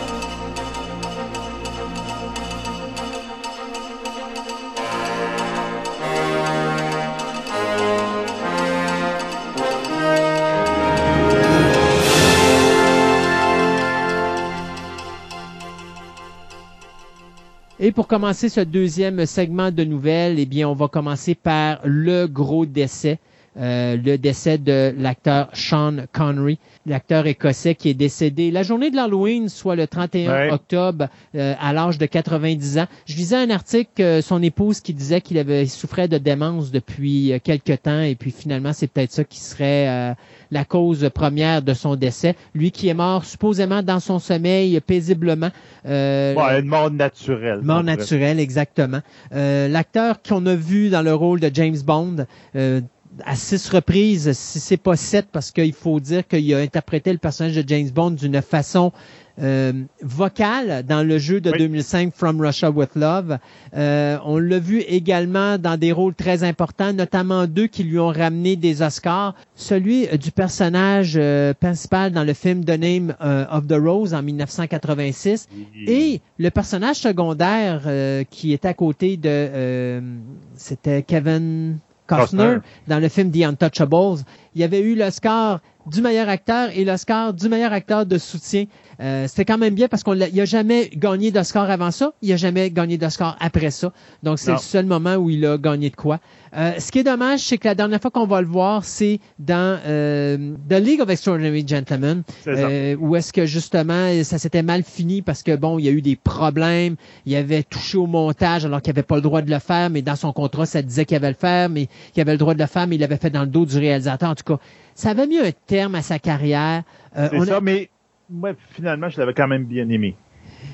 Et pour commencer ce deuxième segment de nouvelles, eh bien, on va commencer par le gros décès. Euh, le décès de l'acteur Sean Connery, l'acteur écossais qui est décédé la journée de l'Halloween, soit le 31 Ouais. octobre, euh, à l'âge de 90 ans. Je lisais un article, euh, son épouse qui disait qu'il avait il souffrait de démence depuis euh, quelque temps, et puis finalement, c'est peut-être ça qui serait euh, la cause première de son décès. Lui qui est mort supposément dans son sommeil paisiblement. Euh, une mort naturelle. Mort naturelle, exactement. Euh, L'acteur qu'on a vu dans le rôle de James Bond euh, à six reprises, si c'est pas sept, parce qu'il faut dire qu'il a interprété le personnage de James Bond d'une façon euh, vocale dans le jeu de Oui. 2005 From Russia with Love. Euh, on l'a vu également dans des rôles très importants, notamment deux qui lui ont ramené des Oscars. Celui euh, du personnage euh, principal dans le film The Name euh, of the Rose en 1986 et le personnage secondaire euh, qui était à côté de, euh, c'était Kevin Costner, dans le film The Untouchables. Il y avait eu l'Oscar du meilleur acteur et l'Oscar du meilleur acteur de soutien. Euh, C'était quand même bien parce qu'on l'a- il a jamais gagné d'Oscar avant ça, il a jamais gagné d'Oscar après ça. Donc c'est le seul moment où il a gagné de quoi. Euh, ce qui est dommage, c'est que la dernière fois qu'on va le voir, c'est dans euh, The League of Extraordinary Gentlemen, C'est euh, où est-ce que justement ça s'était mal fini parce que bon, il y a eu des problèmes, il avait touché au montage alors qu'il avait pas le droit de le faire, mais dans son contrat ça disait qu'il avait le faire, mais qu'il avait le droit de le faire, mais il l'avait fait dans le dos du réalisateur. En tout cas, ça avait mis un terme à sa carrière. Euh, C'est a- ça, mais moi, finalement, je l'avais quand même bien aimé.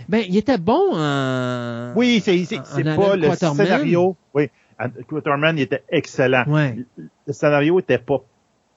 ben, il était bon en. Oui, c'est c'est- pas le scénario. Oui, Quaterman, il était excellent. Ouais. Le scénario était pas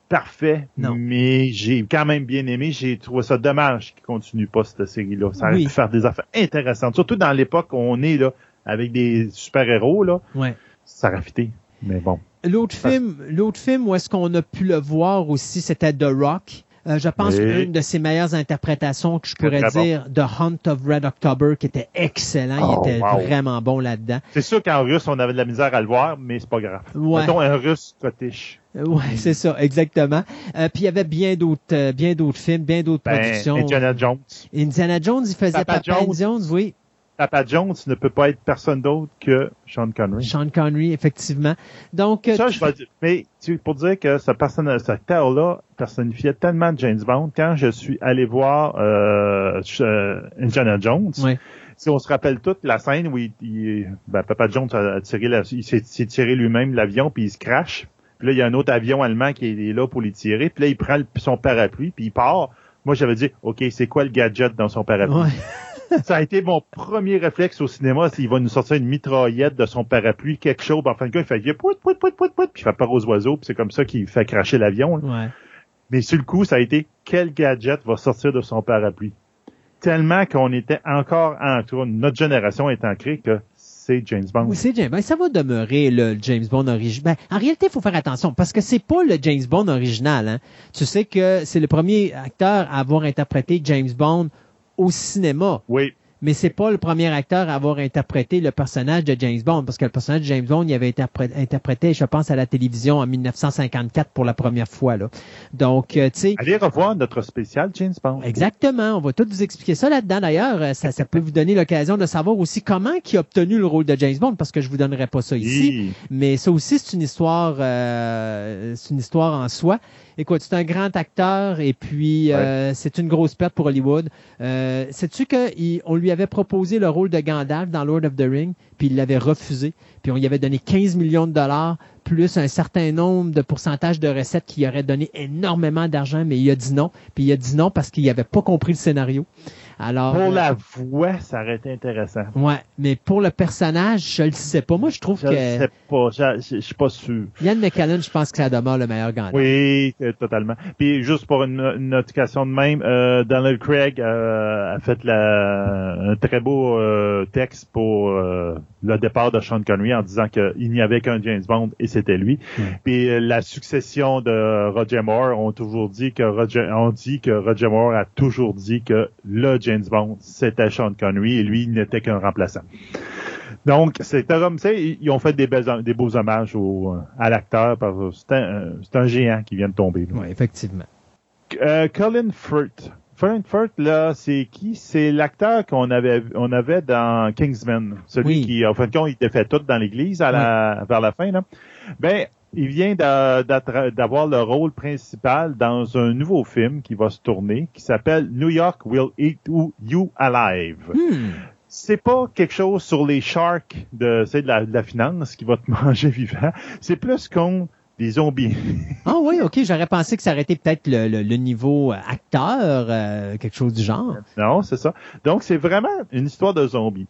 parfait, Non. mais j'ai quand même bien aimé. J'ai trouvé ça dommage qu'il continue pas cette série-là. Ça aurait Oui. pu faire des affaires intéressantes, surtout dans l'époque où on est là avec des super-héros là. Ouais. Ça aurait fité. Mais bon. L'autre film, l'autre film où est-ce qu'on a pu le voir aussi, c'était The Rock. Euh, je pense Oui. une de ses meilleures interprétations que je pourrais Très bon. dire, The Hunt of Red October, qui était excellent. Oh, il était wow. vraiment bon là-dedans. C'est sûr qu'en russe, on avait de la misère à le voir, mais c'est pas grave. Ouais. Mettons un russe scottish. Euh, Ouais, c'est ça, exactement. Euh, puis il y avait bien d'autres, euh, bien d'autres films, bien d'autres Ben, productions. Indiana Jones. Indiana Jones, il faisait Papa Papa, Jones. Jones, oui. Papa Jones ne peut pas être personne d'autre que Sean Connery. Sean Connery, effectivement. Donc, euh, Ça, je vais dire. Mais tu, pour dire que ce personnage, cet acteur-là personnifiait tellement James Bond, quand je suis allé voir euh, euh, Indiana Jones, Ouais. si on se rappelle toute la scène où il, il- ben, Papa Jones a tiré la, il s'est s'est tiré lui-même l'avion puis il se crache. Puis là, il y a un autre avion allemand qui est là pour les tirer. Puis là, il prend son parapluie puis il part. Moi, j'avais dit, OK, c'est quoi le gadget dans son parapluie? Ouais. Ça a été mon premier réflexe au cinéma. s'il va nous sortir une mitraillette de son parapluie, quelque chose. En fin de compte, il fait, pout, pout, pout, pout, pout, puis il fait peur aux oiseaux. Puis c'est comme ça qu'il fait cracher l'avion. Ouais. Mais sur le coup, ça a été quel gadget va sortir de son parapluie? Tellement qu'on était encore en notre génération est ancrée que c'est James Bond. Oui, c'est James Bond. Ça va demeurer le James Bond original. Ben, en réalité, il faut faire attention parce que c'est pas le James Bond original. Hein. Tu sais que c'est le premier acteur à avoir interprété James Bond au cinéma. Oui, mais c'est pas le premier acteur à avoir interprété le personnage de James Bond, parce que le personnage de James Bond, il avait été interpré- interprété, je pense, à la télévision en 1954 pour la première fois. Là. Donc, euh, tu sais, allez revoir notre spécial James Bond. Exactement. On va tout vous expliquer ça là-dedans. D'ailleurs, euh, ça, ça peut vous donner l'occasion de savoir aussi comment il a obtenu le rôle de James Bond, parce que je vous donnerai pas ça ici. Oui. Mais ça aussi, c'est une histoire, euh, c'est une histoire en soi. Écoute, c'est un grand acteur et puis euh, c'est une grosse perte pour Hollywood. Euh, Sais-tu qu'on lui avait proposé le rôle de Gandalf dans Lord of the Ring, puis il l'avait refusé, puis on lui avait donné 15 millions de dollars plus un certain nombre de pourcentages de recettes qui aurait donné énormément d'argent, mais il a dit non. Puis il a dit non parce qu'il n'avait pas compris le scénario. Alors, Pour euh, la voix, ça aurait été intéressant. ouais, mais pour le personnage, je le sais pas. Moi, je trouve Je que sais pas, je, je- je suis pas sûr. Yann McCallum, je pense que ça demeure le meilleur Gandalf. Oui, euh, totalement. Puis juste pour une, une notification de même, euh, Donald Craig euh, a fait la, un très beau euh, texte pour euh, le départ de Sean Connery en disant qu'il n'y avait qu'un James Bond et c'était lui. Puis euh, la succession de Roger Moore ont toujours dit que Roger, on dit que Roger Moore a toujours dit que le James Bond c'était Sean Connery et lui il n'était qu'un remplaçant. Donc, c'est comme ça, ils ont fait des, belles, des beaux hommages au, à l'acteur parce que c'est un, géant qui vient de tomber. Oui, effectivement. Euh, Colin Firth. Colin Firth, là, c'est qui? C'est l'acteur qu'on avait, on avait dans Kingsman. Celui Oui. qui, en fin de compte, il était fait tout dans l'église à la, vers la fin, là. Ben, il vient d'avoir le rôle principal dans un nouveau film qui va se tourner, qui s'appelle New York Will Eat You Alive. Hmm. C'est pas quelque chose sur les sharks de, de la, de la finance qui va te manger vivant. C'est plus contre des zombies. Ah oui, ok, j'aurais pensé que ça aurait été peut-être le, le- le niveau euh, acteur, euh, quelque chose du genre. Non, c'est ça. Donc, c'est vraiment une histoire de zombies.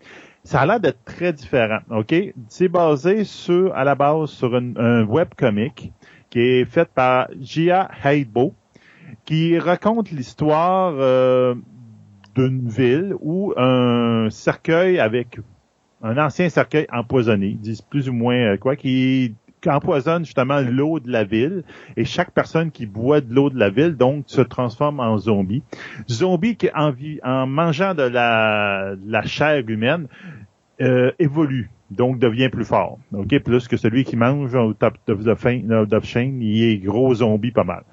Ça a l'air d'être très différent, OK? C'est basé sur, à la base, sur un webcomic qui est fait par Gia Heibo, qui raconte l'histoire euh, d'une ville où un cercueil avec un ancien cercueil empoisonné, disent plus ou moins euh, quoi, qui empoisonne justement l'eau de la ville et chaque personne qui boit de l'eau de la ville donc se transforme en zombie. Zombie qui en, en mangeant de la, de la chair humaine euh, évolue donc devient plus fort. OK, plus que celui qui mange au top of the, fin, chain, il est gros zombie pas mal.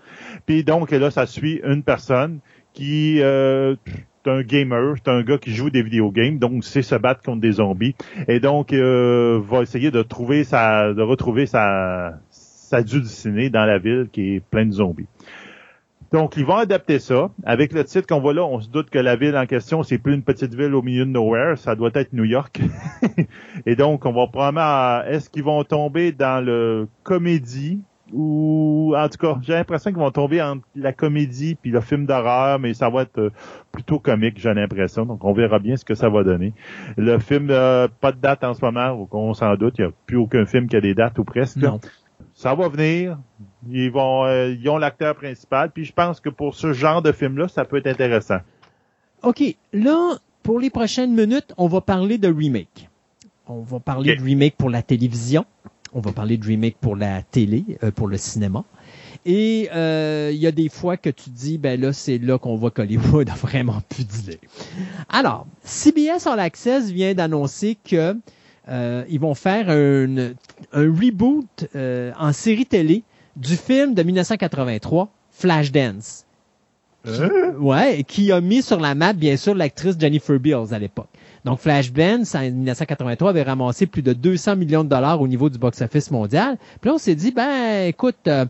Puis donc là ça suit une personne qui euh, c'est un gamer, c'est un gars qui joue des vidéogames, donc sait se battre contre des zombies et donc euh, va essayer de trouver sa de retrouver sa sa dans la ville qui est pleine de zombies. Donc, ils vont adapter ça. Avec le titre qu'on voit là, on se doute que la ville en question, c'est plus une petite ville au milieu de nowhere, ça doit être New York. Et donc, on va probablement... Est-ce qu'ils vont tomber dans le comédie ou... En tout cas, j'ai l'impression qu'ils vont tomber entre la comédie puis le film d'horreur, mais ça va être euh, plutôt comique, j'ai l'impression. Donc, on verra bien ce que ça va donner. Le film, euh, pas de date en ce moment, on s'en doute. Il n'y a plus aucun film qui a des dates ou presque. Non. Ça va venir. Ils vont, euh, ils ont l'acteur principal. Puis je pense que pour ce genre de film-là, ça peut être intéressant. OK, là, pour les prochaines minutes, on va parler de remake. On va parler de remake pour la télévision. On va parler de remake pour la télé, euh, pour le cinéma. Et euh, il y a des fois que tu dis, ben là, c'est là qu'on voit qu'Hollywood a vraiment plus d'idées. Alors, CBS All Access vient d'annoncer que euh, ils vont faire un, un reboot euh, en série télé du film de 1983, Flashdance. Hein? Ouais, qui a mis sur la map, bien sûr, l'actrice Jennifer Beals à l'époque. Donc, Flashdance, en 1983, avait ramassé plus de 200 millions de dollars au niveau du box-office mondial. Puis là, on s'est dit, ben, écoute, euh,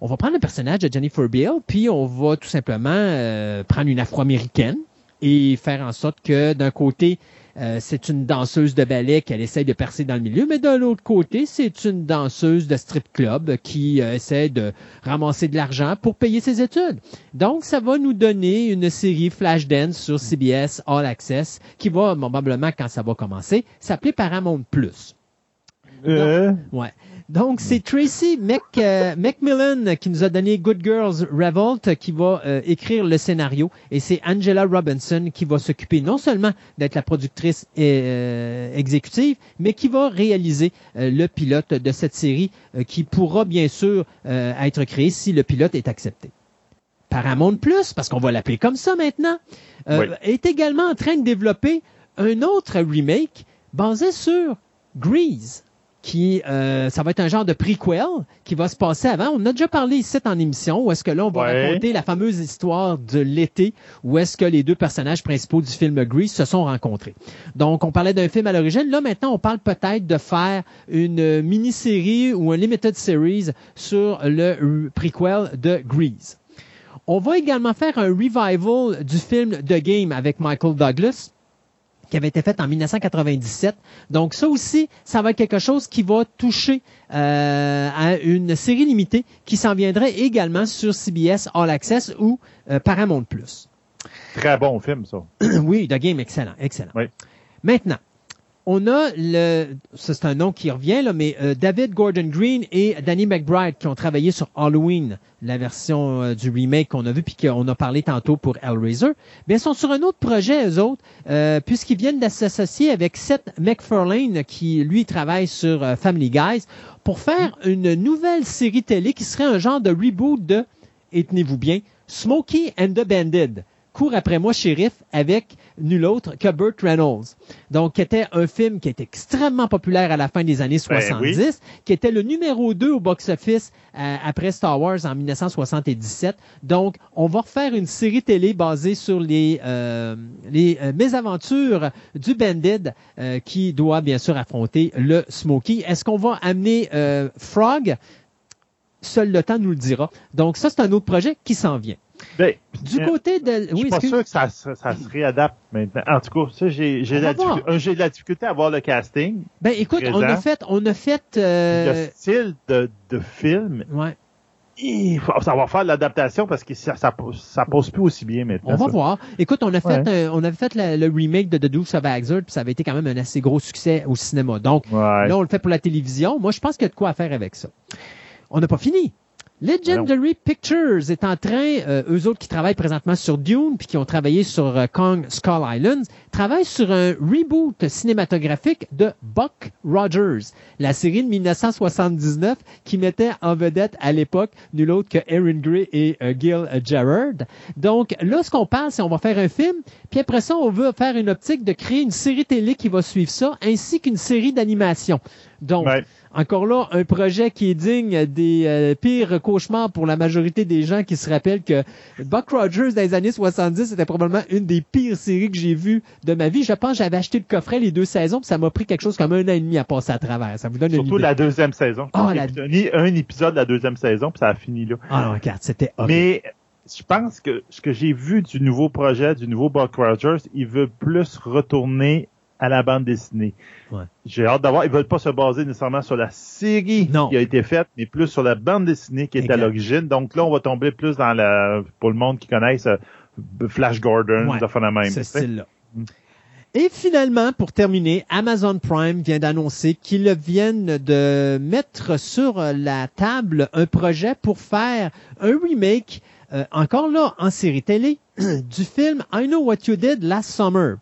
on va prendre le personnage de Jennifer Beals, puis on va tout simplement euh, prendre une afro-américaine et faire en sorte que d'un côté, euh, c'est une danseuse de ballet qu'elle essaie de percer dans le milieu, mais de l'autre côté, c'est une danseuse de strip club qui euh, essaie de ramasser de l'argent pour payer ses études. Donc, ça va nous donner une série Flashdance sur CBS All Access qui va probablement, quand ça va commencer, s'appeler Paramount Plus. Euh, Ouais. Donc, c'est Tracy Mc, euh, Macmillan qui nous a donné Good Girls Revolt qui va euh, écrire le scénario et c'est Angela Robinson qui va s'occuper non seulement d'être la productrice euh, exécutive, mais qui va réaliser le pilote de cette série qui pourra bien sûr être créé si le pilote est accepté. Paramount Plus, parce qu'on va l'appeler comme ça maintenant, Oui. est également en train de développer un autre remake basé sur Grease qui euh, ça va être un genre de prequel qui va se passer avant. On a déjà parlé ici en émission où est-ce que là on va Ouais. raconter la fameuse histoire de l'été où est-ce que les deux personnages principaux du film Grease se sont rencontrés. Donc on parlait d'un film à l'origine, là maintenant on parle peut-être de faire une mini-série ou un limited series sur le prequel de Grease. On va également faire un revival du film The Game avec Michael Douglas qui avait été fait en 1997. Donc ça aussi, ça va être quelque chose qui va toucher euh, à une série limitée qui s'en viendrait également sur CBS All Access ou euh, Paramount Plus. très bon film, ça. oui, The Game, excellent, excellent. Oui. Maintenant, on a le, c'est un nom qui revient là, mais euh, David Gordon Green et Danny McBride qui ont travaillé sur Halloween, la version euh, du remake qu'on a vu puis qu'on a parlé tantôt pour Hellraiser. Bien, ils sont sur un autre projet eux autres, euh, puisqu'ils viennent de s'associer avec Seth MacFarlane qui lui travaille sur Family Guys pour faire une nouvelle série télé qui serait un genre de reboot de, et tenez-vous bien, Smokey and the Bandit. Cours après moi, shérif, avec nul autre que Burt Reynolds. Donc, qui était un film qui était extrêmement populaire à la fin des années Ben 70, oui. qui était le numéro 2 au box-office euh, après Star Wars en 1977. Donc, on va refaire une série télé basée sur les, euh, les euh, mésaventures du Bandit euh, qui doit bien sûr affronter le Smokey. Est-ce qu'on va amener euh, Frog? Seul le temps nous le dira. Donc, ça, c'est un autre projet qui s'en vient. Ben, Du euh, côté de... je suis pas sûr que ça, se- ça se réadapte maintenant. En tout cas, ça, j'ai la, euh, de la difficulté à voir le casting. Ben, écoute, on a fait... On a fait euh, Le style de, de film, ouais. il faut- ça va faire de l'adaptation parce que ça, ça, ça pose plus aussi bien maintenant. On va ça. voir. Écoute, on a fait, Ouais. un- on avait fait la- le remake de The Dukes of Hazzard, puis ça avait été quand même un assez gros succès au cinéma. Donc, Ouais. là, on le fait pour la télévision. Moi, je pense qu'il y a de quoi à faire avec ça. On n'a pas fini. Legendary Pictures est en train, euh, eux autres qui travaillent présentement sur Dune, puis qui ont travaillé sur euh, Kong Skull Islands, travaillent sur un reboot cinématographique de Buck Rogers, la série de 1979 qui mettait en vedette à l'époque nul autre que Erin Gray et euh, Gil Gerard. Donc là, ce qu'on parle, c'est on va faire un film, puis après ça, on veut faire une optique de créer une série télé qui va suivre ça, ainsi qu'une série d'animation. Donc, Ouais. Encore là, un projet qui est digne des euh, pires cauchemars pour la majorité des gens qui se rappellent que Buck Rogers dans les années 70, c'était probablement une des pires séries que j'ai vues de ma vie. Je pense que j'avais acheté le coffret les deux saisons, puis ça m'a pris quelque chose comme un an et demi à passer à travers. Ça vous donne une Surtout idée. la deuxième saison. Y la- un, un épisode de la deuxième saison, puis ça a fini là. Ah non, regarde, c'était horrible. Mais je pense que ce que j'ai vu du nouveau projet, du nouveau Buck Rogers, il veut plus retourner à la bande dessinée. Ouais. J'ai hâte d'avoir. Ils veulent pas se baser nécessairement sur la série Non. qui a été faite, mais plus sur la bande dessinée qui est à l'origine. Donc là, on va tomber plus dans la, pour le monde qui connaisse euh, Flash Gordon, Ouais, de la même. ce style-là. Mm. Et finalement, pour terminer, Amazon Prime vient d'annoncer qu'ils viennent de mettre sur la table un projet pour faire un remake, euh, encore là, en série télé, du film I Know What You Did Last Summer.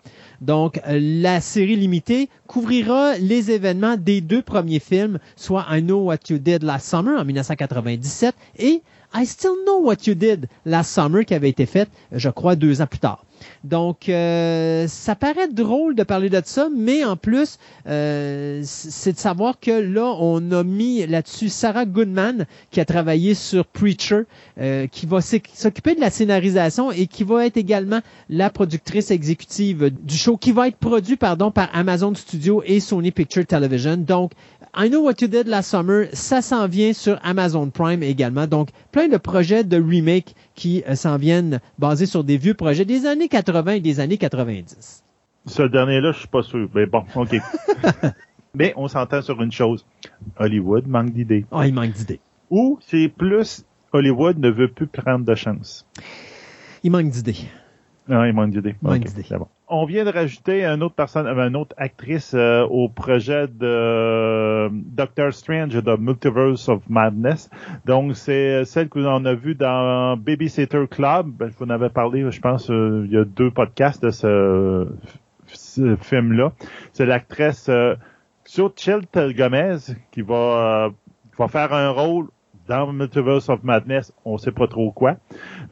Donc, euh, la série limitée couvrira les événements des deux premiers films, soit I Know What You Did Last Summer en 1997 et I Still Know What You Did Last Summer qui avait été fait, je crois, deux ans plus tard. Donc, euh, ça paraît drôle de parler de ça, mais en plus, euh, c'est de savoir que là, on a mis là-dessus Sarah Goodman, qui a travaillé sur Preacher, euh, qui va s'oc- s'occuper de la scénarisation et qui va être également la productrice exécutive du show, qui va être produit, pardon, par Amazon Studios et Sony Picture Television. Donc, I Know What You Did Last Summer, ça s'en vient sur Amazon Prime également. Donc, plein de projets de remake qui euh, s'en viennent basés sur des vieux projets des années 80 et des années 90. Ce dernier-là, je suis pas sûr. Mais bon, OK. Mais on s'entend sur une chose. Hollywood manque d'idées. Oh, il manque d'idées. Ou c'est plus Hollywood ne veut plus prendre de chance. Il manque d'idées. Non, il manque d'idées. Il manque Ok, d'idées. c'est bon. On vient de rajouter une autre personne, euh, une autre actrice euh, au projet de euh, Doctor Strange The Multiverse of Madness. Donc c'est celle que l'on a vue dans Babysitter Club. Ben, je vous en avais parlé, je pense, euh, il y a deux podcasts de ce, film-là. C'est l'actrice euh, Xochitl Gomez qui va, qui va faire un rôle dans Multiverse of Madness, on sait pas trop quoi.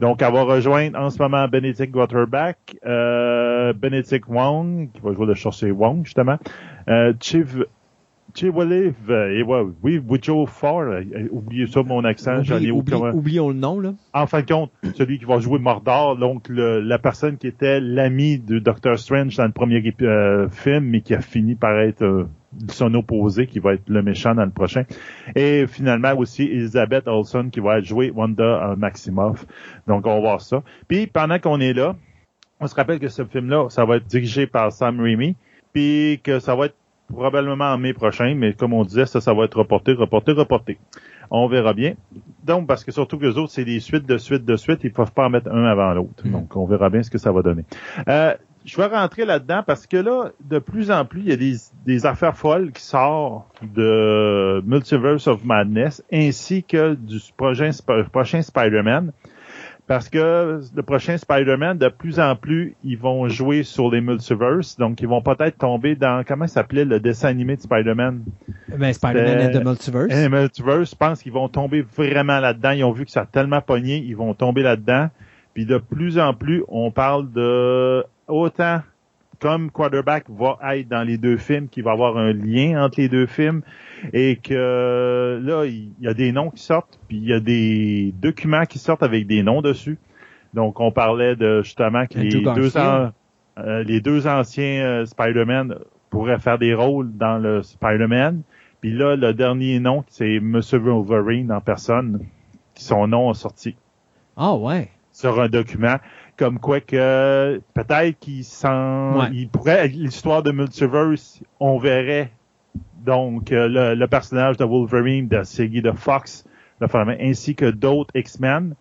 Donc, elle va rejoindre en ce moment Benedict Waterback, euh, Benedict Wong, qui va jouer le sorcier Wong, justement, euh, Chiv, Chiwalev, euh, et ouais, oui, Wujo Far, euh, oubliez ça, mon accent, j'en ai Oublie- aucun. oublions le nom, là. En fin de compte, celui qui va jouer Mordor, donc le- la personne qui était l'ami de Doctor Strange dans le premier euh, film, mais qui a fini par être euh, son opposé, qui va être le méchant dans le prochain. Et finalement aussi Elizabeth Olsen qui va être jouée Wanda euh, Maximoff. Donc on va voir ça. Puis pendant qu'on est là, on se rappelle que ce film-là, ça va être dirigé par Sam Raimi, puis que ça va être probablement en mai prochain, mais comme on disait, ça, ça va être reporté, reporté, reporté. On verra bien. Donc, parce que surtout que les autres, c'est des suites de suites de suites, ils peuvent pas en mettre un avant l'autre. Mm. Donc, on verra bien ce que ça va donner. Euh, je vais rentrer là-dedans parce que là, de plus en plus, il y a des, des affaires folles qui sortent de Multiverse of Madness ainsi que du prochain, prochain Spider-Man. Parce que le prochain Spider-Man, de plus en plus, ils vont jouer sur les multiverses. Donc, ils vont peut-être tomber dans, comment s'appelait le dessin animé de Spider-Man? Ben, Spider-Man and the Multiverse. Les multiverse, je pense qu'ils vont tomber vraiment là-dedans. Ils ont vu que ça a tellement pogné, ils vont tomber là-dedans. Puis de plus en plus, on parle de autant comme quarterback va être dans les deux films, qu'il va y avoir un lien entre les deux films et que là, il y a des noms qui sortent, puis il y a des documents qui sortent avec des noms dessus. Donc, on parlait de justement que les Andrew deux, Garfield. an- euh, les deux anciens euh, Spider-Man pourraient faire des rôles dans le Spider-Man. Puis là, le dernier nom, c'est Monsieur Wolverine en personne, qui son nom a sorti Ah, ouais. sur un document, comme quoi que peut-être qu'il sent, Ouais. il pourrait, l'histoire de Multiverse, on verrait donc euh, le, le personnage de Wolverine de série de Fox, le fameux, ainsi que d'autres X-Men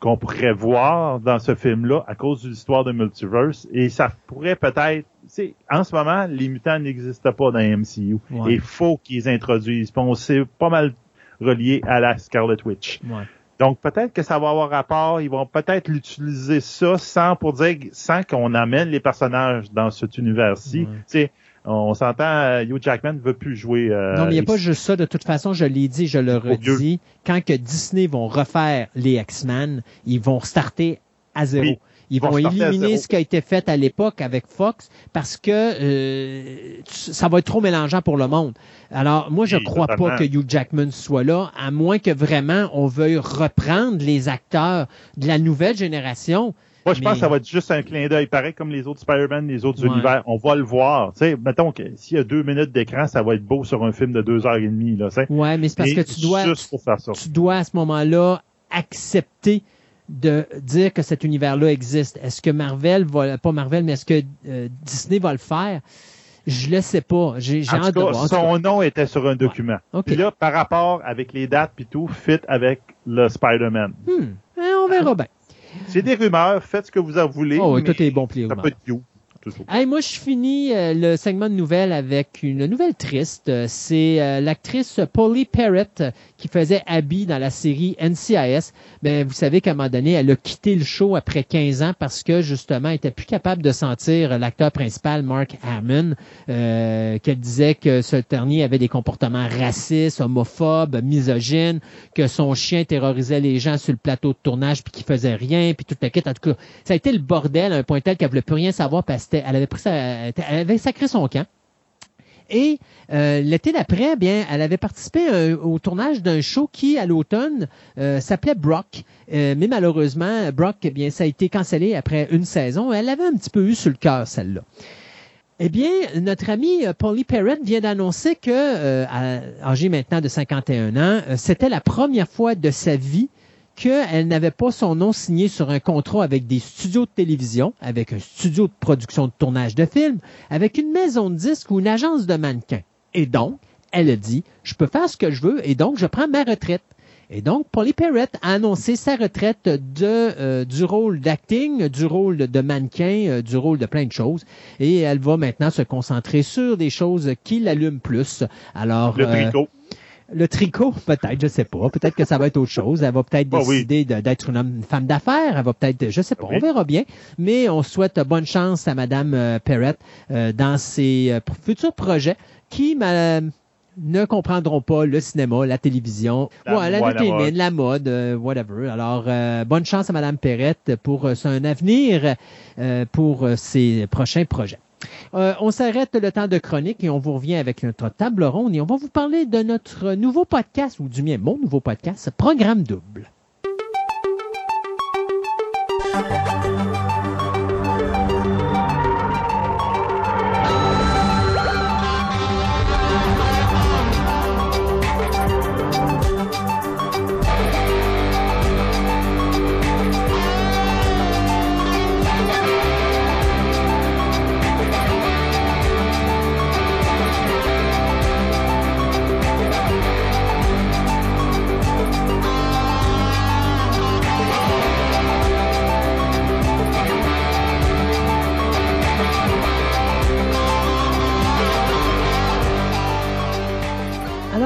qu'on pourrait voir dans ce film-là à cause de l'histoire de Multiverse. Et ça pourrait peut-être, tu sais, en ce moment, les mutants n'existent pas dans MCU. Ouais. Il faut qu'ils introduisent. Puis on s'est pas mal relié à la Scarlet Witch. Ouais. Donc peut-être que ça va avoir rapport, ils vont peut-être l'utiliser ça sans pour dire sans qu'on amène les personnages dans cet univers-ci. Ouais. Tu sais, on s'entend, euh, Hugh Jackman ne veut plus jouer. euh, Non, mais il n'y a pas juste ça. De toute façon, je l'ai dit, je le redis. Quand que Disney vont refaire les X-Men, ils vont starter à zéro. Oui. Ils vont éliminer ce qui a été fait à l'époque avec Fox parce que euh, ça va être trop mélangeant pour le monde. Alors, moi, je Oui, crois totalement. pas que Hugh Jackman soit là, à moins que vraiment on veuille reprendre les acteurs de la nouvelle génération. Moi, je pense que ça va être juste un clin d'œil, pareil comme les autres Spider-Man, les autres Ouais. univers. On va le voir. Tu sais, mettons que s'il y a deux minutes d'écran, ça va être beau sur un film de deux heures et demie. Là. Ouais, mais c'est parce Et que tu dois, tu dois à ce moment-là accepter de dire que cet univers-là existe. Est-ce que Marvel va, pas Marvel, mais est-ce que euh, Disney va le faire? Je le sais pas. J'ai hâte de voir. Son nom était sur un document. Puis là, par rapport avec les dates puis tout, fit avec le Spider-Man. hmm, eh, on verra bien. C'est des rumeurs, faites ce que vous en voulez. Oh, oui, mais tout est bon pour les Ça rumeurs. Hey, moi, je finis euh, le segment de nouvelles avec une nouvelle triste. Euh, C'est euh, l'actrice Polly Parrott euh, qui faisait Abby dans la série NCIS. Ben, vous savez qu'à un moment donné, elle a quitté le show après 15 ans parce que, justement, elle était plus capable de sentir l'acteur principal, Mark Hammond, euh, qu'elle disait que ce dernier avait des comportements racistes, homophobes, misogynes, que son chien terrorisait les gens sur le plateau de tournage puis qu'il faisait rien, puis tout le kit. En tout cas, ça a été le bordel à un point tel qu'elle voulait plus rien savoir parce qu'elle avait pris elle avait sacré son camp. Et euh, l'été d'après, bien, elle avait participé un- au tournage d'un show qui, à l'automne, euh, s'appelait Brock. Euh, mais malheureusement, Brock, eh bien, ça a été cancellé après une saison. Elle avait un petit peu eu sur le cœur, celle-là. Eh bien, notre amie euh, Polly Parrott vient d'annoncer que, euh, âgée maintenant de 51 ans, euh, c'était la première fois de sa vie qu'elle n'avait pas son nom signé sur un contrat avec des studios de télévision, avec un studio de production de tournage de films, avec une maison de disques ou une agence de mannequins. Et donc, elle a dit, je peux faire ce que je veux et donc je prends ma retraite. Et donc, Polly Perrette a annoncé sa retraite de, euh, du rôle d'acting, du rôle de mannequin, euh, du rôle de plein de choses. Et elle va maintenant se concentrer sur des choses qui l'allument plus. Alors, Le euh. Le tricot, peut-être, je sais pas. Peut-être que ça va être autre chose. Elle va peut-être Ah décider de- d'être une, femme d'affaires. Elle va peut-être, je sais pas. Oui. On verra bien. Mais on souhaite bonne chance à Madame euh, Perrette euh, dans ses euh, futurs projets qui ne comprendront pas le cinéma, la télévision, La- ouais, la la mode. la mode, euh, whatever. Alors, euh, bonne chance à Madame Perrette pour son avenir, euh, pour ses prochains projets. Euh, on s'arrête le temps de chronique et on vous revient avec notre table ronde et on va vous parler de notre nouveau podcast, ou du mien, mon nouveau podcast, Programme Double.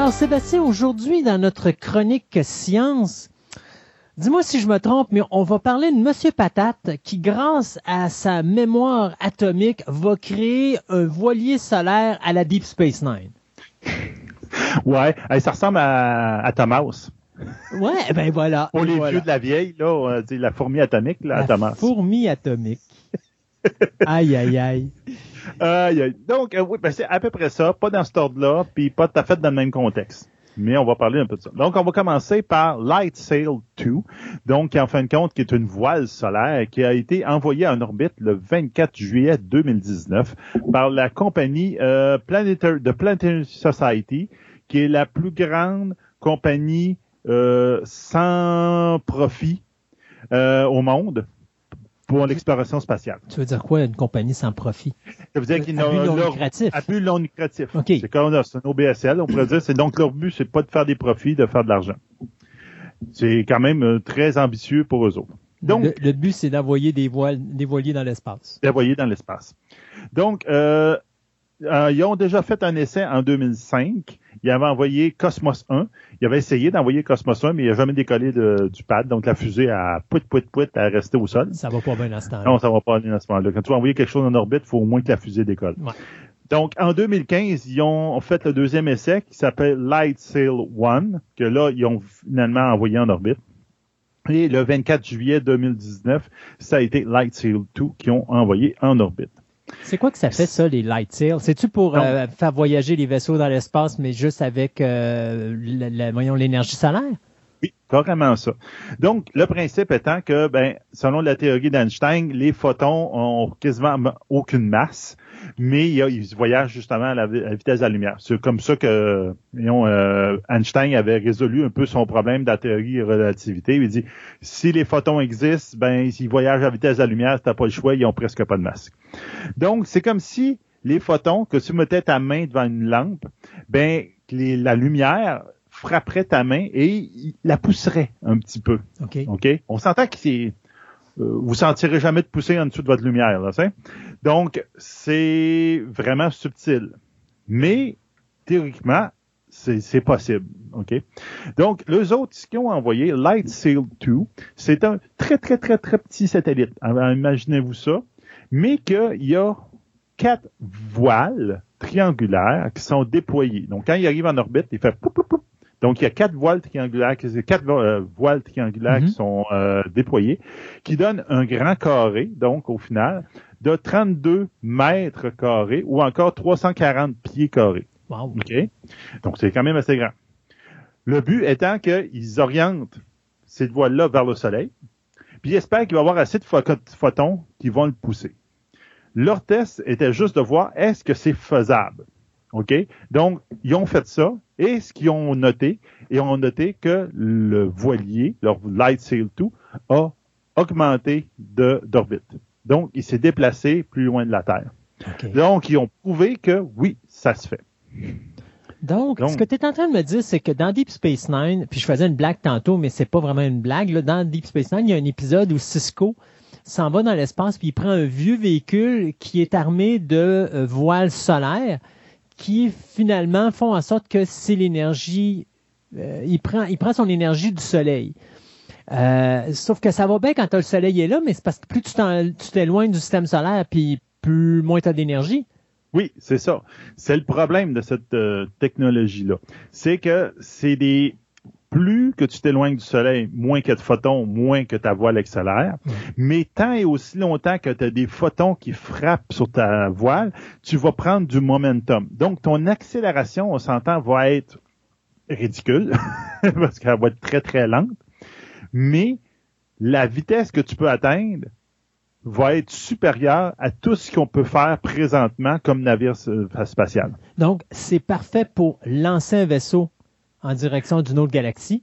Alors, Sébastien, aujourd'hui, dans notre chronique science, dis-moi si je me trompe, mais on va parler de Monsieur Patate qui, grâce à sa mémoire atomique, va créer un voilier solaire à la Deep Space Nine. Ouais, ça ressemble à, à Thomas. Ouais, ben voilà. Pour les Voilà. vieux de la vieille, là, on dit la fourmi atomique, là, La Thomas. fourmi atomique. aïe, aïe, aïe. Donc, euh, oui, ben, c'est à peu près ça, pas dans cet ordre-là, puis pas tout à fait dans le même contexte. Mais on va parler un peu de ça. Donc, on va commencer par Light Sail 2, donc en fin de compte, qui est une voile solaire qui a été envoyée en orbite le 24 juillet 2019 par la compagnie euh, Planetary Society, qui est la plus grande compagnie euh, sans profit euh, au monde pour l'exploration spatiale. Tu veux dire quoi, une compagnie sans profit? Ça veut dire qu'ils n'ont non leur- lucratif. à but non lucratif. C'est comme c'est un OBSL, on pourrait dire. C'est donc leur but, c'est pas de faire des profits, de faire de l'argent. C'est quand même euh, très ambitieux pour eux autres. Donc, le, le but, c'est d'envoyer des, voiles, des voiliers dans l'espace. envoyé dans l'espace. Donc, euh, euh, ils ont déjà fait un essai en 2005. Ils avaient envoyé Cosmos 1. Ils avaient essayé d'envoyer Cosmos 1, mais il n'a jamais décollé de- du pad. Donc, la fusée a pouit, pouit, pouit, à rester au sol. Ça va pas bien dans ce temps-là. Non, ça va pas aller à ce moment-là. Quand tu vas envoyer quelque chose en orbite, il faut au moins que la fusée décolle. Ouais. Donc, en 2015, ils ont fait le deuxième essai qui s'appelle Light Sail 1, que là, ils ont finalement envoyé en orbite. Et le 24 juillet 2019, ça a été Light Sail 2 qui ont envoyé en orbite. C'est quoi que ça fait, ça, les light sails? C'est-tu pour euh, faire voyager les vaisseaux dans l'espace, mais juste avec euh, la- la- voyons, l'énergie solaire? Oui, carrément ça. Donc, le principe étant que, ben, selon la théorie d'Einstein, les photons ont quasiment aucune masse, mais il ils voyagent justement à la, vi- à la vitesse de la lumière. C'est comme ça que euh, Einstein avait résolu un peu son problème de la théorie de relativité. Il dit, si les photons existent, ben, s'ils voyagent à la vitesse de la lumière, si t'as pas le choix, ils ont presque pas de masse. Donc, c'est comme si les photons, que tu mettais ta main devant une lampe, ben, les- la lumière frapperait ta main et il la pousserait un petit peu. OK. OK? On s'entend que c'est. Euh, vous sentirez jamais de pousser en dessous de votre lumière, là. Donc, c'est vraiment subtil. Mais, théoriquement, c'est possible. OK? Donc, les autres, ce qu'ils ont envoyé, Light Sail 2, c'est un très, très, très, très petit satellite. Alors, Imaginez-vous ça. Mais qu'il y a quatre voiles triangulaires qui sont déployées. Donc, quand il arrive en orbite, il fait poup, poup, poup. Donc, il y a quatre voiles triangulaires, qui- quatre euh, voiles triangulaires Mhm. qui sont euh, déployées, qui donnent un grand carré, donc au final, de 32 mètres carrés ou encore 340 pieds carrés. Wow. OK? Donc, c'est quand même assez grand. Le but étant qu'ils orientent cette voile-là vers le Soleil, puis ils espèrent qu'il va y avoir assez de pho- photons qui vont le pousser. Leur test était juste de voir est-ce que c'est faisable. OK? Donc, ils ont fait ça et ce qu'ils ont noté, ils ont noté que le voilier, leur Light Sail 2, a augmenté d'orbite. Donc, il s'est déplacé plus loin de la Terre. Donc, ils ont prouvé que oui, ça se fait. Donc, Donc- ce que tu es en train de me dire, c'est que dans Deep Space Nine, puis je faisais une blague tantôt, mais c'est pas vraiment une blague, là, dans Deep Space Nine, il y a un épisode où Cisco s'en va dans l'espace puis il prend un vieux véhicule qui est armé de euh, voiles solaires qui finalement font en sorte que c'est l'énergie, euh, il, prend, il prend son énergie du soleil. Euh, sauf que ça va bien quand le soleil est là, mais c'est parce que plus tu t'éloignes du système solaire, puis plus moins tu as d'énergie. Oui, c'est ça. C'est le problème de cette euh, technologie-là. C'est que c'est des plus que tu t'éloignes du soleil, moins a de photons, moins que ta voile accélère. Mais tant et aussi longtemps que tu as des photons qui frappent sur ta voile, tu vas prendre du momentum. Donc, ton accélération, on s'entend, va être ridicule parce qu'elle va être très, très lente. Mais la vitesse que tu peux atteindre va être supérieure à tout ce qu'on peut faire présentement comme navire euh, spatial. Donc, c'est parfait pour lancer un vaisseau en direction d'une autre galaxie.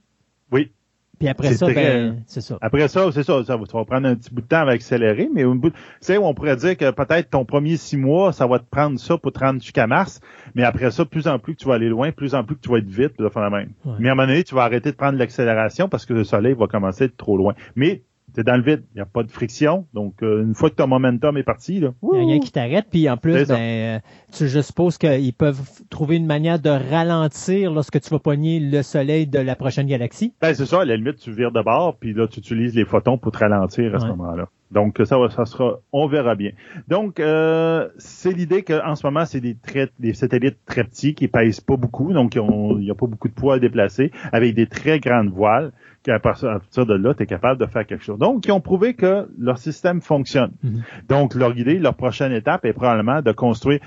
Oui. Puis après ça, très- ben, c'est ça. Après ça, c'est ça, ça va, prendre un petit bout de temps à accélérer, mais au bout, tu sais, on pourrait dire que peut-être ton premier six mois, ça va te prendre ça pour te rendre jusqu'à mars, mais après ça, plus en plus que tu vas aller loin, plus en plus que tu vas être vite, puis la même. Ouais. Mais à un moment donné, tu vas arrêter de prendre l'accélération parce que le soleil va commencer à être trop loin. Mais t'es dans le vide, il n'y a pas de friction, donc euh, une fois que ton momentum est parti, là, Il n'y a rien qui t'arrête. Puis en plus, ben, euh, tu, je suppose qu'ils peuvent trouver une manière de ralentir lorsque tu vas pogner le soleil de la prochaine galaxie. Ben, c'est ça, à la limite, tu vires de bord, puis là, tu utilises les photons pour te ralentir à ce moment-là. Donc, ça, va- ça sera, on verra bien. Donc, euh, c'est l'idée qu'en ce moment, c'est des, très, des satellites très petits qui pèsent pas beaucoup, donc il n'y a pas beaucoup de poids à déplacer, avec des très grandes voiles, qu'à partir de là, tu es capable de faire quelque chose. Donc, ils ont prouvé que leur système fonctionne. Mhm. Donc, leur idée, leur prochaine étape est probablement de construire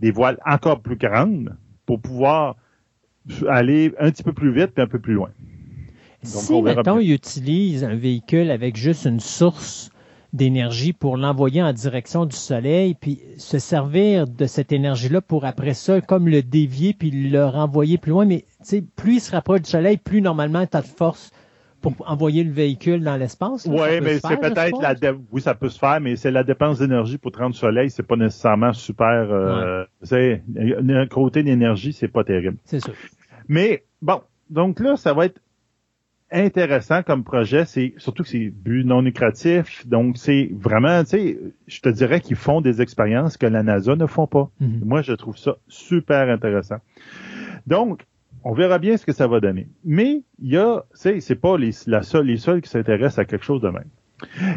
des voiles encore plus grandes pour pouvoir aller un petit peu plus vite puis un peu plus loin. si, mettons, ils utilisent un véhicule avec juste une source d'énergie pour l'envoyer en direction du soleil, puis se servir de cette énergie-là pour après ça, comme le dévier, puis le renvoyer plus loin. Mais plus il se rapproche du soleil, plus normalement tu as de force pour envoyer le véhicule dans l'espace. Oui, mais c'est peut-être la dé- oui, ça peut se faire, mais c'est la dépense d'énergie pour te rendre au soleil, c'est pas nécessairement super. Euh, c'est un côté d'énergie, c'est pas terrible. C'est sûr. Mais bon, donc là, ça va être intéressant comme projet. C'est surtout que c'est but non lucratif, donc c'est vraiment, tu sais, je te dirais qu'ils font des expériences que la NASA ne font pas. Mhm. Moi, je trouve ça super intéressant. Donc, on verra bien ce que ça va donner. Mais il y a, c'est, c'est pas les, la seule, les seuls qui s'intéressent à quelque chose de même.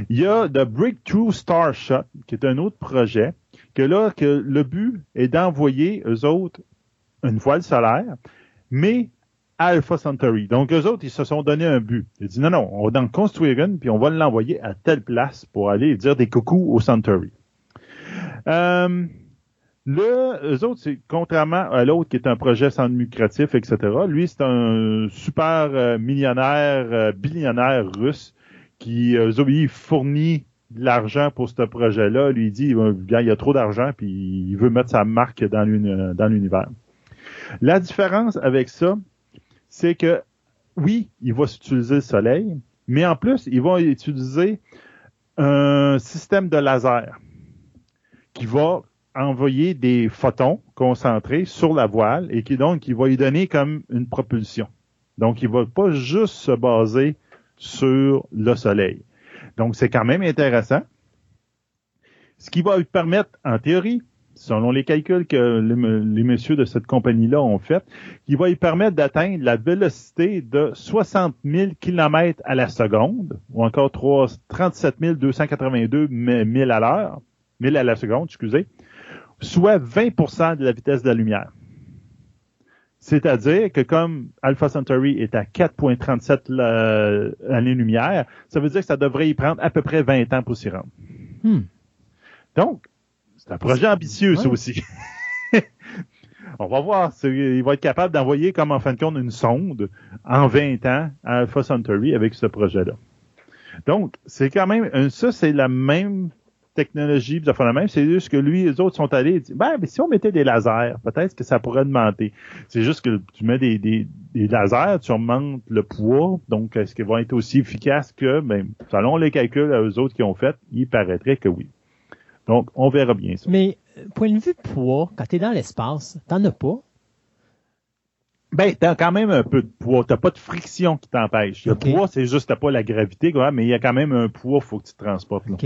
Il y a The Breakthrough Starshot, qui est un autre projet, que là, que le but est d'envoyer eux autres une voile solaire, mais Alpha Centauri. Donc, eux autres, ils se sont donné un but. Ils disent, non, non, on va en construire une, puis on va l'envoyer à telle place pour aller dire des coucous au Centauri. Euh, le, eux autres, contrairement à l'autre qui est un projet sans lucratif, etc. Lui, c'est un super euh, millionnaire, euh, billionnaire russe qui, euh, il fournit de l'argent pour ce projet-là. Lui, il dit, il y a trop d'argent, puis il veut mettre sa marque dans l'univers. La différence avec ça, c'est que, oui, il va utiliser le soleil, mais en plus, il va utiliser un système de laser qui va envoyer des photons concentrés sur la voile et qui donc il va lui donner comme une propulsion. Donc il va pas juste se baser sur le soleil. Donc c'est quand même intéressant. Ce qui va lui permettre, en théorie, selon les calculs que les, messieurs de cette compagnie-là ont fait, qui va lui permettre d'atteindre la vélocité de 60 000 km à la seconde, ou encore 3, 37 282 000 à l'heure, 1000 à la seconde, excusez, soit 20% de la vitesse de la lumière. C'est-à-dire que comme Alpha Centauri est à 4.37 la- années-lumière, ça veut dire que ça devrait y prendre à peu près 20 ans pour s'y rendre. Hmm. Donc, c'est un projet ambitieux, ça aussi. On va voir. Il va être capable d'envoyer, comme en fin de compte, une sonde en 20 ans à Alpha Centauri avec ce projet-là. Donc, c'est quand même, ça, c'est la même technologie, puis ça même. C'est juste que lui, les autres sont allés, ils disent, ben, mais si on mettait des lasers, peut-être que ça pourrait augmenter. C'est juste que tu mets des, des, des lasers, tu augmentes le poids, donc est-ce qu'ils vont être aussi efficaces que, ben, selon les calculs à eux autres qui ont fait, il paraîtrait que oui. Donc, on verra bien ça. Mais, point de vue poids, quand tu es dans l'espace, t'en as pas? Ben, t'as quand même un peu de poids. T'as pas de friction qui t'empêche. Le poids, c'est juste t'as pas la gravité, quoi, mais il y a quand même un poids, faut que tu te transportes. là.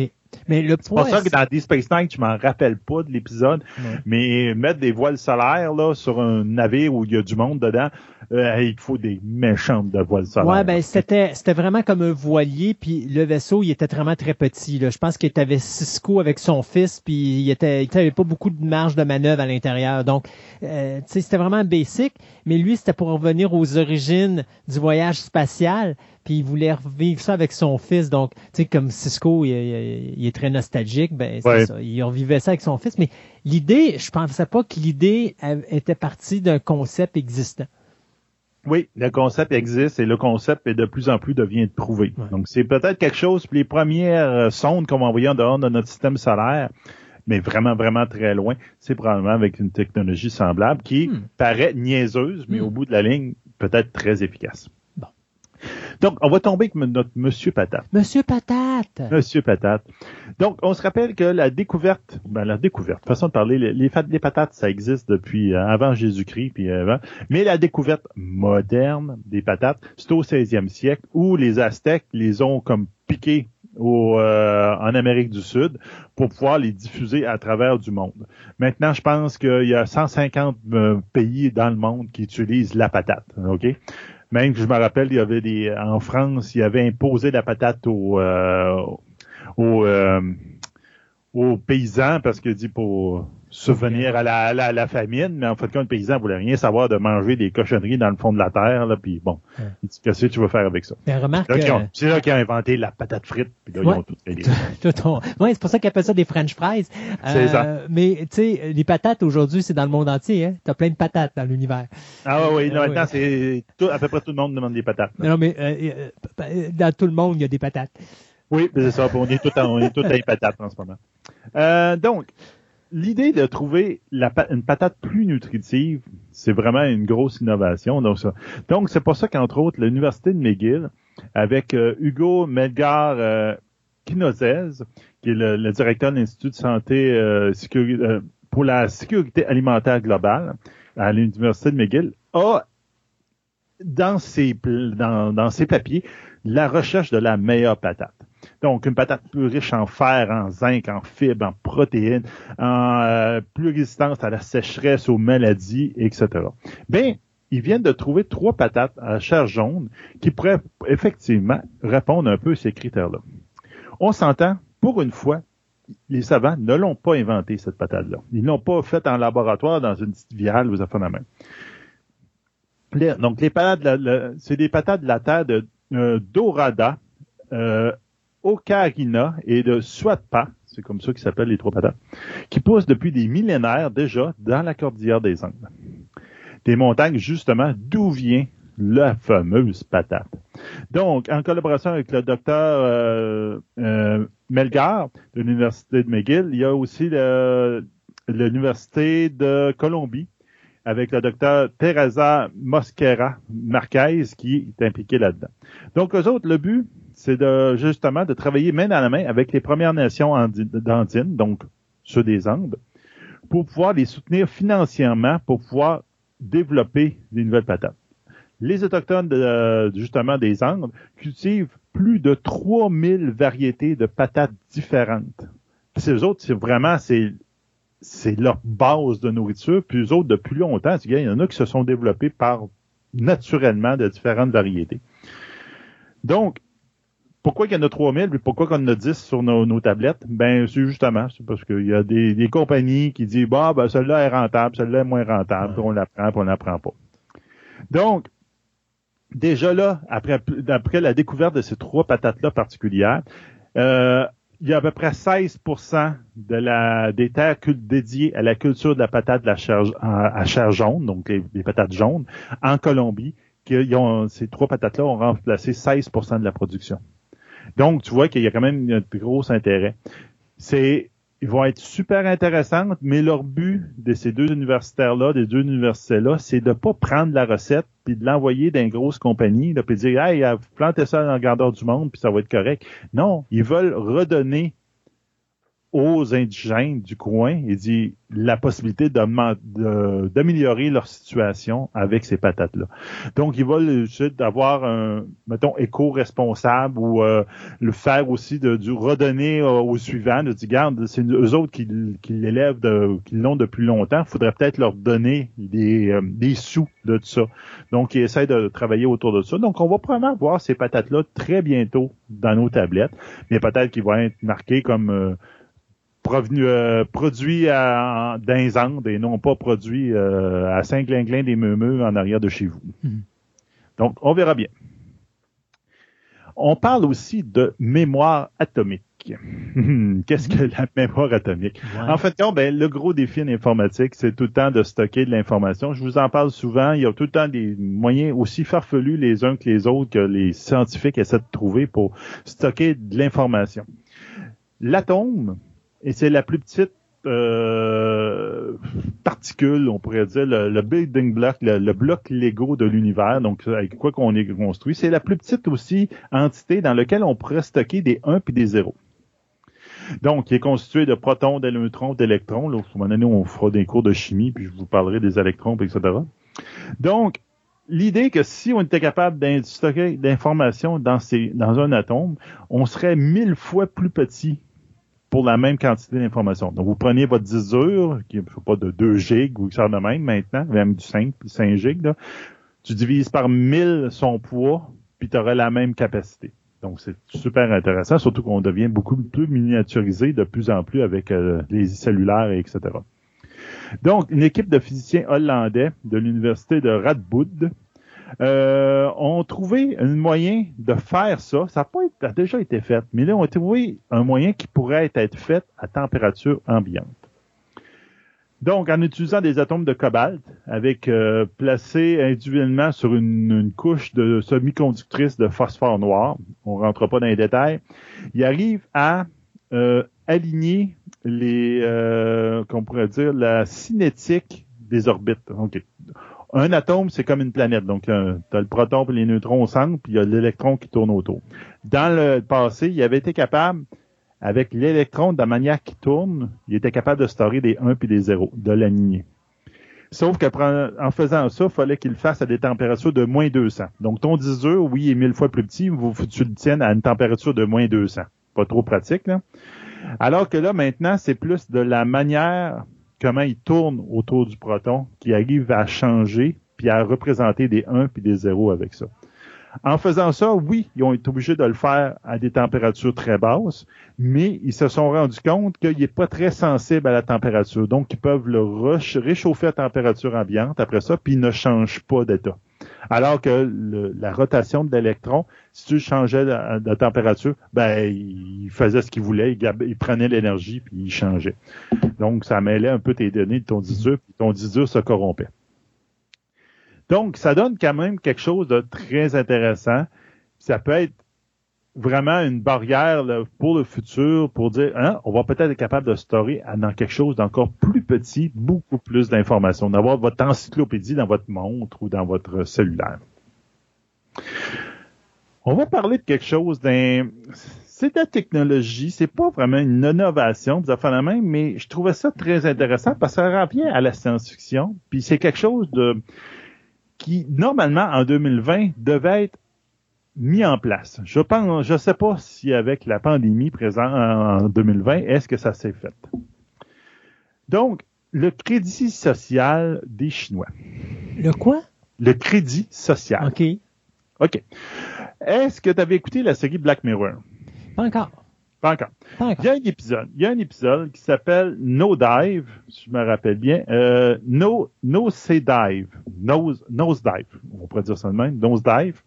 Mais le C'est poids. pour ça que dans Deep Space Nine, je m'en rappelle pas de l'épisode, Ouais. mais mettre des voiles solaires là sur un navire où il y a du monde dedans, euh, il faut des méchantes de voiles solaires. Ouais, ben c'était c'était vraiment comme un voilier, puis le vaisseau il était vraiment très petit. Là. Je pense qu'il avait Cisco avec son fils, puis il était il avait pas beaucoup de marge de manœuvre à l'intérieur. Donc, euh, tu sais, c'était vraiment basic. Mais lui, c'était pour revenir aux origines du voyage spatial, puis il voulait revivre ça avec son fils. Donc, tu sais, comme Cisco, il, il- il est très nostalgique, ben Ouais. ça. Il revivait ça avec son fils. Mais l'idée, je pensais pas que l'idée était partie d'un concept existant. Oui, le concept existe et le concept est de plus en plus devient prouvé. Ouais. Donc c'est peut-être quelque chose pour les premières sondes qu'on va envoyer en dehors de notre système solaire, mais vraiment, vraiment très loin. C'est probablement avec une technologie semblable qui Hmm. paraît niaiseuse, mais Hmm. au bout de la ligne, peut-être très efficace. Bon. Donc, on va tomber avec notre Monsieur Patate. Monsieur Patate! Monsieur Patate. Donc, on se rappelle que la découverte, ben, la découverte, façon de parler, les, patates, ça existe depuis euh, avant Jésus-Christ, puis avant. Mais la découverte moderne des patates, c'est au 16e siècle où les Aztèques les ont comme piqués euh, en Amérique du Sud pour pouvoir les diffuser à travers du monde. Maintenant, je pense qu'il y a 150 euh, pays dans le monde qui utilisent la patate. OK? Même que je me rappelle, il y avait des en France, il y avait imposé la patate aux euh, aux, aux paysans parce que dit pour subvenir à la, à la, à la famine, mais en fait, quand le paysan voulait rien savoir de manger des cochonneries dans le fond de la terre, là, puis bon, Ouais. il dit qu'est-ce que tu veux faire avec ça? Ben, remarque, C'est là qu'ils euh, ont- inventé la patate frite, puis là, Ouais. ils ont tout tout on- ouais, c'est pour ça qu'ils appellent ça des French fries. C'est ça. Mais tu sais, les patates aujourd'hui, c'est dans le monde entier. Hein? T'as plein de patates dans l'univers. Ah oui, Ah, maintenant, c'est à peu près tout le monde demande des patates. Non, mais euh, euh, euh, dans tout le monde, il y a des patates. Oui, c'est ça. puis On est tout en, on est tout à les patates en ce moment. Euh, donc, l'idée de trouver la, une patate plus nutritive, c'est vraiment une grosse innovation. Donc, donc c'est pour ça qu'entre autres, l'université de McGill, avec euh, Hugo Melgar euh, qui est le, directeur de l'Institut de santé euh, sécuri- euh, pour la sécurité alimentaire globale à l'université de McGill, a dans ses, dans, dans ses papiers la recherche de la meilleure patate. Donc, une patate plus riche en fer, en zinc, en fibres, en protéines, en euh, plus résistante à la sécheresse, aux maladies, etc. Ben, ils viennent de trouver trois patates à chair jaune qui pourraient effectivement répondre un peu à ces critères-là. On s'entend, pour une fois, les savants ne l'ont pas inventé, cette patate-là. Ils l'ont pas faite en laboratoire dans une petite viale aux affaires de main. Donc, les patates, la- la- c'est des patates de la terre de euh, Dorada, euh, Ocarina et de Suatpa, c'est comme ça qu'ils s'appellent les trois patates, qui poussent depuis des millénaires déjà dans la cordillère des Andes. Des montagnes, justement, d'où vient la fameuse patate. Donc, en collaboration avec le docteur euh, euh, Melgar de l'Université de McGill, il y a aussi l'Université de Colombie avec le docteur Teresa Mosquera Marquez qui est impliqué là-dedans. Donc, eux autres, le but, c'est de justement de travailler main dans la main avec les Premières Nations andi- d'Andine, donc ceux des Andes, pour pouvoir les soutenir financièrement, pour pouvoir développer des nouvelles patates. Les Autochtones, de, justement, des Andes, cultivent plus de 3000 variétés de patates différentes. Puis eux autres, c'est vraiment, c'est c'est leur base de nourriture. Puis eux autres, depuis longtemps, il y en a qui se sont développés par naturellement de différentes variétés. Donc, pourquoi il y en a 3000 puis pourquoi qu'on en a 10 sur nos, nos tablettes? Ben, c'est justement, c'est parce qu'il y a des, des compagnies qui disent, bah, ben, celle-là est rentable, celle-là est moins rentable, puis on la prend, puis on la prend pas. Donc, déjà là, après, après la découverte de ces trois patates-là particulières, euh, il y a à peu près 16% de la, des terres dédiées à la culture de la patate de la chair, à, à chair jaune, donc les, les patates jaunes, en Colombie, qui ont, ces trois patates-là ont remplacé 16% de la production. Donc, tu vois qu'il y a quand même un gros intérêt. c'est ils vont être super intéressantes, mais leur but de ces deux universitaires-là, des deux universités-là, c'est de pas prendre la recette puis de l'envoyer dans une grosse compagnie, puis dire Hey, euh, plantez ça dans le grandeur du monde, puis ça va être correct. Non, ils veulent redonner aux indigènes du coin et dit la possibilité d'améliorer leur situation avec ces patates-là. Donc, ils veulent d'avoir un, mettons, éco-responsable ou euh, le faire aussi de, redonner aux suivants, de dire, garde, c'est eux autres qui, qui l'élèvent, qui l'ont depuis longtemps, il faudrait peut-être leur donner des, euh, des sous de ça. Donc, ils essaient de travailler autour de ça. Donc, on va probablement voir ces patates-là très bientôt dans nos tablettes, mais peut-être qu'ils vont être marqués comme... Euh, provenu, euh, produit à, dans et non pas produit euh, à Saint-Glinglin des Meumeux en arrière de chez vous. Mhm. Donc, on verra bien. On parle aussi de mémoire atomique. Qu'est-ce que la mémoire atomique? En fait, ben, le gros défi en informatique, c'est tout le temps de stocker de l'information. Je vous en parle souvent. Il y a tout le temps des moyens aussi farfelus les uns que les autres que les scientifiques essaient de trouver pour stocker de l'information. L'atome, et c'est la plus petite euh, particule, on pourrait dire, le, building block, le, bloc Lego de l'univers, donc avec quoi qu'on est construit. C'est la plus petite aussi entité dans laquelle on pourrait stocker des 1 puis des 0. Donc, il est constitué de protons, d'électrons, d'électrons. Là, à un moment donné, on fera des cours de chimie, puis je vous parlerai des électrons, etc. Donc, l'idée que si on était capable de stocker d'informations dans, dans un atome, on serait mille fois plus petit pour la même quantité d'informations. Donc, vous prenez votre disque dur, qui est pas de 2 gigs ou ça de même maintenant, même du 5, 5 gigs, tu divises par 1000 son poids, puis tu auras la même capacité. Donc, c'est super intéressant, surtout qu'on devient beaucoup plus miniaturisé de plus en plus avec euh, les cellulaires, et etc. Donc, une équipe de physiciens hollandais de l'université de Radboud euh, ont trouvé un moyen de faire ça. Ça a, pas déjà été fait, mais là, on a trouvé un moyen qui pourrait être fait à température ambiante. Donc, en utilisant des atomes de cobalt, avec euh, placés individuellement sur une, couche de semi-conductrice de phosphore noir, on rentre pas dans les détails, il arrive à euh, aligner les, euh, qu'on pourrait dire, la cinétique des orbites. Un atome, c'est comme une planète. Donc, tu as le proton et les neutrons au centre, puis il y a l'électron qui tourne autour. Dans le passé, il avait été capable, avec l'électron, de la manière qui tourne, il était capable de stocker des 1 puis des 0, de l'aligner. Sauf qu'en faisant ça, il fallait qu'il le fasse à des températures de moins 200. Donc, ton diseur, oui, est mille fois plus petit, vous, tu le tiennes à une température de moins 200. Pas trop pratique, là. Alors que là, maintenant, c'est plus de la manière comment il tourne autour du proton qui arrive à changer puis à représenter des 1 puis des 0 avec ça. En faisant ça, oui, ils ont été obligés de le faire à des températures très basses, mais ils se sont rendus compte qu'il n'est pas très sensible à la température. Donc, ils peuvent le réchauffer à température ambiante après ça, puis il ne change pas d'état. Alors que la rotation de l'électron, si tu changeais de, température, ben il faisait ce qu'il voulait, il, prenait l'énergie puis il changeait. Donc ça mêlait un peu tes données de ton diseur, puis ton diseur se corrompait. Donc ça donne quand même quelque chose de très intéressant. Ça peut être vraiment une barrière pour le futur pour dire hein, on va peut-être être capable de storer dans quelque chose d'encore plus petit, beaucoup plus d'informations, d'avoir votre encyclopédie dans votre montre ou dans votre cellulaire. On va parler de quelque chose d'un c'est de la technologie, c'est pas vraiment une innovation, vous la même, mais je trouvais ça très intéressant parce que ça revient à la science-fiction, puis c'est quelque chose de qui normalement en 2020 devait être mis en place. Je pense, je sais pas si avec la pandémie présente en 2020, est-ce que ça s'est fait? Donc, le crédit social des Chinois. Le quoi? Le crédit social. OK. OK. Est-ce que tu avais écouté la série Black Mirror? Pas encore. Pas encore. Il y a un épisode, il y a un épisode qui s'appelle No Dive, si je me rappelle bien, euh, No No Say Dive, Nose Nose Dive, on pourrait dire ça de même, Nose Dive,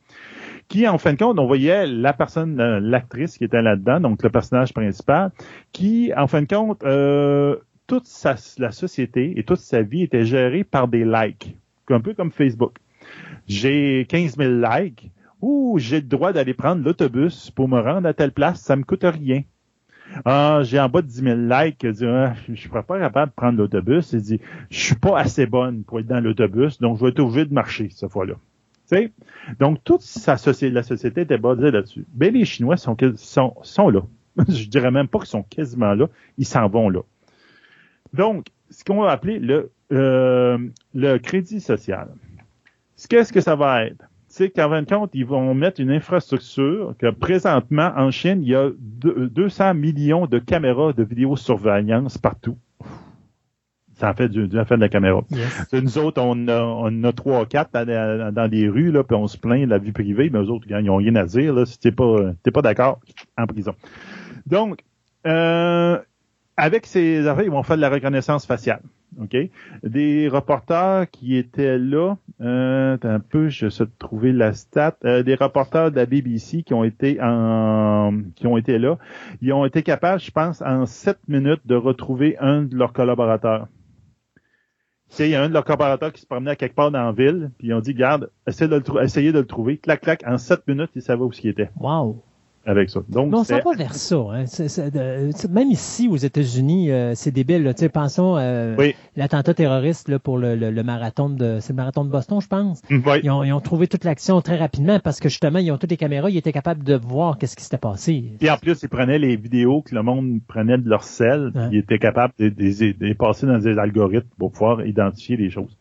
qui, en fin de compte, on voyait la personne, euh, l'actrice qui était là-dedans, donc le personnage principal, qui, en fin de compte, euh, toute sa, la société et toute sa vie était gérée par des likes, un peu comme Facebook. J'ai 15 000 likes, ou j'ai le droit d'aller prendre l'autobus pour me rendre à telle place, ça me coûte rien. Ah, j'ai en bas de 10 000 likes. Ah, je suis pas capable de prendre l'autobus. Il dit, je suis pas assez bonne pour être dans l'autobus, donc je vais être obligé de marcher cette fois-là. Donc, toute la société était basée là-dessus. Ben, les Chinois sont, là. je dirais même pas qu'ils sont quasiment là. Ils s'en vont là. Donc, ce qu'on va appeler le, euh, le crédit social. Qu'est-ce que ça va être? C'est qu'en fin de compte, ils vont mettre une infrastructure que présentement, en Chine, il y a 200 millions de caméras de vidéosurveillance partout. Ça en fait du, du fait de la caméra. Nous autres, on a, on a trois, quatre dans, dans, les rues, là, puis on se plaint de la vie privée, mais eux autres, ils n'ont rien à dire. Là, si t'es pas, t'es pas d'accord, en prison. Donc, euh, avec ces affaires, ils vont faire de la reconnaissance faciale. OK? Des reporters qui étaient là, euh, un peu, je sais trouver la stat, euh, des reporters de la BBC qui ont été en, qui ont été là, ils ont été capables, je pense, en sept minutes de retrouver un de leurs collaborateurs. Il y a un de leurs collaborateurs qui se promenait à quelque part dans la ville, puis ils ont dit, garde, essayez de le, essayez de le trouver. Clac, clac, en sept minutes, ils savaient où il était. Wow avec ça. Donc, Mais on s'en va vers ça. Hein. même ici, aux États-Unis, euh, c'est débile. Là. Pensons euh, l'attentat terroriste là, pour le, le, marathon de c'est le marathon de Boston, je pense. Oui. Ils, ont, ils, ont, trouvé toute l'action très rapidement parce que justement, ils ont toutes les caméras, ils étaient capables de voir qu'est-ce qui s'était passé. Et en plus, ils prenaient les vidéos que le monde prenait de leur sel, ils étaient capables de, les passer dans des algorithmes pour pouvoir identifier les choses.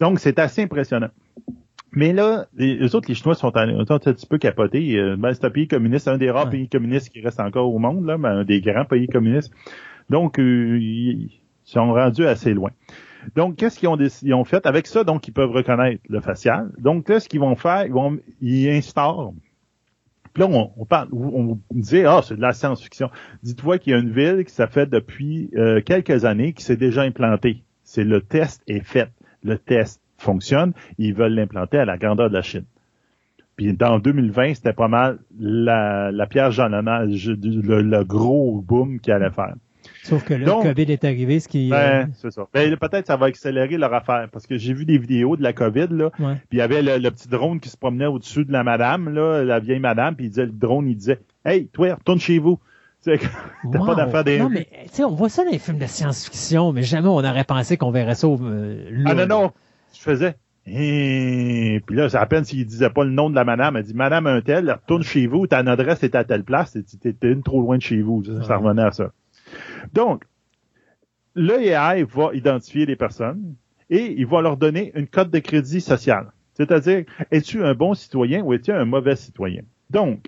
Donc, c'est assez impressionnant. Mais là, les, autres, les Chinois sont, un, un petit peu capotés. Euh, ben, c'est un pays communiste, un des rares pays communistes qui reste encore au monde, là, ben, un des grands pays communistes. Donc, euh, ils sont rendus assez loin. Donc, qu'est-ce qu'ils ont, ils ont fait? Avec ça? Donc, ils peuvent reconnaître le facial. Donc, là, ce qu'ils vont faire, ils vont, ils instaurent. Puis là, on, on parle, on disait, ah, c'est de la science-fiction. Dites-toi qu'il y a une ville qui s'est fait depuis euh, quelques années, qui s'est déjà implantée. C'est le test est fait. Le test fonctionne, ils veulent l'implanter à la grandeur de la Chine. Puis dans 2020, c'était pas mal la, la pierre jalonnage, le, le gros boom qu'ils allaient faire. Sauf que là, le COVID est arrivé, ce qui... Ben, euh, c'est ça. Ben, peut-être ça va accélérer leur affaire, parce que j'ai vu des vidéos de la COVID, là, puis il y avait le, petit drone qui se promenait au-dessus de la madame, là, la vieille madame, puis il disait, le drone, il disait, « Hey, toi, retourne chez vous. » T'as pas d'affaire des... Non, mais, tu sais, on voit ça dans les films de science-fiction, mais jamais on aurait pensé qu'on verrait ça euh, là. Ah non, non, je faisais? Et puis là, c'est à peine s'il disait pas le nom de la madame. Elle dit Madame un tel, retourne chez vous, ta adresse est à telle place, t'es une trop loin de chez vous. Ça, revenait à ça. Donc, l'EAI va identifier les personnes et il va leur donner une cote de crédit social. C'est-à-dire, es-tu un bon citoyen ou es-tu un mauvais citoyen? Donc,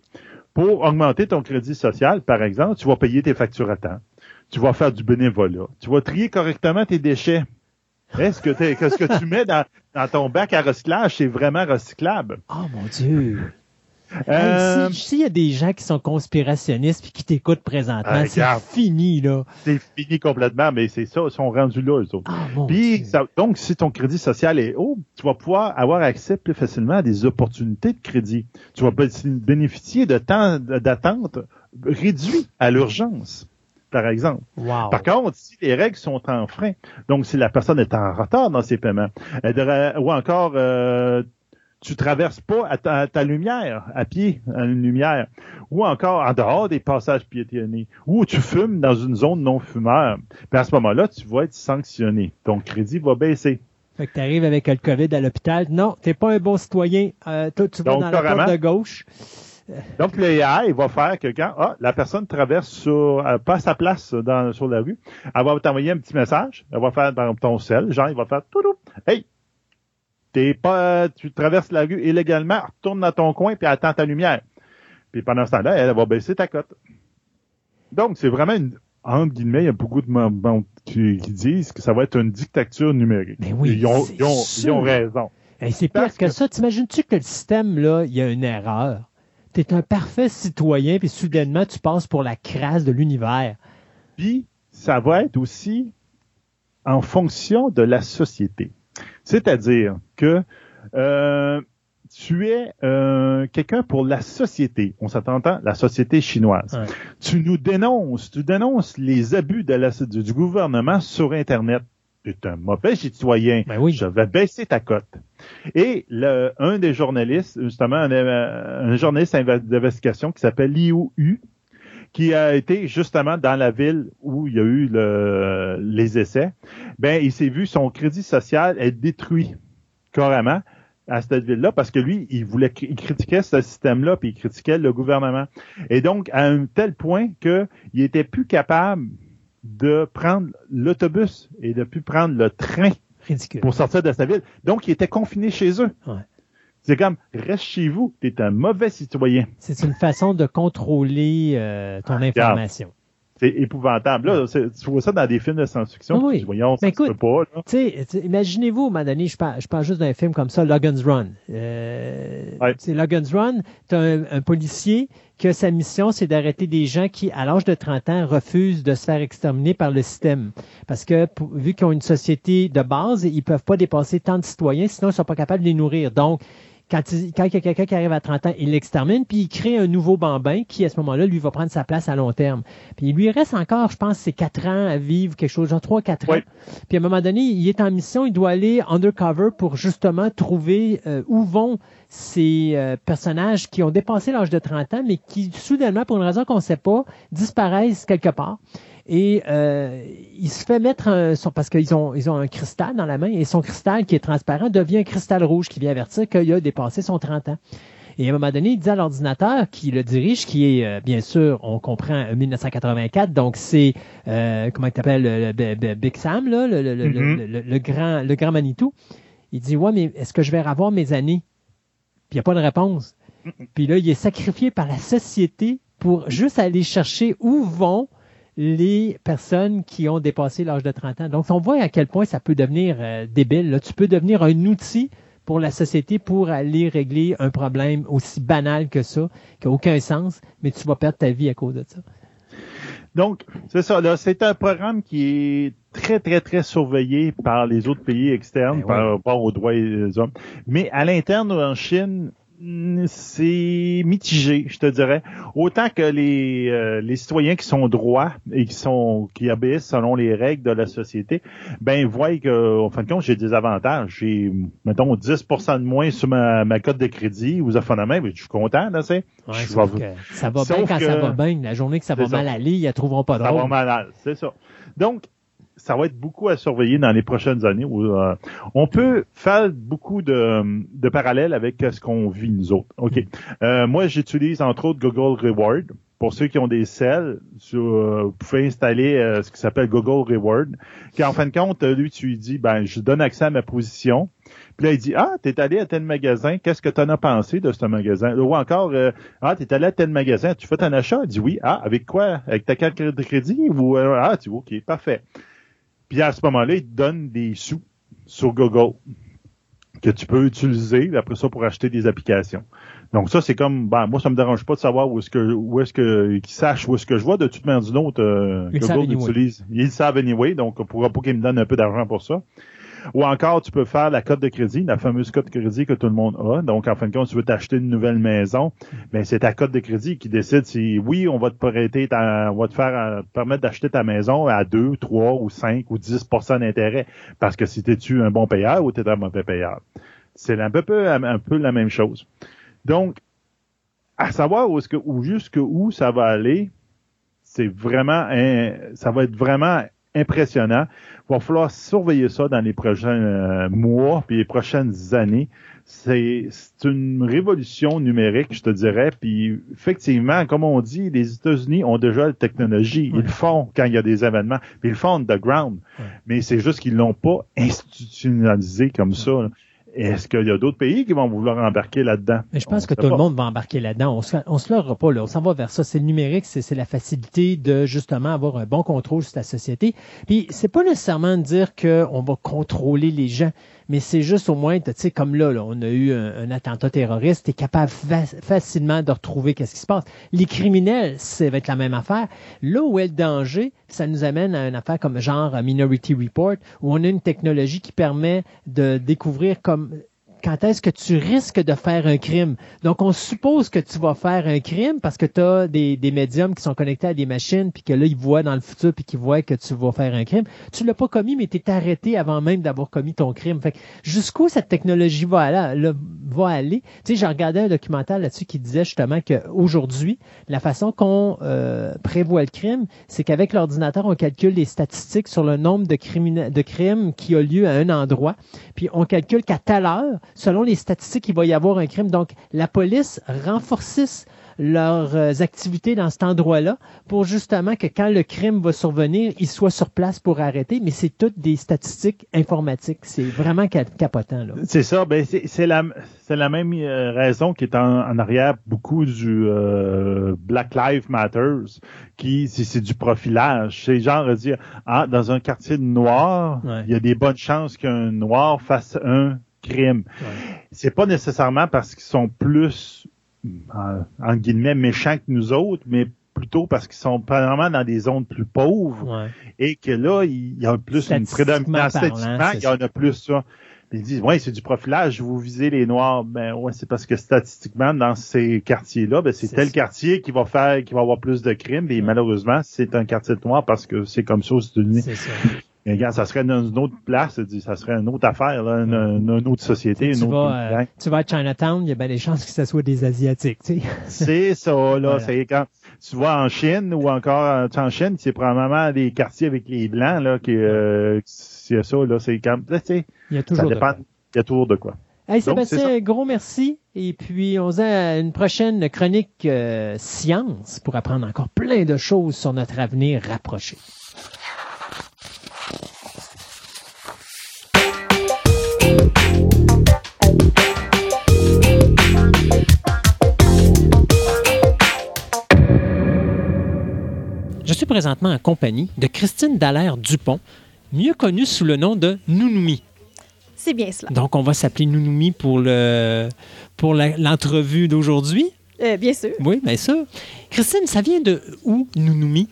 pour augmenter ton crédit social, par exemple, tu vas payer tes factures à temps. Tu vas faire du bénévolat. Tu vas trier correctement tes déchets. Est-ce que, ce que tu mets dans, dans, ton bac à recyclage, c'est vraiment recyclable? Oh mon Dieu! Euh, S'il y a des gens qui sont conspirationnistes et qui t'écoutent présentement, euh, c'est fini, là. C'est fini complètement, mais c'est ça, ils sont rendus là, eux autres. Ah, Puis, donc, si ton crédit social est haut, tu vas pouvoir avoir accès plus facilement à des opportunités de crédit. Tu vas bénéficier de temps d'attente réduit à l'urgence par exemple. Par contre, si les règles sont en frein, donc si la personne est en retard dans ses paiements, ou encore euh, tu traverses pas à ta, lumière, à pied, à une lumière, ou encore en dehors des passages piétonnés, ou tu fumes dans une zone non fumeur, puis à ce moment-là, tu vas être sanctionné. Ton crédit va baisser. Fait que tu arrives avec le COVID à l'hôpital. Non, t'es pas un bon citoyen. Euh, toi, tu vas dans la porte de gauche. Donc, l'AI va faire que quand ah, la personne traverse sur, euh, pas sa place dans, sur la rue, elle va t'envoyer un petit message. Elle va faire dans ton sel, genre, il va faire tout, Hey! T'es pas, tu traverses la rue illégalement, retourne dans ton coin puis attends ta lumière. Puis pendant ce temps-là, elle, va baisser ta cote. Donc, c'est vraiment une, entre guillemets, il y a beaucoup de gens qui, disent que ça va être une dictature numérique. Mais oui, ils, ont, ils, ont, ils ont raison. c'est pire que, que ça. T'imagines-tu que le système, là, il y a une erreur? Tu un parfait citoyen, puis soudainement, tu passes pour la crasse de l'univers. Puis, ça va être aussi en fonction de la société. C'est-à-dire que euh, tu es euh, quelqu'un pour la société. On s'attend la société chinoise. Tu nous dénonces, tu dénonces les abus de la, du gouvernement sur Internet es un mauvais citoyen. Ben oui. Je vais baisser ta cote. Et le, un des journalistes, justement, un, un journaliste d'investigation qui s'appelle Liu Yu, qui a été justement dans la ville où il y a eu le, les essais, ben il s'est vu son crédit social être détruit carrément à cette ville-là parce que lui, il voulait, il critiquait ce système-là puis il critiquait le gouvernement. Et donc à un tel point que il était plus capable de prendre l'autobus et de plus prendre le train Ridicule. pour sortir de sa ville. Donc il était confiné chez eux. Ouais. C'est comme reste chez vous, t'es un mauvais citoyen. C'est une façon de contrôler euh, ton Ah, information. C'est épouvantable. Là, tu vois ça dans des films de science-fiction. Oui. tu dis, Voyons, ça Mais se peut écoute, pas. Imaginez-vous, à un moment donné, je parle, je parle juste d'un film comme ça, Logan's Run. Euh, Ouais. Logan's Run, tu as un, un policier que sa mission, c'est d'arrêter des gens qui, à l'âge de 30 ans, refusent de se faire exterminer par le système. Parce que, pour- vu qu'ils ont une société de base, ils peuvent pas dépasser tant de citoyens, sinon ils sont pas capables de les nourrir. Donc, quand, il, quand il y a quelqu'un qui arrive à 30 ans, il l'extermine, puis il crée un nouveau bambin qui, à ce moment-là, lui, va prendre sa place à long terme. Puis il lui reste encore, je pense, c'est 4 ans à vivre, quelque chose, genre 3-4 Ouais. ans. Puis à un moment donné, il est en mission, il doit aller undercover pour justement trouver euh, où vont ces euh, personnages qui ont dépassé l'âge de 30 ans, mais qui, soudainement, pour une raison qu'on ne sait pas, disparaissent quelque part. Et euh, il se fait mettre un, son- parce qu'ils ont, ils ont un cristal dans la main, et son cristal qui est transparent devient un cristal rouge qui vient avertir qu'il a dépassé son 30 ans. Et à un moment donné, il dit à l'ordinateur qui le dirige, qui est, euh, bien sûr, on comprend, euh, 1984, donc c'est, euh, comment tu appelles, le, le- le- Big Sam, là, le, le- le- Mhm. le- le- le grand, le grand Manitou. Il dit, ouais, mais est-ce que je vais revoir mes années? Puis il n'y a pas de réponse. Puis là, il est sacrifié par la société pour juste aller chercher où vont les personnes qui ont dépassé l'âge de 30 ans. Donc, on voit à quel point ça peut devenir euh, débile. là. Tu peux devenir un outil pour la société pour aller régler un problème aussi banal que ça, qui n'a aucun sens, mais tu vas perdre ta vie à cause de ça. Donc, c'est ça. Là, c'est un programme qui est très, très, très surveillé par les autres pays externes Ben par rapport aux droits des hommes. Mais à l'interne en Chine, c'est mitigé, je te dirais. Autant que les, euh, les citoyens qui sont droits et qui sont qui obéissent selon les règles de la société, ben voient que, en fin de compte, j'ai des avantages. J'ai, mettons, 10% de moins sur ma, ma cote de crédit ou ça mais je suis content, là, c'est. Ouais, ça va Sauf bien quand ça va bien. La journée que ça va ça. mal aller, ils ne trouveront pas Ça va drôle. malade, c'est ça. Donc, ça va être beaucoup à surveiller dans les prochaines années. où, euh, on peut faire beaucoup de, de parallèles avec ce qu'on vit nous autres. OK. Euh, moi, j'utilise entre autres Google Reward. Pour ceux qui ont des selles, euh, vous pouvez installer euh, ce qui s'appelle Google Reward. Qui en fin de compte, lui, tu lui dis, ben, je donne accès à ma position. Puis là, il dit, ah, t'es allé à tel magasin, qu'est-ce que t'en as pensé de ce magasin? Ou encore, euh, ah, t'es allé à tel magasin, tu fais un achat? Il dit oui. Ah, avec quoi? Avec ta carte de crédit? Ou, ah, tu dis, OK, parfait. Puis à ce moment-là, il te donne des sous sur Google que tu peux utiliser après ça pour acheter des applications. Donc ça, c'est comme, ben, moi, ça me dérange pas de savoir où est-ce que, où est-ce que, qu'ils sachent où est-ce que je vois. De toute manière d'une autre, euh, Ils Google anyway. utilise. Ils le savent anyway, donc on pourra pas qu'ils me donnent un peu d'argent pour ça. Ou encore, tu peux faire la cote de crédit, la fameuse cote de crédit que tout le monde a. Donc, en fin de compte, tu veux t'acheter une nouvelle maison, ben c'est ta cote de crédit qui décide si oui, on va te prêter, ta, on va te faire euh, te permettre d'acheter ta maison à 2, 3 ou 5 ou 10% d'intérêt. Parce que si t'es-tu un bon payeur ou t'es un mauvais payeur. C'est un peu, un peu la même chose. Donc, à savoir où est-ce que, ou jusque où ça va aller, c'est vraiment, un- ça va être vraiment impressionnant. Il va falloir surveiller ça dans les prochains euh, mois puis les prochaines années. C'est une révolution numérique, je te dirais. Puis effectivement, comme on dit, les États-Unis ont déjà la technologie. Ils le font quand il y a des événements. Puis ils le font underground. Ouais. Mais c'est juste qu'ils l'ont pas institutionnalisé comme ça. là. Est-ce qu'il y a d'autres pays qui vont vouloir embarquer là-dedans? Mais je pense On que tout pas. le monde va embarquer là-dedans. On se, on se leurrera pas, là. On s'en va vers ça. C'est le numérique, c'est c'est la facilité de justement avoir un bon contrôle sur la société. Puis c'est pas nécessairement de dire qu'on va contrôler les gens, mais c'est juste au moins, tu sais, comme là, on a eu un, attentat terroriste, tu es capable fa- facilement de retrouver qu'est-ce qui se passe. Les criminels, ça va être la même affaire. Là où est le danger, ça nous amène à une affaire comme genre Minority Report, où on a une technologie qui permet de découvrir comme quand est-ce que tu risques de faire un crime? Donc, on suppose que tu vas faire un crime parce que tu as des, médiums qui sont connectés à des machines, puis que là, ils voient dans le futur, puis qu'ils voient que tu vas faire un crime. Tu l'as pas commis, mais tu es arrêté avant même d'avoir commis ton crime. Fait jusqu'où cette technologie va aller? là, va aller? Tu sais, j'ai regardé un documentaire là-dessus qui disait justement qu'aujourd'hui, la façon qu'on euh, prévoit le crime, c'est qu'avec l'ordinateur, on calcule les statistiques sur le nombre de crimes qui a lieu à un endroit, puis on calcule qu'à telle heure, selon les statistiques, il va y avoir un crime. Donc, la police renforcisse leurs euh, activités dans cet endroit-là pour justement que quand le crime va survenir, ils soient sur place pour arrêter. Mais c'est toutes des statistiques informatiques. C'est vraiment ca- capotant. Là. C'est ça, ben c'est la c'est la même euh, raison qui est en, en arrière beaucoup du euh, Black Lives Matters, qui c'est c'est du profilage. C'est genre de dire ah dans un quartier de noir, il y a des bonnes chances qu'un noir fasse un crime. C'est pas nécessairement parce qu'ils sont plus en, en guillemets méchants que nous autres, mais plutôt parce qu'ils sont vraiment dans des zones plus pauvres Ouais. et que là, il y a plus une prédominance statistiquement, il y en a plus ça. Ils disent, ouais, c'est du profilage, vous visez les Noirs. Ben ouais, c'est parce que statistiquement, dans ces quartiers-là, ben c'est tel ça. quartier qui va faire, qui va avoir plus de crimes. Et malheureusement, c'est un quartier de Noirs parce que c'est comme ça aux États-Unis. Ça. Mais regarde, ça serait dans une autre place, ça serait une autre affaire, là, une, une autre société, une Tu autre vas, euh, tu vas à Chinatown, il y a bien des chances que ce soit des Asiatiques. Tu sais. C'est ça, là. Voilà. C'est quand tu vas en Chine ou encore euh, tu en Chine, c'est probablement des quartiers avec les blancs, là, qui, euh, c'est ça, là. C'est quand, tu sais, Il y a ça toujours de dépend. quoi. Il y a toujours de quoi. Hey Donc, c'est Sébastien, gros merci. Et puis, on se dit à une prochaine chronique euh, science pour apprendre encore plein de choses sur notre avenir rapproché. Je suis présentement en compagnie de Christine Dallaire Dupont, mieux connue sous le nom de Nounoumi. C'est bien cela. Donc, on va s'appeler Nounoumi pour le pour l'entrevue d'aujourd'hui. Euh, bien sûr. Oui, bien sûr. Christine, ça vient de où, Nounoumi?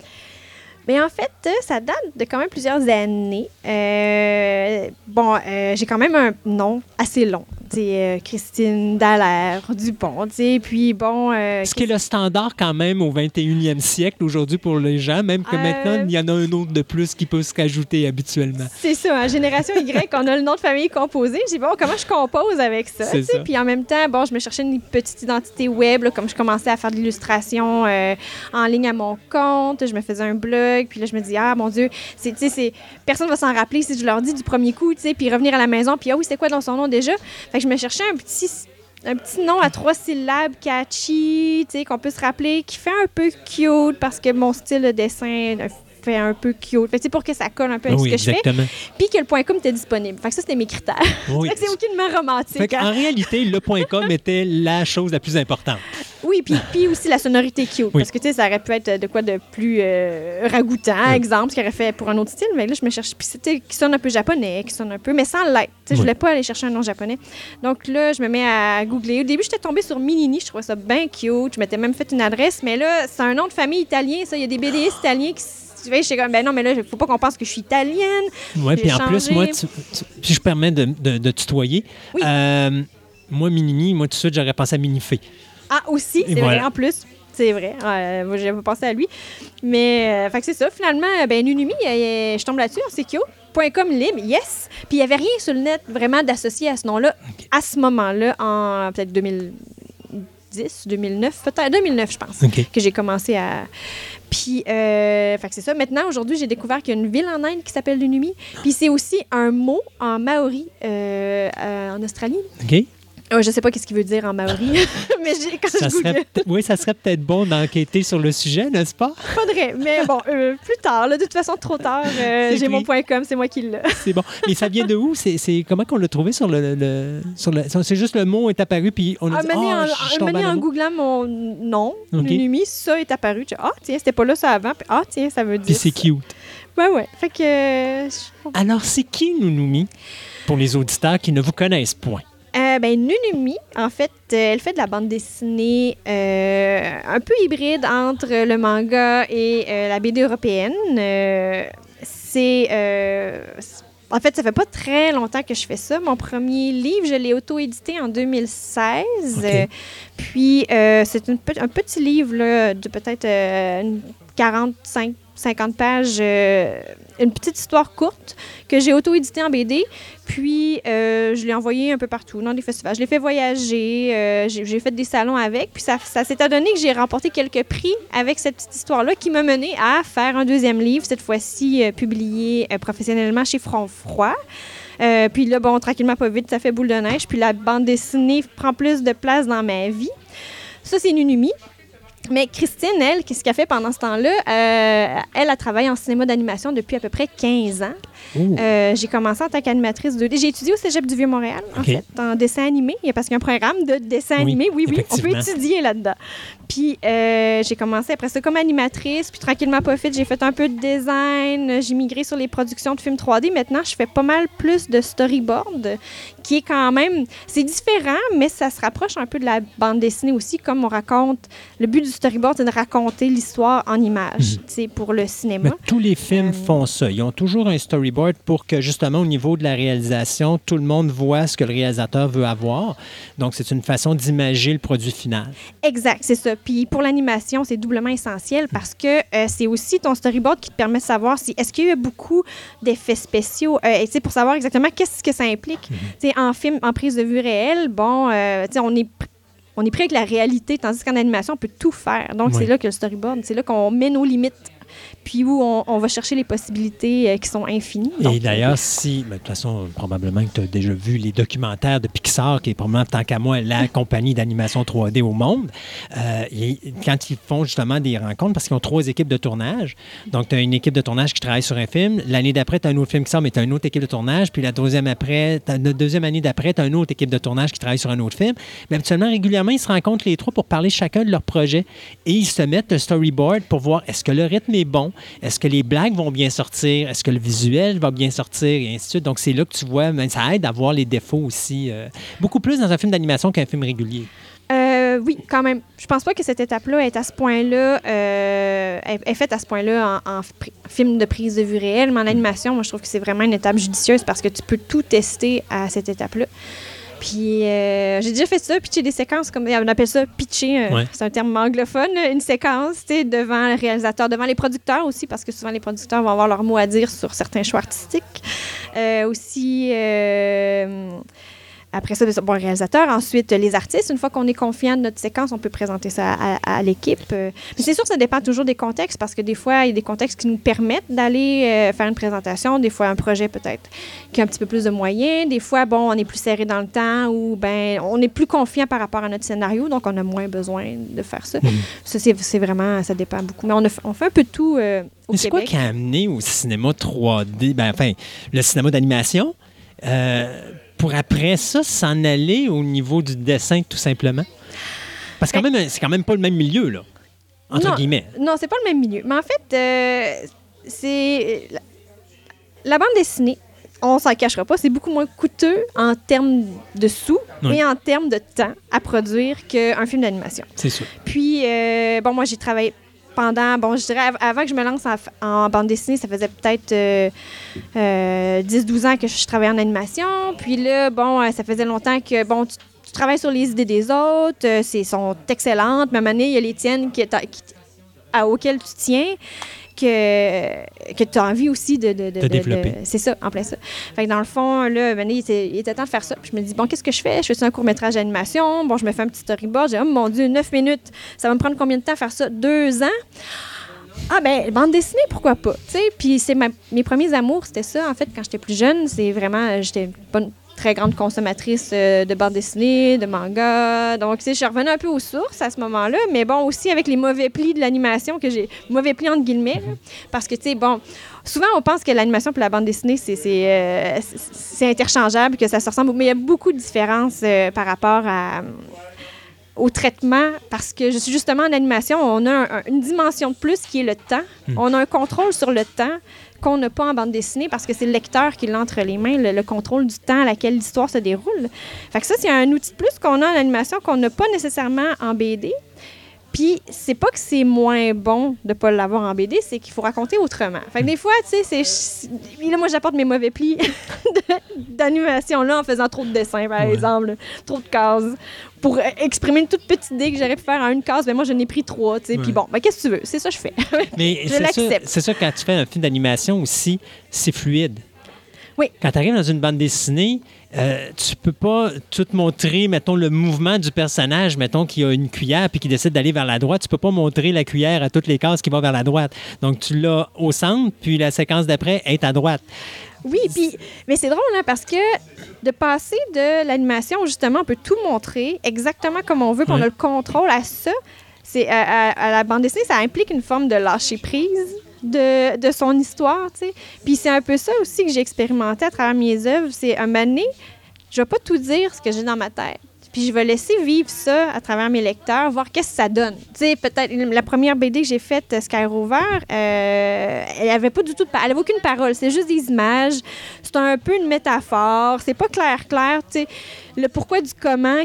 Mais en fait, euh, ça date de quand même plusieurs années. Euh, bon, euh, j'ai quand même un nom assez long. Euh, Christine Dallaire Dupont. Puis bon. Ce qui est le standard quand même au 21e siècle aujourd'hui pour les gens, même que maintenant, il y en a un autre de plus qui peut se rajouter habituellement. C'est ça, en génération Y, on a le nom de famille composé. J'ai dit, bon, comment je compose avec ça? Puis en même temps, bon, je me cherchais une petite identité web, là, comme je commençais à faire de l'illustration en ligne à mon compte. Je me faisais un blog, puis là, je me dis, ah, mon Dieu, c'est, personne va s'en rappeler si je leur dis du premier coup, tu sais, puis revenir à la maison, puis ah oui, c'est quoi dans son nom déjà? Fait que je me cherchais un petit un petit nom à trois syllabes catchy, qu'on peut se rappeler, qui fait un peu cute parce que mon style de dessin fait un peu cute. Fait que, pour que ça colle un peu avec oui, ce que je fais exactement. puis que le point .com était disponible. Fait que ça, c'était mes critères. Oui. C'est aucunement romantique. Fait hein. en réalité, le point .com était la chose la plus importante. Oui, puis, puis aussi la sonorité cute. Oui. Parce que, tu sais, ça aurait pu être de quoi de plus euh, ragoûtant, exemple, ce qu'il aurait fait pour un autre style. Mais là, je me cherche. Puis c'était qui sonne un peu japonais, qui sonne un peu, mais sans l'être. Je voulais pas aller chercher un nom japonais. Donc là, je me mets à googler. Au début, j'étais tombée sur Minini. Je trouvais ça bien cute. Je m'étais même fait une adresse. Mais là, c'est un nom de famille italien, ça. Il y a des BDistes italiens qui. Tu vois, j'étais comme, ben non, mais là, il faut pas qu'on pense que je suis italienne. Oui, puis en plus, moi, tu- tu- si je permets de, de- de tutoyer, Oui. euh, moi, Minini, moi, tout de suite, j'aurais pensé à Minifé. Ah, aussi, c'est voilà. vrai, en plus. C'est vrai. Euh, j'avais pensé à lui. Mais, euh, fait que c'est ça. Finalement, ben, Nunumi, euh, je tombe là-dessus, c'est cute. Point .com libre, yes. Puis il n'y avait rien sur le net vraiment d'associé à ce nom-là à ce moment-là, en peut-être 2010, 2009, peut-être 2009, je pense, que j'ai commencé à. Puis, euh, fait que c'est ça. Maintenant, aujourd'hui, j'ai découvert qu'il y a une ville en Inde qui s'appelle Nunumi. Puis c'est aussi un mot en maori euh, euh, en Australie. Ouais, je sais pas qu'est-ce qu'il veut dire en maori, mais j'ai quand Ça je serait, oui, ça serait peut-être bon d'enquêter sur le sujet, n'est-ce pas? faudrait. Mais bon, euh, plus tard, là, de toute façon, trop tard. euh, j'ai mon pris. point com, c'est moi qui l'ai. C'est bon. Mais ça vient de où? C'est, comment qu'on l'a trouvé sur le... le- sur le c'est juste le mot est apparu, puis on a Ah, dit, Ah, en, je en amoureux. googlant mon nom, Ok. Nunumi, ça est apparu. Ah, tiens, c'était pas là ça avant. Puis, ah, tiens, ça veut dire. Puis c'est cute. Ouais, ouais. Fait que. euh, je- Alors, c'est qui Nounoumi pour les auditeurs qui ne vous connaissent point? Euh, ben, Nunumi, en fait, euh, elle fait de la bande dessinée euh, un peu hybride entre le manga et euh, la BD européenne. C'est. en fait, ça fait pas très longtemps que je fais ça. Mon premier livre, je l'ai auto-édité en 2016. OK. Euh, puis, c'est un petit livre là, de peut-être euh, une 45, 50 pages, euh, une petite histoire courte que j'ai auto-édité en BD. Puis, euh, je l'ai envoyé un peu partout dans des festivals. Je l'ai fait voyager, euh, j'ai fait des salons avec. Puis, ça, s'est adonné que j'ai remporté quelques prix avec cette petite histoire-là qui m'a mené à faire un deuxième livre, cette fois-ci publié professionnellement chez Front Froid. Puis là, bon, tranquillement, pas vite, ça fait boule de neige. Puis la bande dessinée prend plus de place dans ma vie. Ça, c'est Nunumi. Mais Christine, elle, qu'est-ce qu'elle fait pendant ce temps-là? Euh, elle a travaillé en cinéma d'animation depuis à peu près 15 ans. Euh, j'ai commencé en tant qu'animatrice 2D. J'ai étudié au Cégep du Vieux-Montréal, en fait, en dessin animé. Il y a parce qu'il y a un programme de dessin Oui, animé. Oui, oui, on peut étudier là-dedans. Puis euh, j'ai commencé après ça comme animatrice. Puis tranquillement, pas vite, j'ai fait un peu de design. J'ai migré sur les productions de films 3D. Maintenant, je fais pas mal plus de storyboard, qui est quand même... C'est différent, mais ça se rapproche un peu de la bande dessinée aussi, comme on raconte... Le but du storyboard, c'est de raconter l'histoire en images, tu sais, pour le cinéma. Mais tous les films Euh, font ça. Ils ont toujours un storyboard pour que, justement, au niveau de la réalisation, tout le monde voit ce que le réalisateur veut avoir. Donc, c'est une façon d'imager le produit final. Exact, c'est ça. Puis pour l'animation, c'est doublement essentiel parce que euh, c'est aussi ton storyboard qui te permet de savoir si est-ce qu'il y a beaucoup d'effets spéciaux, euh, et tu sais, pour savoir exactement qu'est-ce que ça implique. Sais, en film, en prise de vue réelle, bon, euh, on est on est pris avec la réalité, tandis qu'en animation, on peut tout faire. Donc, Oui. c'est là que le storyboard, c'est là qu'on met nos limites, puis où on, on va chercher les possibilités euh, qui sont infinies. Et d'ailleurs, si, ben, de toute façon, probablement que tu as déjà vu les documentaires de Pixar, qui est probablement, tant qu'à moi, la compagnie d'animation 3D au monde, euh, et quand ils font justement des rencontres, parce qu'ils ont trois équipes de tournage, donc tu as une équipe de tournage qui travaille sur un film, l'année d'après, tu as un autre film qui sort, mais tu as une autre équipe de tournage, puis la deuxième, après, la deuxième année d'après, tu as une autre équipe de tournage qui travaille sur un autre film. Mais habituellement, régulièrement, ils se rencontrent les trois pour parler chacun de leur projet et ils se mettent le storyboard pour voir est-ce que le rythme est bon, est-ce que les blagues vont bien sortir, est-ce que le visuel va bien sortir, et ainsi de suite. Donc, c'est là que tu vois, ben, ça aide à voir les défauts aussi, euh, beaucoup plus dans un film d'animation qu'un film régulier. Euh, oui, quand même. Je pense pas que cette étape-là est à ce point-là, euh, est, faite à ce point-là en, en film de prise de vue réelle, mais en animation, moi, je trouve que c'est vraiment une étape judicieuse parce que tu peux tout tester à cette étape-là. Puis euh, j'ai déjà fait ça, pitcher des séquences, comme on appelle ça pitcher, euh, Ouais. c'est un terme anglophone, une séquence, tu sais, devant le réalisateur, devant les producteurs aussi, parce que souvent les producteurs vont avoir leur mot à dire sur certains choix artistiques. Euh, aussi, euh, après ça, bon, le réalisateur. Ensuite, les artistes. Une fois qu'on est confiant de notre séquence, on peut présenter ça à, à- à l'équipe. Euh, Mais c'est sûr que ça dépend toujours des contextes parce que des fois, il y a des contextes qui nous permettent d'aller euh, faire une présentation. Des fois, un projet peut-être qui a un petit peu plus de moyens. Des fois, bon, on est plus serré dans le temps ou ben, on est plus confiant par rapport à notre scénario, donc on a moins besoin de faire ça. Ça, c'est vraiment, ça dépend beaucoup. Mais on, a on fait un peu de tout euh, au c'est quoi qui a amené au cinéma 3D, ben, enfin, le cinéma d'animation, euh, pour après ça s'en aller au niveau du dessin, tout simplement? Parce que quand même, c'est quand même pas le même milieu, là, entre Non. guillemets. Non, c'est pas le même milieu. Mais en fait, euh, c'est. La, la bande dessinée, on s'en cachera pas, c'est beaucoup moins coûteux en termes de sous Oui. et en termes de temps à produire qu'un film d'animation. C'est sûr. Puis, euh, bon, moi, j'ai travaillé pendant, bon, je dirais, av- avant que je me lance en, bande dessinée, ça faisait peut-être euh, euh, 10-12 ans que je travaillais en animation. Puis là, bon, euh, ça faisait longtemps que, bon, tu, travailles sur les idées des autres, euh, c'est sont excellentes, moment donné, il y a les tiennes qui, à, auxquelles tu tiens. Que, que tu as envie aussi de, de, de- De de- développer. c'est ça, en plein ça. Fait que dans le fond, là, à donné, il était, il était temps de faire ça. Puis je me dis, bon, qu'est-ce que je fais? Je fais un court-métrage d'animation. Bon, je me fais un petit storyboard. J'ai oh mon Dieu, 9 minutes. Ça va me prendre combien de temps faire ça? Deux ans? Ah ben, bande dessinée, pourquoi pas? Tu sais, puis c'est mes premiers amours, c'était ça, en fait, quand j'étais plus jeune. C'est vraiment, j'étais pas une très grande consommatrice euh, de bande dessinée, de manga. Donc, tu sais, je suis revenue un peu aux sources à ce moment-là, mais bon, aussi avec les mauvais plis de l'animation que j'ai, mauvais plis entre guillemets, là, parce que, tu sais, bon, souvent on pense que l'animation et la bande dessinée, c'est, c'est, euh, interchangeable, que ça se ressemble, mais il y a beaucoup de différences euh, par rapport à au traitement parce que je suis justement en animation, on a un- un- une dimension de plus qui est le temps. On a un contrôle sur le temps qu'on n'a pas en bande dessinée parce que c'est le lecteur qui l'a entre les mains, le, le contrôle du temps à laquelle l'histoire se déroule. Fait que ça, c'est un outil de plus qu'on a en animation qu'on n'a pas nécessairement en BD. Puis c'est pas que c'est moins bon de pas l'avoir en BD, c'est qu'il faut raconter autrement. Fait que des fois, tu sais, c'est. Là, moi, j'apporte mes mauvais plis de- d'animation-là en faisant trop de dessins, par exemple, là. trop de cases. Pour euh, exprimer une toute petite idée que j'aurais pu faire en une case, ben moi, j'en ai pris trois, tu sais. Puis Ouais. bon, ben qu'est-ce que tu veux? C'est ça que je fais. Mais Je c'est ça, l'accepte. c'est ça, quand tu fais un film d'animation aussi, c'est fluide. Oui. Quand tu arrives dans une bande dessinée, euh, tu peux pas tout montrer, mettons, le mouvement du personnage, mettons, qui a une cuillère puis qui décide d'aller vers la droite. Tu peux pas montrer la cuillère à toutes les cases qui va vers la droite. Donc, tu l'as au centre, puis la séquence d'après est à droite. Oui, puis, mais c'est drôle, hein, parce que de passer de l'animation, où justement, on peut tout montrer exactement comme on veut, puis on a le contrôle à ça, c'est à, à- à la bande dessinée, ça implique une forme de lâcher prise de, son histoire, tu sais. Puis c'est un peu ça aussi que j'ai expérimenté à travers mes œuvres. C'est un moment donné, je vais pas tout dire ce que j'ai dans ma tête. Puis je vais laisser vivre ça à travers mes lecteurs, voir qu'est-ce que ça donne. Tu sais, peut-être la première BD que j'ai faite, euh, Sky Rover, euh, elle avait pas du tout de elle avait aucune parole, c'est juste des images. C'est un peu une métaphore, c'est pas clair clair, tu sais. Le pourquoi du comment,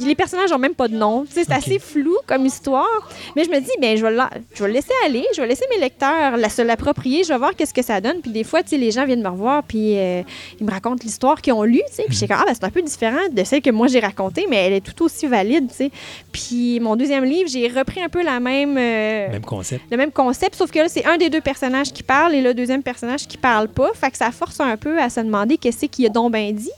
les personnages ont même pas de nom. Tu sais, c'est assez flou comme histoire. Mais je me dis, ben je vais, la- je vais le laisser aller, je vais laisser mes lecteurs la, se l'approprier, je vais voir qu'est-ce que ça donne. Puis des fois, tu sais, les gens viennent me revoir, puis euh, ils me racontent l'histoire qu'ils ont lue, tu sais. Puis je comme, ah, ben, c'est un peu différent de celle que moi j'ai racontée, mais elle est tout aussi valide, tu sais. Puis mon deuxième livre, j'ai repris un peu la même, euh, Même concept. le même concept, sauf que là, c'est un des deux personnages qui parle et le deuxième personnage qui parle pas. Fait que ça force un peu à se demander qu'est-ce qu'il a donc ben dit.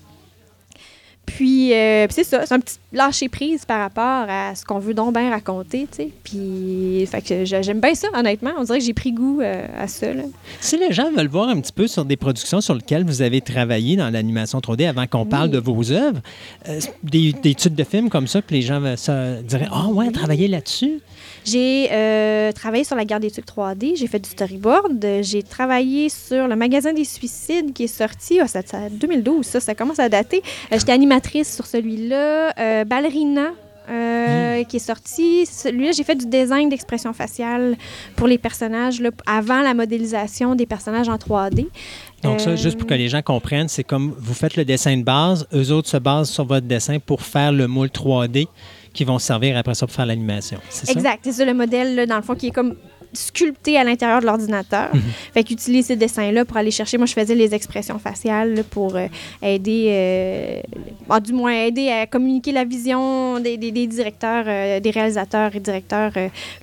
Puis, euh, puis c'est ça, c'est un petit lâcher prise par rapport à ce qu'on veut donc bien raconter, tu sais. Puis, fait que j'ai- j'aime bien ça, honnêtement. On dirait que j'ai pris goût euh, à ça, là. Si les gens veulent voir un petit peu sur des productions sur lesquelles vous avez travaillé dans l'animation 3D avant qu'on parle de vos œuvres, euh, des, des titres de films comme ça que les gens ça, diraient Ah ouais, travailler là-dessus. J'ai euh, travaillé sur la guerre des trucs 3D, j'ai fait du storyboard, j'ai travaillé sur le magasin des suicides qui est sorti, ah, ça, ça- 2012, ça, ça commence à dater. Euh, J'étais animatrice sur celui-là. Euh, Ballerina. euh, qui est sorti. Celui-là, j'ai fait du design d'expression faciale pour les personnages là, avant la modélisation des personnages en 3D. Donc, ça, Euh, juste pour que les gens comprennent, c'est comme vous faites le dessin de base, eux autres se basent sur votre dessin pour faire le moule 3D qui vont servir après ça pour faire l'animation. Exact. C'est ça le modèle, là, dans le fond, qui est comme sculpté à l'intérieur de l'ordinateur. Fait qu'utilise ces dessins-là pour aller chercher. Moi, je faisais les expressions faciales là, pour euh, aider, euh, bon, du moins aider à communiquer la vision des, des- des directeurs, euh, des réalisateurs et directeurs,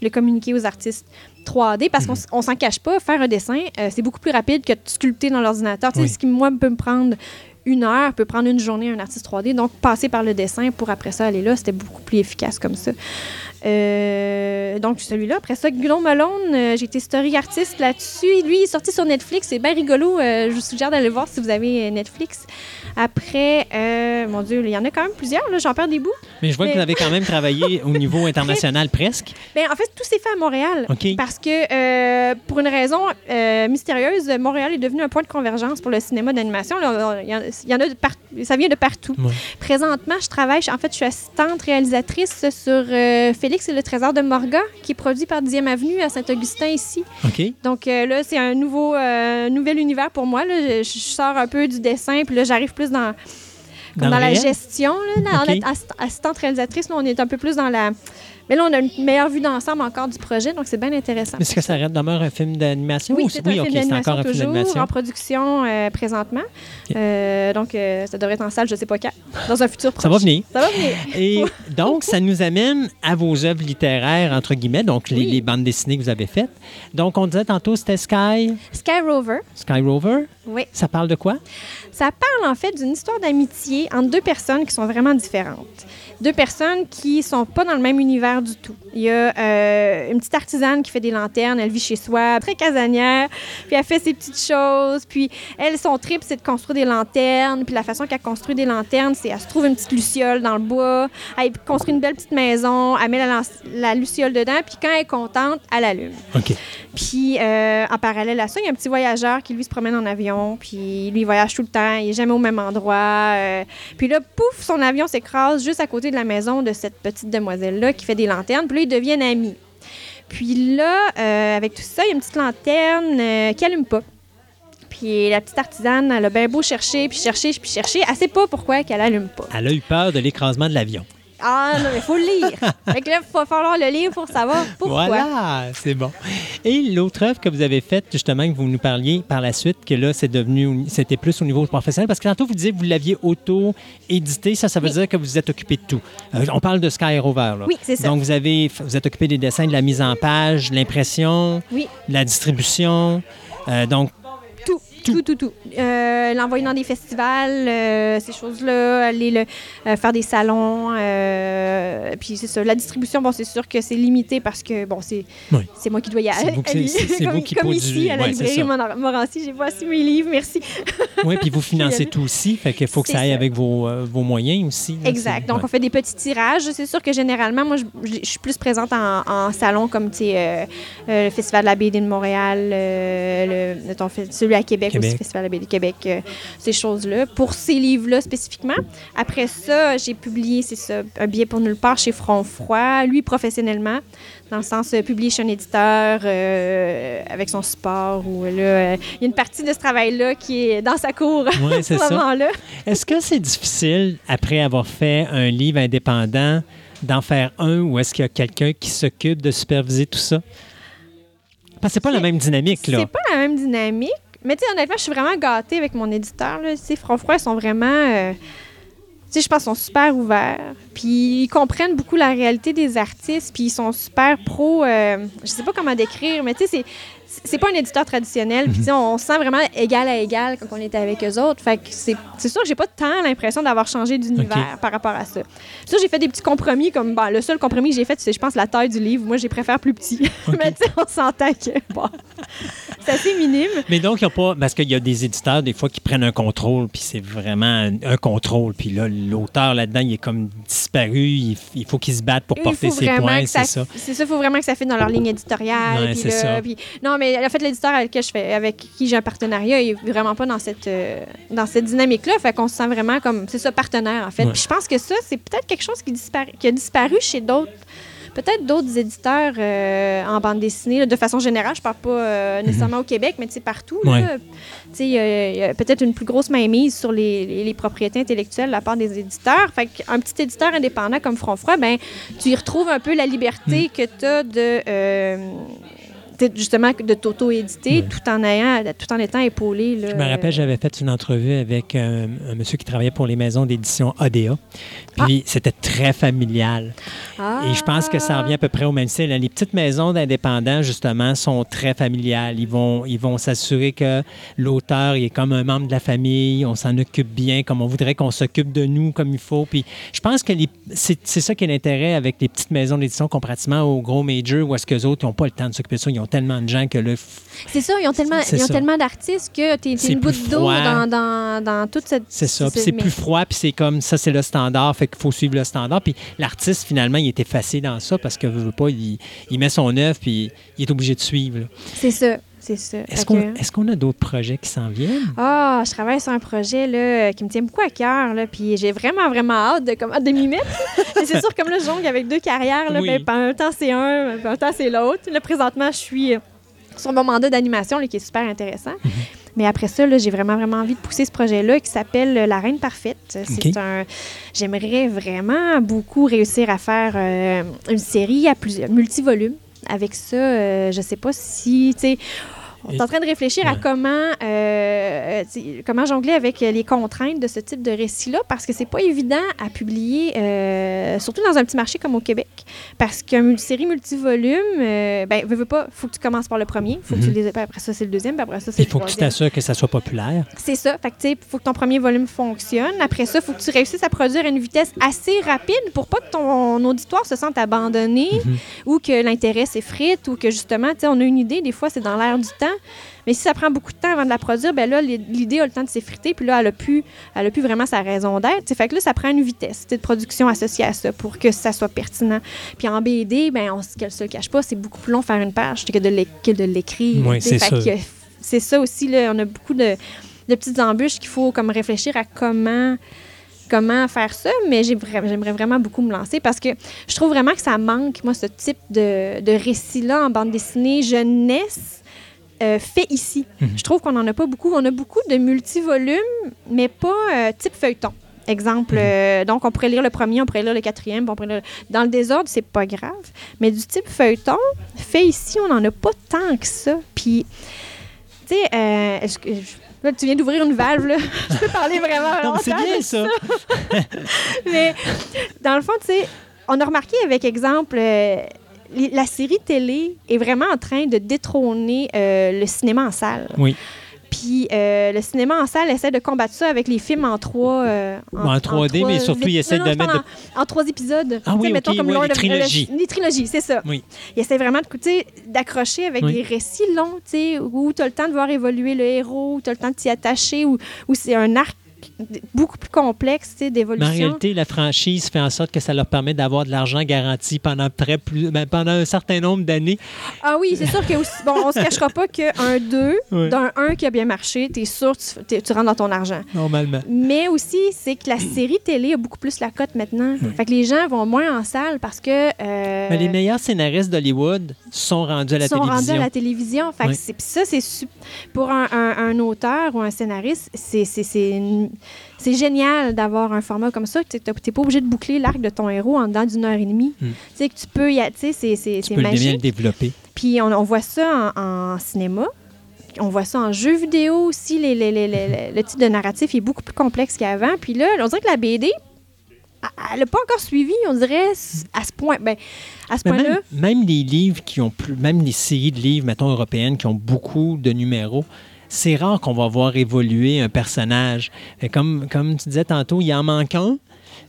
le communiquer aux artistes. 3D parce qu'on s- on s'en cache pas, faire un dessin, c'est beaucoup plus rapide que de sculpter dans l'ordinateur. Tu sais, Oui. Ce qui, moi, peut me prendre une heure, peut prendre une journée à un artiste 3D. Donc, passer par le dessin pour après ça aller là, c'était beaucoup plus efficace comme ça. Euh, donc, celui-là. Après ça, Guillaume Malone, euh, j'ai été story artiste là-dessus. Lui, il est sorti sur Netflix. C'est bien rigolo. Euh, je vous suggère d'aller le voir si vous avez Netflix. Après, mon Dieu, il y en a quand même plusieurs. J'en perds des bouts. Mais je vois que vous avez quand même travaillé au niveau international presque. Ben, en fait, tout s'est fait à Montréal. Parce que, pour une raison mystérieuse, Montréal est devenu un point de convergence pour le cinéma d'animation. Il y en- a de par- ça vient de partout. Ouais. Présentement, je travaille, en fait, je suis assistante réalisatrice sur Et le trésor de Morga, qui est produit par 10e Avenue à Saint-Augustin ici. Donc euh, là, c'est un nouveau, euh, nouvel univers pour moi. Là. Je, je sors un peu du dessin, puis là, j'arrive plus dans, comme Dans la réel? gestion. Là, dans- OK. en être assist- assistante réalisatrice, là, on est un peu plus dans la... Mais là, on a une meilleure vue d'ensemble encore du projet, donc c'est bien intéressant. Est-ce que ça reste- demeure un film d'animation? Oui, ou- c'est un film OK, c'est d'animation encore un film toujours, d'animation. en production euh, présentement. Euh, donc, euh, ça devrait être en salle, je sais pas quand, dans un futur proche. Ça va venir. Ça va venir. Et donc, ça nous amène à vos œuvres littéraires, entre guillemets, donc les, Oui. les bandes dessinées que vous avez faites. Donc, on disait tantôt, c'était Sky, Sky Rover, Sky Rover. oui. Ça parle de quoi? Ça parle en fait d'une histoire d'amitié entre deux personnes qui sont vraiment différentes. Deux personnes qui sont pas dans le même univers du tout. Il y a euh, une petite artisane qui fait des lanternes, elle vit chez soi, très casanière, puis elle fait ses petites choses, puis elle, son trip, c'est de construire des lanternes, puis la façon qu'elle construit des lanternes, c'est elle se trouve une petite luciole dans le bois, elle construit une belle petite maison, elle met la, luciole dedans, puis quand elle est contente, elle allume. OK. Puis, euh, en parallèle à ça, il y a un petit voyageur qui, lui, se promène en avion. Puis, lui, il voyage tout le temps. Il n'est jamais au même endroit. euh. puis là, pouf, son avion s'écrase juste à côté de la maison de cette petite demoiselle-là qui fait des lanternes. Puis là, ils deviennent amis. Puis là, euh, avec tout ça, il y a une petite lanterne euh, qui allume pas. Puis la petite artisane, elle a bien beau chercher, puis chercher, puis chercher. Elle sait pas pourquoi qu'elle allume pas. Elle a eu peur de l'écrasement de l'avion. Ah non, mais il faut le lire. fait que là, il va falloir le lire pour savoir pourquoi. Voilà, c'est bon. Et l'autre œuvre que vous avez faite, justement, que vous nous parliez par la suite, que là, c'est devenu, c'était plus au niveau professionnel, parce que tantôt, vous disiez que vous l'aviez auto-édité. Ça, ça veut Oui. dire que vous êtes occupé de tout. Euh, on parle de Sky Rover, là. Oui, c'est ça. Donc, vous, avez, vous êtes occupé des dessins, de la mise en page, de l'impression, Oui. la distribution. Euh, donc, Tout, tout, tout, tout. Euh, L'envoyer dans des festivals, euh, ces choses-là, aller le, euh, faire des salons. puis c'est ça. La distribution, bon, c'est sûr que c'est limité parce que, bon, c'est Oui. c'est moi qui dois y aller. c'est- comme vous qui comme produisez. ici, à la Ouais, librairie Morancy, j'ai pas assez mes livres, merci. oui, puis vous financez tout aussi. Fait qu'il faut que ça aille ça. avec vos, vos moyens aussi. là. Exact. Donc, ouais. on fait des petits tirages. C'est sûr que généralement, moi, je, suis plus présente en, en salon comme, tu sais, le Festival de la BD de Montréal, le, celui à Québec, Québec. aussi, Festival de la BD Québec, euh, ces choses-là. Pour ces livres-là spécifiquement. Après ça, j'ai publié, c'est ça, un billet pour nulle part chez Front Froid, lui professionnellement, dans le sens euh, publié chez un éditeur euh, avec son support. Où, là, euh, il y a une partie de ce travail-là qui est dans sa cour Ouais, à ce moment-là. Est-ce que c'est difficile, après avoir fait un livre indépendant, d'en faire un ou est-ce qu'il y a quelqu'un qui s'occupe de superviser tout ça? Parce que c'est pas la même dynamique, là. C'est pas la même dynamique. Mais tu sais, honnêtement, je suis vraiment gâtée avec mon éditeur. Là. Ils sont vraiment. euh, tu sais, je pense qu'ils sont super ouverts. Puis ils comprennent beaucoup la réalité des artistes. Puis ils sont super pro. euh, je sais pas comment décrire, mais tu sais, c'est. C'est pas un éditeur traditionnel. Puis, sais, on, on se sent vraiment égal à égal quand on était avec eux autres. Fait que c'est c'est sûr que j'ai pas tant l'impression d'avoir changé d'univers par rapport à ça. Ça, j'ai fait des petits compromis. Comme ben, le seul compromis que j'ai fait, c'est, je pense, la taille du livre. Moi, j'ai préféré plus petit. mais tu sais, on s'entend que bon, c'est assez minime. Mais donc, il y a pas. Parce qu'il y a des éditeurs, des fois, qui prennent un contrôle, puis c'est vraiment un, un contrôle. Puis là, l'auteur là-dedans, il est comme disparu. Il, il faut qu'il se batte pour Il porter ses points, c'est ça. C'est ça, il faut vraiment que ça fitte dans leur ligne éditoriale. Ouais, c'est ça. puis- non, mais en fait, l'éditeur avec, lequel je fais, avec qui j'ai un partenariat, il est vraiment pas dans cette, euh, dans cette dynamique-là. Fait qu'on se sent vraiment comme, c'est ça, partenaire, en fait. Ouais. Puis je pense que ça, c'est peut-être quelque chose qui, dispara- qui a disparu chez d'autres. Peut-être d'autres éditeurs euh, en bande dessinée, là, de façon générale. Je parle pas euh, nécessairement au Québec, mais tu sais, partout. là. Ouais. Il y a- il y a peut-être une plus grosse mainmise sur les, les- les propriétés intellectuelles de la part des éditeurs. Fait qu'un petit éditeur indépendant comme Front Froid, ben, tu y retrouves un peu la liberté Mm. que tu as de. euh, de- justement de t'auto-éditer Ouais. tout en ayant tout en étant épaulé là. Je me rappelle, j'avais fait une entrevue avec un, un monsieur qui travaillait pour les maisons d'édition ADA. Puis c'était très familial. Ah. Et je pense que ça revient à peu près au même style. Les petites maisons d'indépendants, justement, sont très familiales. Ils vont, ils vont s'assurer que l'auteur est comme un membre de la famille, on s'en occupe bien, comme on voudrait qu'on s'occupe de nous comme il faut. Puis je pense que c'est ça qui est l'intérêt avec les petites maisons d'édition comparativement aux gros majors où est-ce qu'eux autres n'ont pas le temps de s'occuper de ça. Ils ont tellement de gens que là, c'est ça ils ont tellement ils ont tellement d'artistes que C'est t'es une goutte d'eau dans, dans, dans toute cette C'est ça. Puis c'est plus froid, puis c'est comme ça, c'est le standard, fait qu'il faut suivre le standard. Puis l'artiste, finalement, il est effacé dans ça parce que veut, pas, il, il met son œuvre, puis il est obligé de suivre. c'est ça c'est ça Est-ce qu'on que- est qu'on a d'autres projets qui s'en viennent? Ah, je travaille sur un projet là, qui me tient beaucoup à cœur, là, puis j'ai vraiment, vraiment hâte de, comme, de m'y mettre. C'est sûr, comme là, je jongle avec deux carrières, là, Oui. ben, en même temps, c'est un, en même temps, c'est l'autre. Là, présentement, je suis euh, sur mon mandat d'animation, là, qui est super intéressant. Mhm. Mais après ça, j'ai vraiment, vraiment envie de pousser ce projet-là qui s'appelle La Reine Parfaite. C'est OK. un... J'aimerais vraiment beaucoup réussir à faire euh, une série à plusieurs multivolumes. Avec ça, euh, je sais pas si, tu sais, on est en train de réfléchir à Ouais. comment, euh, sais, comment jongler avec les contraintes de ce type de récit-là, parce que c'est pas évident à publier, euh, surtout dans un petit marché comme au Québec. Parce qu'une série multivolume, euh, ben, veux, veux pas, faut que tu commences par le premier, faut que tu Mhm. les puis après ça, c'est le deuxième, puis après ça, c'est Il le faut que tu troisième. t'assures que ça soit populaire. C'est ça. Fait que, faut que ton premier volume fonctionne. Après ça, faut que tu réussisses à produire à une vitesse assez rapide pour pas que ton auditoire se sente abandonné Mhm. ou que l'intérêt s'effrite ou que justement, tu sais, on a une idée, des fois, c'est dans l'air du temps. Mais si ça prend beaucoup de temps avant de la produire, ben là, l'idée a le temps de s'effriter, puis là, elle a plus, elle a plus vraiment sa raison d'être. Sais, Fait que là, ça prend une vitesse de production associée à ça pour que ça soit pertinent. Puis en BD, ben, on ne se le cache pas, c'est beaucoup plus long faire une page que de l'écrire. Oui, c'est que C'est ça aussi, là, on a beaucoup de, de petites embûches qu'il faut comme réfléchir à comment comment faire ça, mais j'aimerais vraiment beaucoup me lancer parce que je trouve vraiment que ça manque, moi, ce type de, de récit-là en bande dessinée jeunesse euh, fait ici. Mhm. Je trouve qu'on n'en a pas beaucoup. On a beaucoup de multivolumes, mais pas euh, type feuilleton. Exemple, Mhm. euh, donc on pourrait lire le premier, on pourrait lire le quatrième, on pourrait lire... Dans le désordre, c'est pas grave. Mais du type feuilleton, fait ici, on n'en a pas tant que ça. Puis, tu sais, est-ce que- là, tu viens d'ouvrir une valve, là. Je peux parler vraiment c'est bien ça. mais dans le fond, tu sais, on a remarqué avec exemple, euh, la série télé est vraiment en train de détrôner euh, le cinéma en salle. Oui. Puis euh, le cinéma en salle essaie de combattre ça avec les films en trois. euh, En 3D, mais surtout, il essaie non, de mettre En, en trois épisodes. Ah oui, mettons ok, comme ouais, les trilogies. euh, les trilogies, c'est ça. Oui. Il essaie vraiment d'accrocher avec Oui. des récits longs, tu sais, où tu as le temps de voir évoluer le héros, où tu as le temps de t'y attacher, où, où c'est un arc beaucoup plus complexe, tu Mais en d'évolution. réalité, la franchise fait en sorte que ça leur permet d'avoir de l'argent garanti pendant très plus, ben, pendant un certain nombre d'années. Ah oui, c'est sûr que aussi, bon, on se cachera pas qu'un 2, Ouais. d'un 1 qui a bien marché, t'es sûr tu, tu rentres dans ton argent. Normalement. Mais aussi, c'est que la série télé a beaucoup plus la cote maintenant. Fait que les gens vont moins en salle parce que euh, Mais les meilleurs scénaristes d'Hollywood sont rendus à la sont rendus télévision. à la télévision. Fait que ça, c'est pour un, un- un auteur ou un scénariste, c'est c'est- c'est c'est génial d'avoir un format comme ça. Tu n'es pas obligé de boucler l'arc de ton héros en dedans d'une heure et demie. Mm. Tu sais que tu peux y sais, c'est c'est- Tu c'est peux le bien magique. le développer. Puis on, on voit ça en, en cinéma. On voit ça en jeu vidéo aussi. Les- les- les- les- les- le type de narratif est beaucoup plus complexe qu'avant. Puis là, on dirait que la BD, elle n'a pas encore suivi, on dirait, à ce point. Ben, à ce point-là. même, même les livres qui ont plus, même les séries de livres, mettons européennes, qui ont beaucoup de numéros, c'est rare qu'on va voir évoluer un personnage. Et comme, comme tu disais tantôt, il en manque un.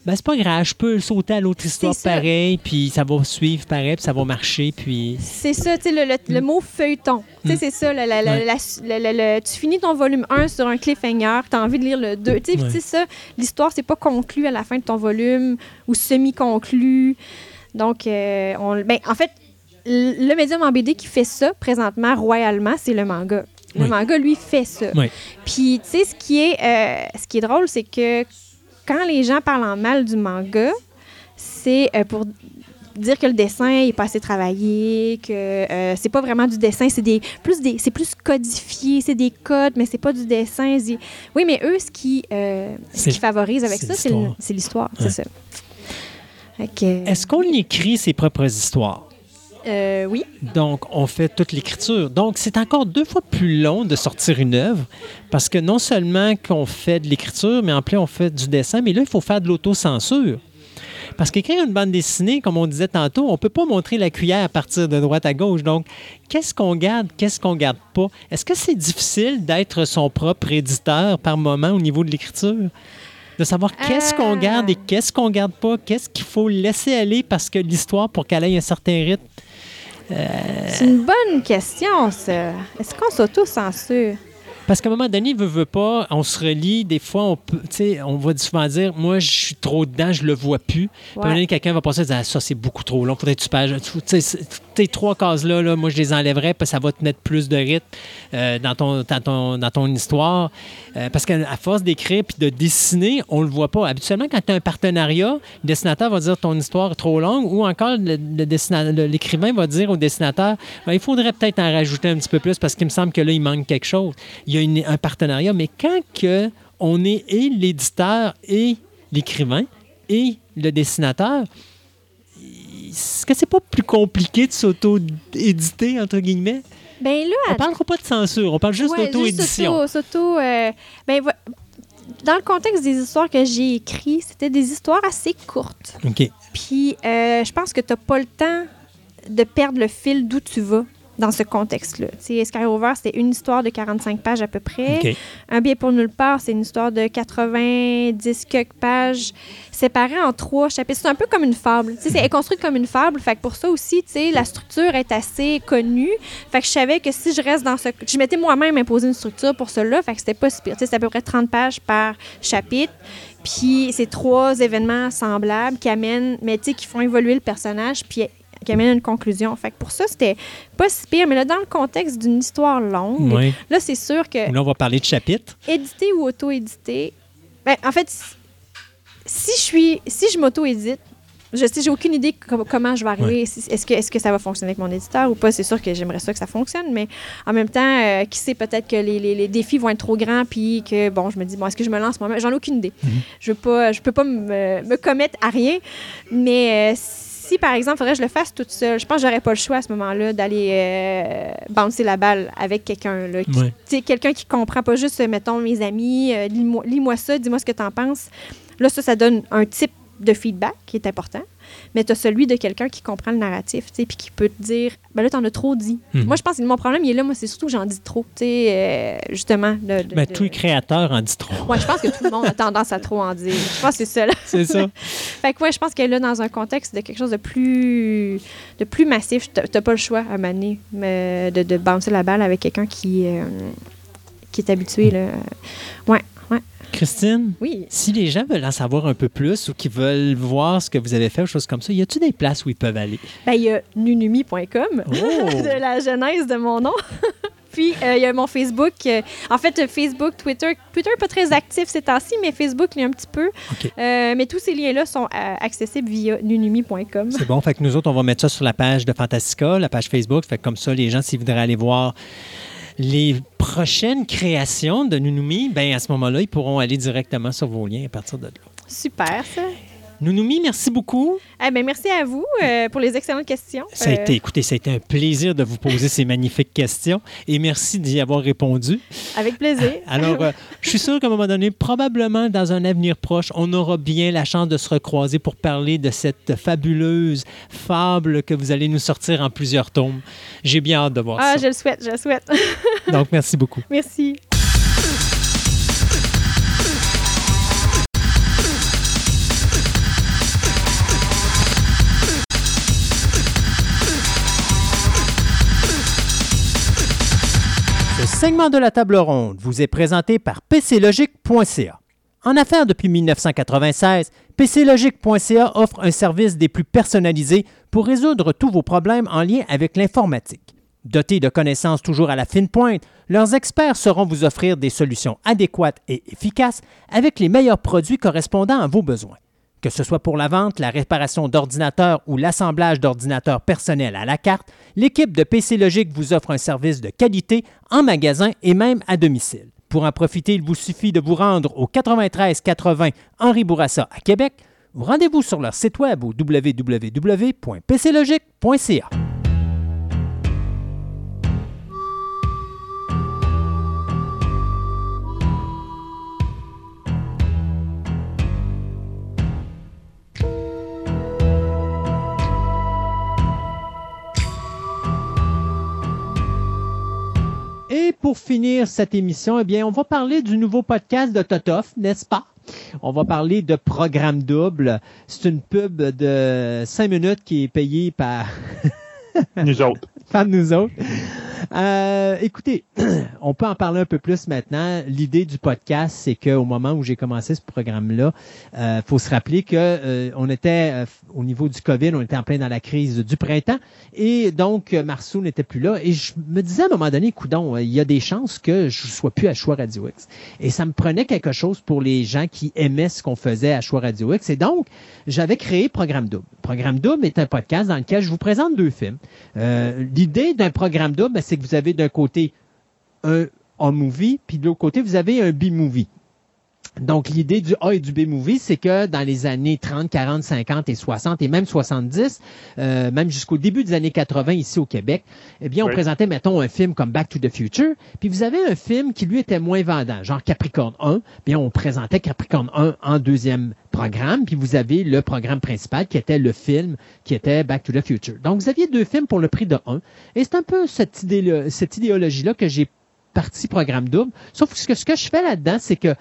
Ben, c'est pas grave, je peux sauter à l'autre histoire pareil, puis ça va suivre pareil, puis ça va marcher, puis... C'est ça, tu sais, le, le- le mot feuilleton. Tu sais, Mm. c'est ça. la- la- la- Ouais. tu finis ton volume 1 sur un cliffhanger, tu as envie de lire le 2. Tu sais, Ouais. ça, l'histoire, c'est pas conclu à la fin de ton volume ou semi-conclu. Donc, euh, on- ben, en fait, le médium en BD qui fait ça présentement royalement, c'est le manga. Le Oui. manga, lui, fait ça. Oui. Puis, tu sais, ce qui est, euh, ce qui est drôle, c'est que quand les gens parlent en mal du manga, c'est euh, pour dire que le dessin est pas assez travaillé, que euh, c'est pas vraiment du dessin, c'est des plus des c'est plus codifié, c'est des codes, mais c'est pas du dessin. Oui, mais eux, ce qui, euh, ce qui favorise avec ça, c'est l'histoire. c'est l'histoire, Ouais. c'est ça. Est-ce qu'on écrit ses propres histoires? Euh, oui. Donc, on fait toute l'écriture. Donc, c'est encore deux fois plus long de sortir une œuvre parce que non seulement qu'on fait de l'écriture, mais en plus, on fait du dessin, mais là, il faut faire de l'autocensure. Parce qu'écrire une bande dessinée, comme on disait tantôt, on ne peut pas montrer la cuillère à partir de droite à gauche. Donc, qu'est-ce qu'on garde, qu'est-ce qu'on garde pas? Est-ce que c'est difficile d'être son propre éditeur par moment au niveau de l'écriture? De savoir qu'est-ce qu'on Euh. garde et qu'est-ce qu'on garde pas, qu'est-ce qu'il faut laisser aller parce que l'histoire, pour qu'elle ait un certain rythme, C'est une bonne question, ça. Est-ce qu'on s'auto-censure? Parce qu'à un moment donné, veut, veut pas, on se relie, des fois, on peut, on va souvent dire, moi, je suis trop dedans, je le vois plus. Puis à un moment donné, quelqu'un va passer et dire, ah, ça, c'est beaucoup trop long, faudrait que tu pages. Tu sais, c'est- tes trois cases-là, là, moi, je les enlèverais, parce que ça va te mettre plus de rythme euh, dans, ton, dans, ton, dans ton histoire. Euh, parce qu'à force d'écrire puis de dessiner, on le voit pas. Habituellement, quand tu as un partenariat, le dessinateur va dire ton histoire est trop longue, ou encore le, le le- l'écrivain va dire au dessinateur, Ben, il faudrait peut-être en rajouter un petit peu plus parce qu'il me semble que là, il manque quelque chose. Il y a une- un partenariat, mais quand que on est et l'éditeur et l'écrivain et le dessinateur, est-ce que c'est pas plus compliqué de s'auto-éditer, entre guillemets? Ben là, On parlera pas de censure, on parle juste Ouais, d'auto-édition. euh, ben, dans le contexte des histoires que j'ai écrites, c'était des histoires assez courtes. OK. Puis, euh, je pense que tu n'as pas le temps de perdre le fil d'où tu vas dans ce contexte-là. Tu sais, Sky Rover, c'était une histoire de 45 pages à peu près. Un billet pour nulle part, c'est une histoire de 90 quelques pages séparées en trois chapitres. C'est un peu comme une fable. C'est est construite comme une fable. Fait que pour ça aussi, la structure est assez connue. Fait que je savais que si je reste dans ce... Je m'étais moi-même imposé une structure pour cela. Fait que c'était pas si pire. À peu près 30 pages par chapitre. Puis c'est trois événements semblables qui amènent, mais tu sais, qui font évoluer le personnage, puis qui amènent à une conclusion. Fait que pour ça, c'était pas si pire. Mais là, dans le contexte d'une histoire longue, Oui. là, c'est sûr que Là, on va parler de chapitre. éditer ou auto-éditer, ben, en fait, si- je suis, si je m'auto-édite, Je sais, j'ai aucune idée com- comment je vais arriver. Est-ce que, est que ça va fonctionner avec mon éditeur ou pas? C'est sûr que j'aimerais ça que ça fonctionne, mais en même temps, euh, qui sait, peut-être que les, les- les défis vont être trop grands, puis que, bon, je me dis, bon, est-ce que je me lance moi-même? J'en ai aucune idée. Je pas, je peux pas me, me commettre à rien, mais euh, si, par exemple, il faudrait que je le fasse toute seule, je pense que j'aurais pas le choix à ce moment-là d'aller euh, bouncer la balle avec quelqu'un. Ouais. quelqu'un qui comprend pas juste, mettons, mes amis, euh, lis-moi lis-moi ça, dis-moi ce que tu en penses. Là, ça, ça donne un type de feedback qui est important, mais tu as celui de quelqu'un qui comprend le narratif, tu sais, puis qui peut te dire, ben là, t'en as trop dit. Mhm. Moi, je pense que mon problème, il est là, moi, c'est surtout que j'en dis trop, tu sais, euh, justement. De, de- Ben, de- tous les créateurs en disent trop. Ouais, je pense que tout le monde a tendance à trop en dire. Je pense que c'est ça, là. C'est ça. Fait que ouais, je pense que là, dans un contexte de quelque chose de plus, de plus massif, t'as pas le choix à maner de, de bouncer la balle avec quelqu'un qui, euh, qui est habitué. Là. Ouais. Christine, Oui. si les gens veulent en savoir un peu plus ou qui veulent voir ce que vous avez fait ou choses comme ça, y a-t-il des places où ils peuvent aller? Ben, il y a nunumi.com, Oh! de la genèse de mon nom. Puis, euh, il y a mon Facebook. euh, en fait, Facebook, Twitter. Twitter pas très actif ces temps-ci, mais Facebook, il y a un petit peu. Euh, mais tous ces liens-là sont accessibles via nunumi.com. C'est bon. Fait que nous autres, on va mettre ça sur la page de Fantastica, la page Facebook. Fait que comme ça, les gens, s'ils voudraient aller voir les prochaines créations de Nounoumi, ben à ce moment-là, ils pourront aller directement sur vos liens à partir de là. Super, ça. Nounoumi, merci beaucoup. Eh ben, merci à vous euh, pour les excellentes questions. Ça a Euh, été, écoutez, ça a été un plaisir de vous poser ces magnifiques questions et merci d'y avoir répondu. Avec plaisir. Alors, euh, je suis sûr qu'à un moment donné, probablement dans un avenir proche, on aura bien la chance de se recroiser pour parler de cette fabuleuse fable que vous allez nous sortir en plusieurs tomes. J'ai bien hâte de voir ah, ça. je le souhaite, je le souhaite. Donc, merci beaucoup. merci. Segment de la table ronde vous est présenté par PCLogic.ca. En affaires depuis 1996, PCLogic.ca offre un service des plus personnalisés pour résoudre tous vos problèmes en lien avec l'informatique. Dotés de connaissances toujours à la fine pointe, leurs experts sauront vous offrir des solutions adéquates et efficaces avec les meilleurs produits correspondant à vos besoins. Que ce soit pour la vente, la réparation d'ordinateurs ou l'assemblage d'ordinateurs personnels à la carte, l'équipe de PC Logic vous offre un service de qualité en magasin et même à domicile. Pour en profiter, il vous suffit de vous rendre au 93 80 Henri Bourassa à Québec ou rendez-vous sur leur site web au www.pclogic.ca. Et pour finir cette émission, eh bien, on va parler du nouveau podcast de Totoff, n'est-ce pas? On va parler de Programme Double. C'est une pub de cinq minutes qui est payée par, Nous autres. Par nous autres. Euh, écoutez, on peut en parler un peu plus maintenant. L'idée du podcast, c'est qu'au moment où j'ai commencé ce programme-là, euh, faut se rappeler que euh, on était euh, au niveau du COVID, on était en plein dans la crise du printemps, et donc Marceau n'était plus là. Et je me disais à un moment donné, coudon, il y a des chances que je sois plus à Choix Radio X. Et ça me prenait quelque chose pour les gens qui aimaient ce qu'on faisait à Choix Radio X. Et donc, j'avais créé Programme Double. Programme Double est un podcast dans lequel je vous présente deux films. L'idée d'un programme double, ben, c'est que vous avez d'un côté un A-movie, puis de l'autre côté, vous avez un B-movie. Donc, l'idée du A et du B-movie, c'est que dans les années 30, 40, 50 et 60 et même 70, euh, même jusqu'au début des années 80 ici au Québec, eh bien, on Oui. présentait, mettons, un film comme Back to the Future, puis vous avez un film qui, lui, était moins vendant, genre Capricorne 1, bien, on présentait Capricorne 1 en deuxième programme, puis vous avez le programme principal qui était le film qui était Back to the Future. Donc, vous aviez deux films pour le prix de un, et c'est un peu cette, idée cette idéologie-là que j'ai parti programme double, sauf que ce que je fais là-dedans, c'est que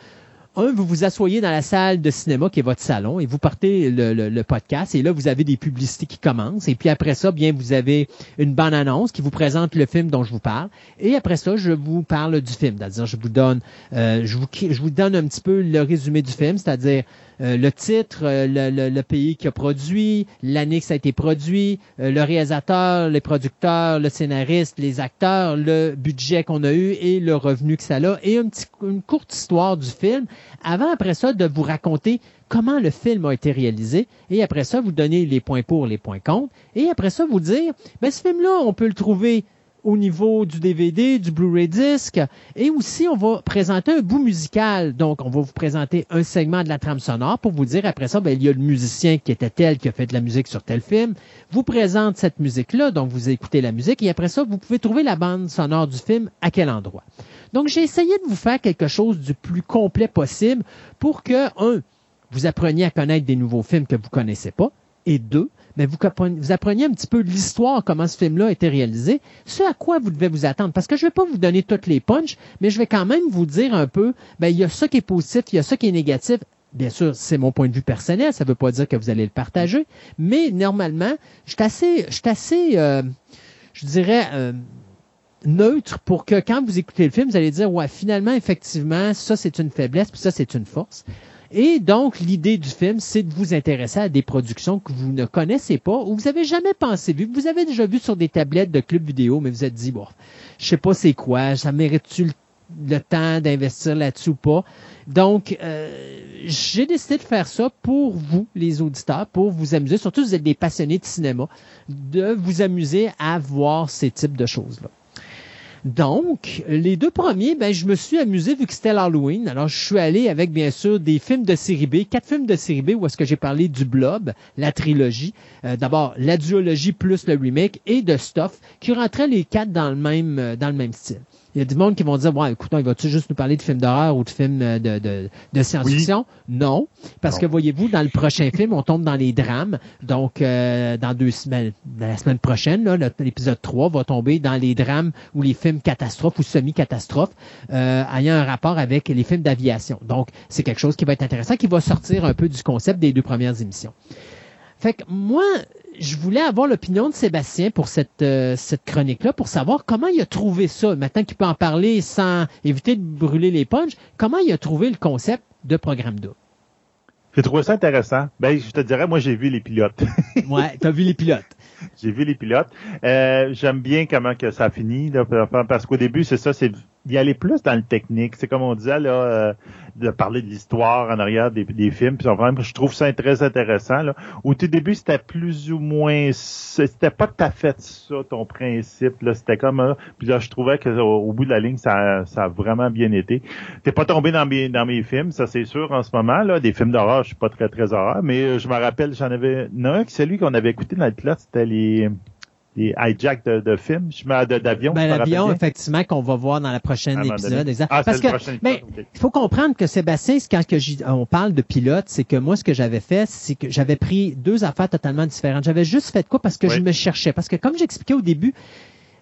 un, vous vous asseyez dans la salle de cinéma qui est votre salon et vous partez le, le- le podcast et là, vous avez des publicités qui commencent. Et puis après ça, bien, vous avez une bonne annonce qui vous présente le film dont je vous parle. Et après ça, je vous parle du film. C'est-à-dire, je vous donne, euh, je, vous, je vous donne un petit peu le résumé du film, c'est-à-dire euh, le titre, euh, le, pays qui a produit, l'année que ça a été produit, euh, le réalisateur, les producteurs, le scénariste, les acteurs, le budget qu'on a eu et le revenu que ça a, et un petit, une courte histoire du film, avant après ça de vous raconter comment le film a été réalisé, et après ça, vous donnez les points pour, les points contre, et après ça, vous dire, ben, ce film-là, on peut le trouver au niveau du DVD, du Blu-ray disc, et aussi on va présenter un bout musical. Donc, on va vous présenter un segment de la trame sonore pour vous dire après ça, ben, il y a le musicien qui était tel qui a fait de la musique sur tel film, vous présente cette musique-là, donc vous écoutez la musique, et après ça, vous pouvez trouver la bande sonore du film à quel endroit. Donc, j'ai essayé de vous faire quelque chose du plus complet possible pour que, un, vous appreniez à connaître des nouveaux films que vous connaissez pas, et deux, mais vous, vous appreniez un petit peu l'histoire, comment ce film-là a été réalisé, ce à quoi vous devez vous attendre? Parce que je ne vais pas vous donner toutes les punches, mais je vais quand même vous dire un peu, ben, il y a ça qui est positif, il y a ça qui est négatif. Bien sûr, c'est mon point de vue personnel, ça ne veut pas dire que vous allez le partager, mais normalement, je suis assez, je suis assez, euh, je dirais, euh, neutre pour que quand vous écoutez le film, vous allez dire, ouais, finalement, effectivement, ça c'est une faiblesse, puis ça c'est une force. Et donc, l'idée du film, c'est de vous intéresser à des productions que vous ne connaissez pas ou vous avez jamais pensé vu. Vous avez déjà vu sur des tablettes de clubs vidéo, mais vous êtes dit, bon, je sais pas c'est quoi, ça mérite-tu le, temps d'investir là-dessus ou pas? Donc, euh, j'ai décidé de faire ça pour vous, les auditeurs, pour vous amuser. Surtout, si vous êtes des passionnés de cinéma, de vous amuser à voir ces types de choses-là. Donc, les deux premiers, ben, je me suis amusé vu que c'était l'Halloween. Alors, je suis allé avec, bien sûr, des films de série B, quatre films de série B où est-ce que j'ai parlé du Blob, la trilogie. Euh, d'abord, la duologie plus le remake et de Stuff, qui rentraient les quatre dans le même, euh, dans le même style. Il y a du monde qui vont dire, bon, écoute, il va-tu juste nous parler de films d'horreur ou de films euh, de, de, de science-fiction? Non, parce que voyez-vous, dans le prochain film, on tombe dans les drames. Donc, euh, dans deux semaines, dans la semaine prochaine, l'épisode 3 va tomber dans les drames ou les films catastrophes ou semi-catastrophes euh, ayant un rapport avec les films d'aviation. Donc, c'est quelque chose qui va être intéressant, qui va sortir un peu du concept des deux premières émissions. Fait que moi, je voulais avoir l'opinion de Sébastien pour cette, euh, cette chronique-là, pour savoir comment il a trouvé ça. Maintenant qu'il peut en parler sans éviter de brûler les punches, comment il a trouvé le concept de programme 2? J'ai trouvé ça intéressant. Ben, je te dirais, moi, j'ai vu les pilotes. ouais, t'as vu les pilotes. J'ai vu les pilotes. Euh, J'aime bien comment que ça finit, là, parce qu'au début, c'est ça, c'est d'y aller plus dans le technique. C'est comme on disait, là, euh, de parler de l'histoire en arrière des, des films. Puis vraiment, je trouve ça très intéressant. Là. Au tout début, c'était plus ou moins... C'était pas tout à fait ça, ton principe. Là. C'était comme... Euh, puis là, je trouvais que au, bout de la ligne, ça, ça a vraiment bien été. T'es pas tombé dans mes, dans mes films, ça c'est sûr, en ce moment. Là. Des films d'horreur, je suis pas très, très horreur. Mais euh, je me rappelle, j'en avais... Non, celui qu'on avait écouté dans le pilote, c'était les les hijacks de, de films, d'avion. Ben, l'avion, effectivement, qu'on va voir dans la prochaine épisode. Ah, Parce que, ben, il faut comprendre que Sébastien, quand que on parle de pilote, c'est que moi, ce que j'avais fait, c'est que j'avais pris deux affaires totalement différentes. J'avais juste fait quoi? Parce que je me cherchais. Parce que, comme j'expliquais au début,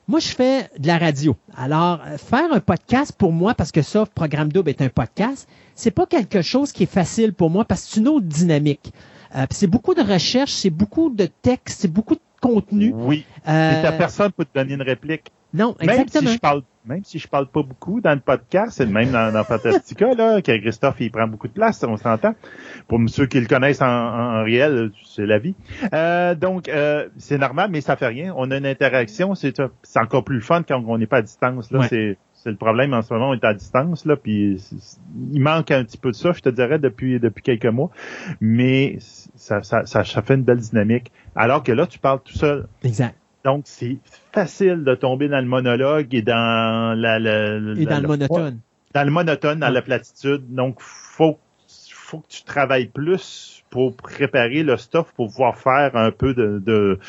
moi, je fais de la radio. Alors, faire un podcast pour moi, parce que ça, Programme Double est un podcast, c'est pas quelque chose qui est facile pour moi parce que c'est une autre dynamique. Euh, c'est beaucoup de recherche, c'est beaucoup de texte, c'est beaucoup de contenu. Oui. Euh... Et personne pour te donner une réplique. Non, exactement. Même si je parle, même si je parle pas beaucoup dans le podcast, c'est le même dans, dans Fantastica, là, que Christophe, il prend beaucoup de place, on s'entend. Pour ceux qui le connaissent en, réel, c'est la vie. Euh, donc, euh, c'est normal, mais ça fait rien. On a une interaction, c'est encore plus fun quand on n'est pas à distance. Là, c'est c'est le problème en ce moment, on est à distance, là, puis il manque un petit peu de ça, je te dirais, depuis depuis quelques mois. Mais ça, ça, ça, fait une belle dynamique. Alors que là, tu parles tout seul. Exact. Donc, c'est facile de tomber dans le monologue et dans la, la, et dans le monotone. Dans le monotone, dans la platitude. Donc, faut faut que tu travailles plus pour préparer le stuff pour pouvoir faire un peu de, de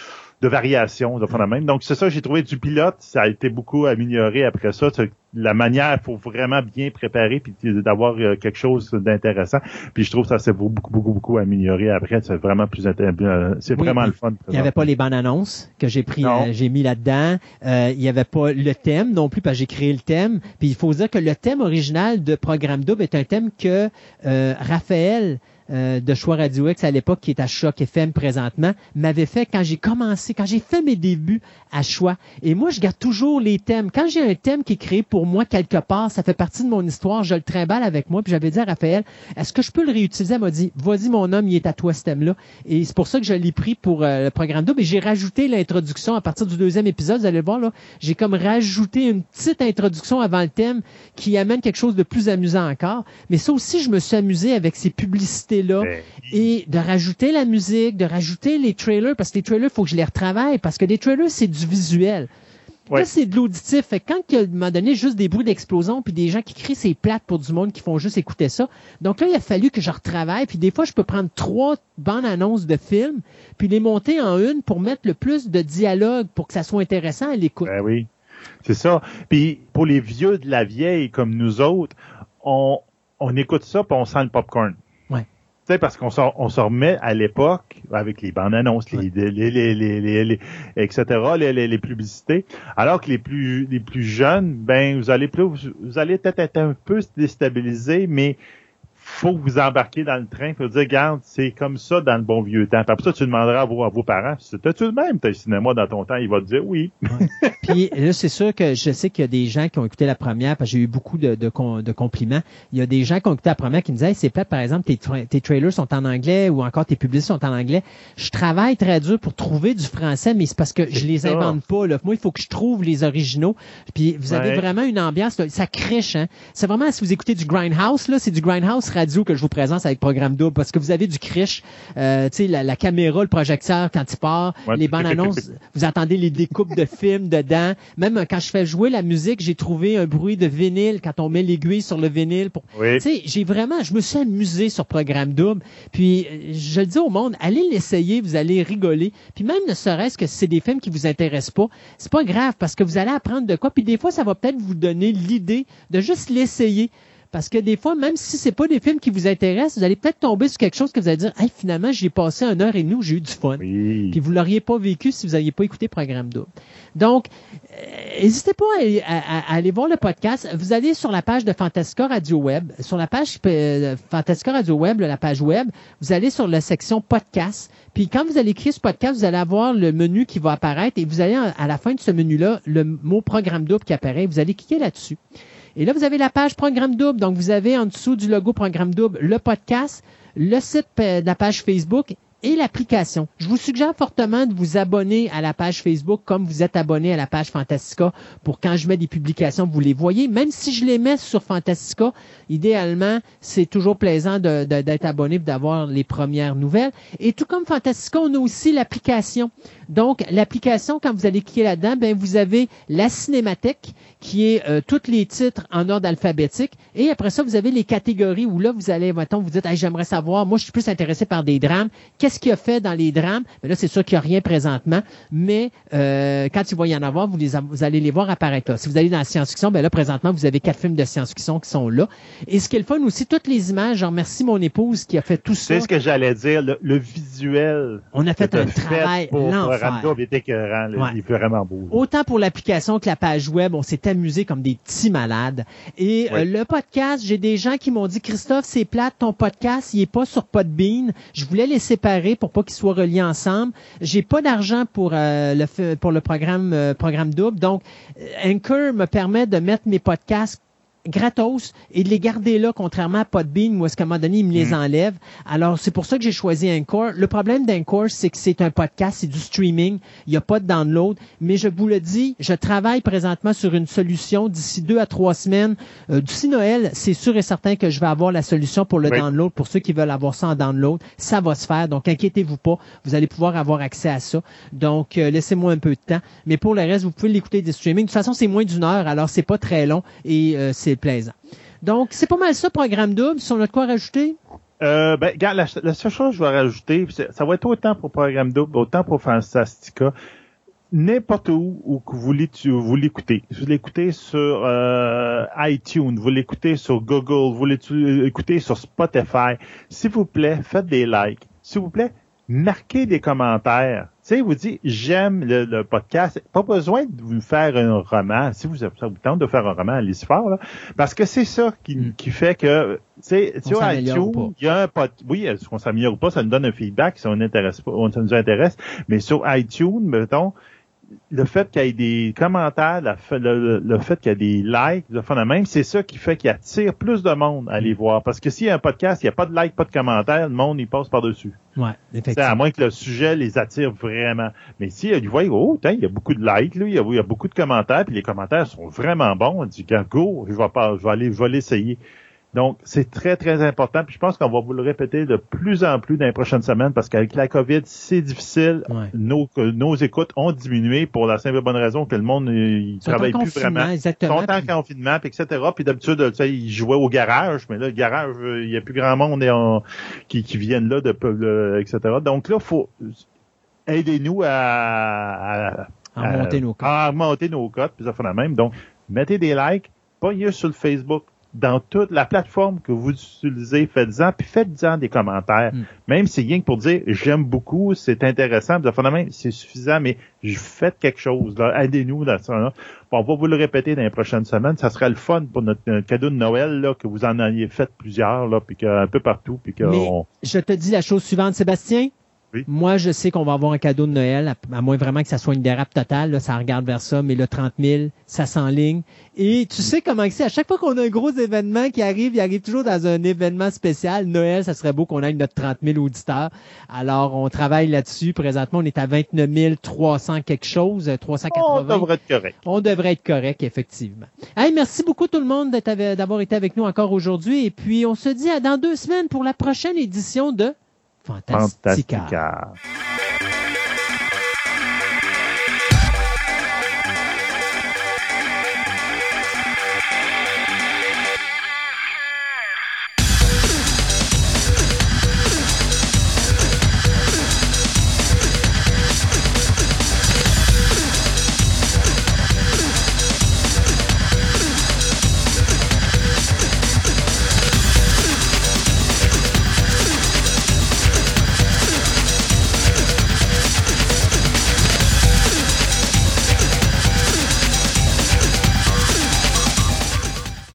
de variation de même. Donc c'est ça, j'ai trouvé du pilote, ça a été beaucoup amélioré après ça. La manière, il faut vraiment bien préparer puis d'avoir euh, quelque chose d'intéressant. Puis je trouve que ça s'est beaucoup, beaucoup, beaucoup amélioré après. C'est vraiment plus intéressant. C'est vraiment le fun. Il n'y avait pas les bandes annonces que j'ai pris, euh, j'ai mis là-dedans. Euh, il n'y avait pas le thème non plus parce que j'ai créé le thème. Puis il faut dire que le thème original de Programme Double est un thème que Raphaël euh, de Choix Radio X à l'époque, qui est à Choc FM présentement, m'avait fait quand j'ai commencé, quand j'ai fait mes débuts à Choix. Et moi, je garde toujours les thèmes. Quand j'ai un thème qui est créé pour moi quelque part, ça fait partie de mon histoire, je le trimballe avec moi. Puis j'avais dit à Raphaël, est-ce que je peux le réutiliser? Elle m'a dit, vas-y mon homme, il est à toi ce thème-là. Et c'est pour ça que je l'ai pris pour euh, le programme double. Et j'ai rajouté l'introduction à partir du deuxième épisode. Vous allez voir, là, j'ai comme rajouté une petite introduction avant le thème qui amène quelque chose de plus amusant encore. Mais ça aussi, je me suis amusé avec ces publicités là Ben, et de rajouter la musique, de rajouter les trailers, parce que les trailers, il faut que je les retravaille, parce que les trailers, c'est du visuel. Ouais. Là, c'est de l'auditif. Fait que quand il y a, à un moment donné, juste des bruits d'explosion, puis des gens qui crient c'est plate pour du monde qui font juste écouter ça. Donc là, il a fallu que je retravaille, puis des fois, je peux prendre trois bandes annonces de films, puis les monter en une pour mettre le plus de dialogue pour que ça soit intéressant à l'écoute. Ben oui, c'est ça. Puis pour les vieux de la vieille comme nous autres, on, on écoute ça puis on sent le popcorn. Sais, parce qu'on s'en- on se remet à l'époque avec les bandes annonces, les, les, les, les, les, les- etc., les, les, les publicités. Alors que les plus les plus jeunes, ben vous allez plus vous allez peut-être être un peu déstabilisés, mais faut que vous embarquer dans le train, faut dire, regarde, c'est comme ça dans le bon vieux temps. Puis après ça, tu demanderas à vos, à vos parents, c'était-tu le même, t'as cinéma dans ton temps? Il va te dire oui. Puis là, c'est sûr que je sais qu'il y a des gens qui ont écouté la première, parce que j'ai eu beaucoup de, de, de compliments. Il y a des gens qui ont écouté la première qui me disaient, hey, c'est plate, par exemple, tes, tra- tes trailers sont en anglais ou encore tes publicités sont en anglais. Je travaille très dur pour trouver du français, mais c'est parce que je les invente pas. Là. Moi, il faut que je trouve les originaux. Puis vous avez Ouais. vraiment une ambiance, là, ça crèche. Hein? C'est vraiment, si vous écoutez du Grindhouse, là, c'est du Grindhouse radio que je vous présente avec Programme Double, parce que vous avez du criche, euh, tu sais, la, la caméra, le projecteur quand il part, Ouais. les bandes annonces, vous entendez les découpes de films dedans. Même euh, quand je fais jouer la musique, j'ai trouvé un bruit de vinyle quand on met l'aiguille sur le vinyle. Pour... Oui. Tu sais, j'ai vraiment, je me suis amusé sur Programme Double. Puis, euh, je le dis au monde, allez l'essayer, vous allez rigoler. Puis même ne serait-ce que si c'est des films qui vous intéressent pas, c'est pas grave parce que vous allez apprendre de quoi. Puis des fois, ça va peut-être vous donner l'idée de juste l'essayer. Parce que des fois, même si c'est pas des films qui vous intéressent, vous allez peut-être tomber sur quelque chose que vous allez dire, hey, finalement, j'ai passé une heure et où j'ai eu du fun. Oui. Puis vous l'auriez pas vécu si vous n'aviez pas écouté Programme Double. Donc, euh, n'hésitez pas à, à- à aller voir le podcast. Vous allez sur la page de Fantastica Radio Web. Sur la page euh, Fantastica Radio Web, la page web, vous allez sur la section podcast. Puis quand vous allez écrire ce podcast, vous allez avoir le menu qui va apparaître et vous allez à à la fin de ce menu-là, le mot Programme Double qui apparaît. Vous allez cliquer là-dessus. Et là, vous avez la page Programme Double. Donc, vous avez en dessous du logo Programme Double le podcast, le site euh, de la page Facebook et l'application. Je vous suggère fortement de vous abonner à la page Facebook comme vous êtes abonné à la page Fantastica pour quand je mets des publications, vous les voyez. Même si je les mets sur Fantastica, idéalement, c'est toujours plaisant d'être abonné et d'avoir les premières nouvelles. Et tout comme Fantastica, on a aussi l'application. Donc, l'application, quand vous allez cliquer là-dedans, ben, vous avez la cinémathèque qui est euh, tous les titres en ordre alphabétique. Et après ça, vous avez les catégories où là, vous allez, mettons, vous dites, Hey, j'aimerais savoir, moi, je suis plus intéressé par des drames. Qu'est-ce qu'il a fait dans les drames? Mais là, c'est sûr qu'il n'y a rien présentement. Mais euh, quand il va y en avoir, vous, les, a- vous allez les voir apparaître là. Si vous allez dans la science-fiction, ben là, présentement, vous avez quatre films de science-fiction qui sont là. Et ce qui est le fun aussi, toutes les images, je remercie mon épouse qui a fait tout ça. C'est ce que j'allais dire, le, le visuel. On a fait un travail pour, pour il est écœurant, là. Ouais. il est vraiment beau. là. Autant pour l'application que la page web, on s'est amusé comme des petits malades. Et Ouais. euh, le podcast, j'ai des gens qui m'ont dit Christophe, c'est plate, ton podcast, il est pas sur Podbean. Je voulais les séparer pour pas qu'ils soient reliés ensemble. J'ai pas d'argent pour euh, le pour le programme euh, programme double. Donc euh, Anchor me permet de mettre mes podcasts gratos et de les garder là, contrairement à Podbean, où est-ce qu'à un moment donné, il me les enlève. Alors, c'est pour ça que j'ai choisi Anchor. Le problème d'Anchor, c'est que c'est un podcast, c'est du streaming. Il n'y a pas de download. Mais je vous le dis, je travaille présentement sur une solution d'ici deux à trois semaines. Euh, D'ici Noël, c'est sûr et certain que je vais avoir la solution pour le Oui. download, pour ceux qui veulent avoir ça en download. Ça va se faire. Donc, inquiétez-vous pas. Vous allez pouvoir avoir accès à ça. Donc, euh, laissez-moi un peu de temps. Mais pour le reste, vous pouvez l'écouter des streaming. De toute façon, c'est moins d'une heure, alors c'est pas très long et euh, c'est plaisant. Donc, c'est pas mal ça, programme double. Si on a de quoi rajouter? Euh, ben, regarde, la, seule chose que je vais rajouter, ça va être autant pour Programme Double, autant pour Fantastica, n'importe où où vous vous l'écoutez. Vous l'écoutez sur euh, iTunes, vous l'écoutez sur Google, vous l'écoutez sur Spotify. S'il vous plaît, faites des likes. S'il vous plaît, marquez des commentaires. Tu sais, vous dites, j'aime le, le podcast. Pas besoin de vous faire un roman. Si vous, ça vous tente de faire un roman, allez-y fort, là. Parce que c'est ça qui, Mm. qui fait que, tu sais, On sur iTunes, il y a un pod... Oui, est-ce qu'on s'améliore ou pas, ça nous donne un feedback si on intéresse pas, ça nous intéresse. Mais sur iTunes, mettons, le fait qu'il y ait des commentaires, la le, fait qu'il y a des likes, le fond de même, c'est ça qui fait qu'il attire plus de monde à aller voir. Parce que s'il y a un podcast, il n'y a pas de likes, pas de commentaires, le monde, il passe par-dessus. Ouais, C'est à effectivement. moins que le sujet les attire vraiment. Mais si ils voient, oh, il y a beaucoup de likes, là, il y a, il y a beaucoup de commentaires, puis les commentaires sont vraiment bons, on dit, go, je vais pas, je vais aller, je vais l'essayer. Donc, c'est très, très important. Puis je pense qu'on va vous le répéter de plus en plus dans les prochaines semaines parce qu'avec la COVID, c'est difficile. Ouais. Nos, nos écoutes ont diminué pour la simple et bonne raison que le monde il Ils sont en travaille plus vraiment. Ils exactement. sont en puis- confinement, puis etc. Puis d'habitude, tu sais, ils jouaient au garage, mais là, le garage, euh, il y a plus grand monde et on- qui, qui viennent là, de, de- etc. Donc là, faut aidez-nous à, à, à à- monter nos cas. à monter nos cotes, puis ça fait la même. Donc, mettez des likes, pas sur le Facebook, dans toute la plateforme que vous utilisez, faites-en, puis faites-en des commentaires. Mm. Même si rien que pour dire j'aime beaucoup, c'est intéressant, c'est suffisant, mais faites quelque chose, aidez-nous dans ça. là. Bon, on va vous le répéter dans les prochaines semaines. Ça serait le fun pour notre, notre cadeau de Noël, là, que vous en ayez fait plusieurs, là, puis que, un peu partout, puis que Mais- on- Je te dis la chose suivante, Sébastien. Oui. Moi, je sais qu'on va avoir un cadeau de Noël, à, à moins vraiment que ça soit une dérape totale, là, ça regarde vers ça, mais le 30 000, ça s'enligne. Et tu sais comment que c'est, à chaque fois qu'on a un gros événement qui arrive, il arrive toujours dans un événement spécial. Noël, ça serait beau qu'on ait notre 30 000 auditeurs. Alors, on travaille là-dessus. Présentement, on est à 29 300 quelque chose, euh, on 380. devrait être correct. On devrait être correct, effectivement. Hey, merci beaucoup tout le monde d'avoir été avec nous encore aujourd'hui. Et puis, on se dit à dans deux semaines pour la prochaine édition de Fantastica. Fantastica.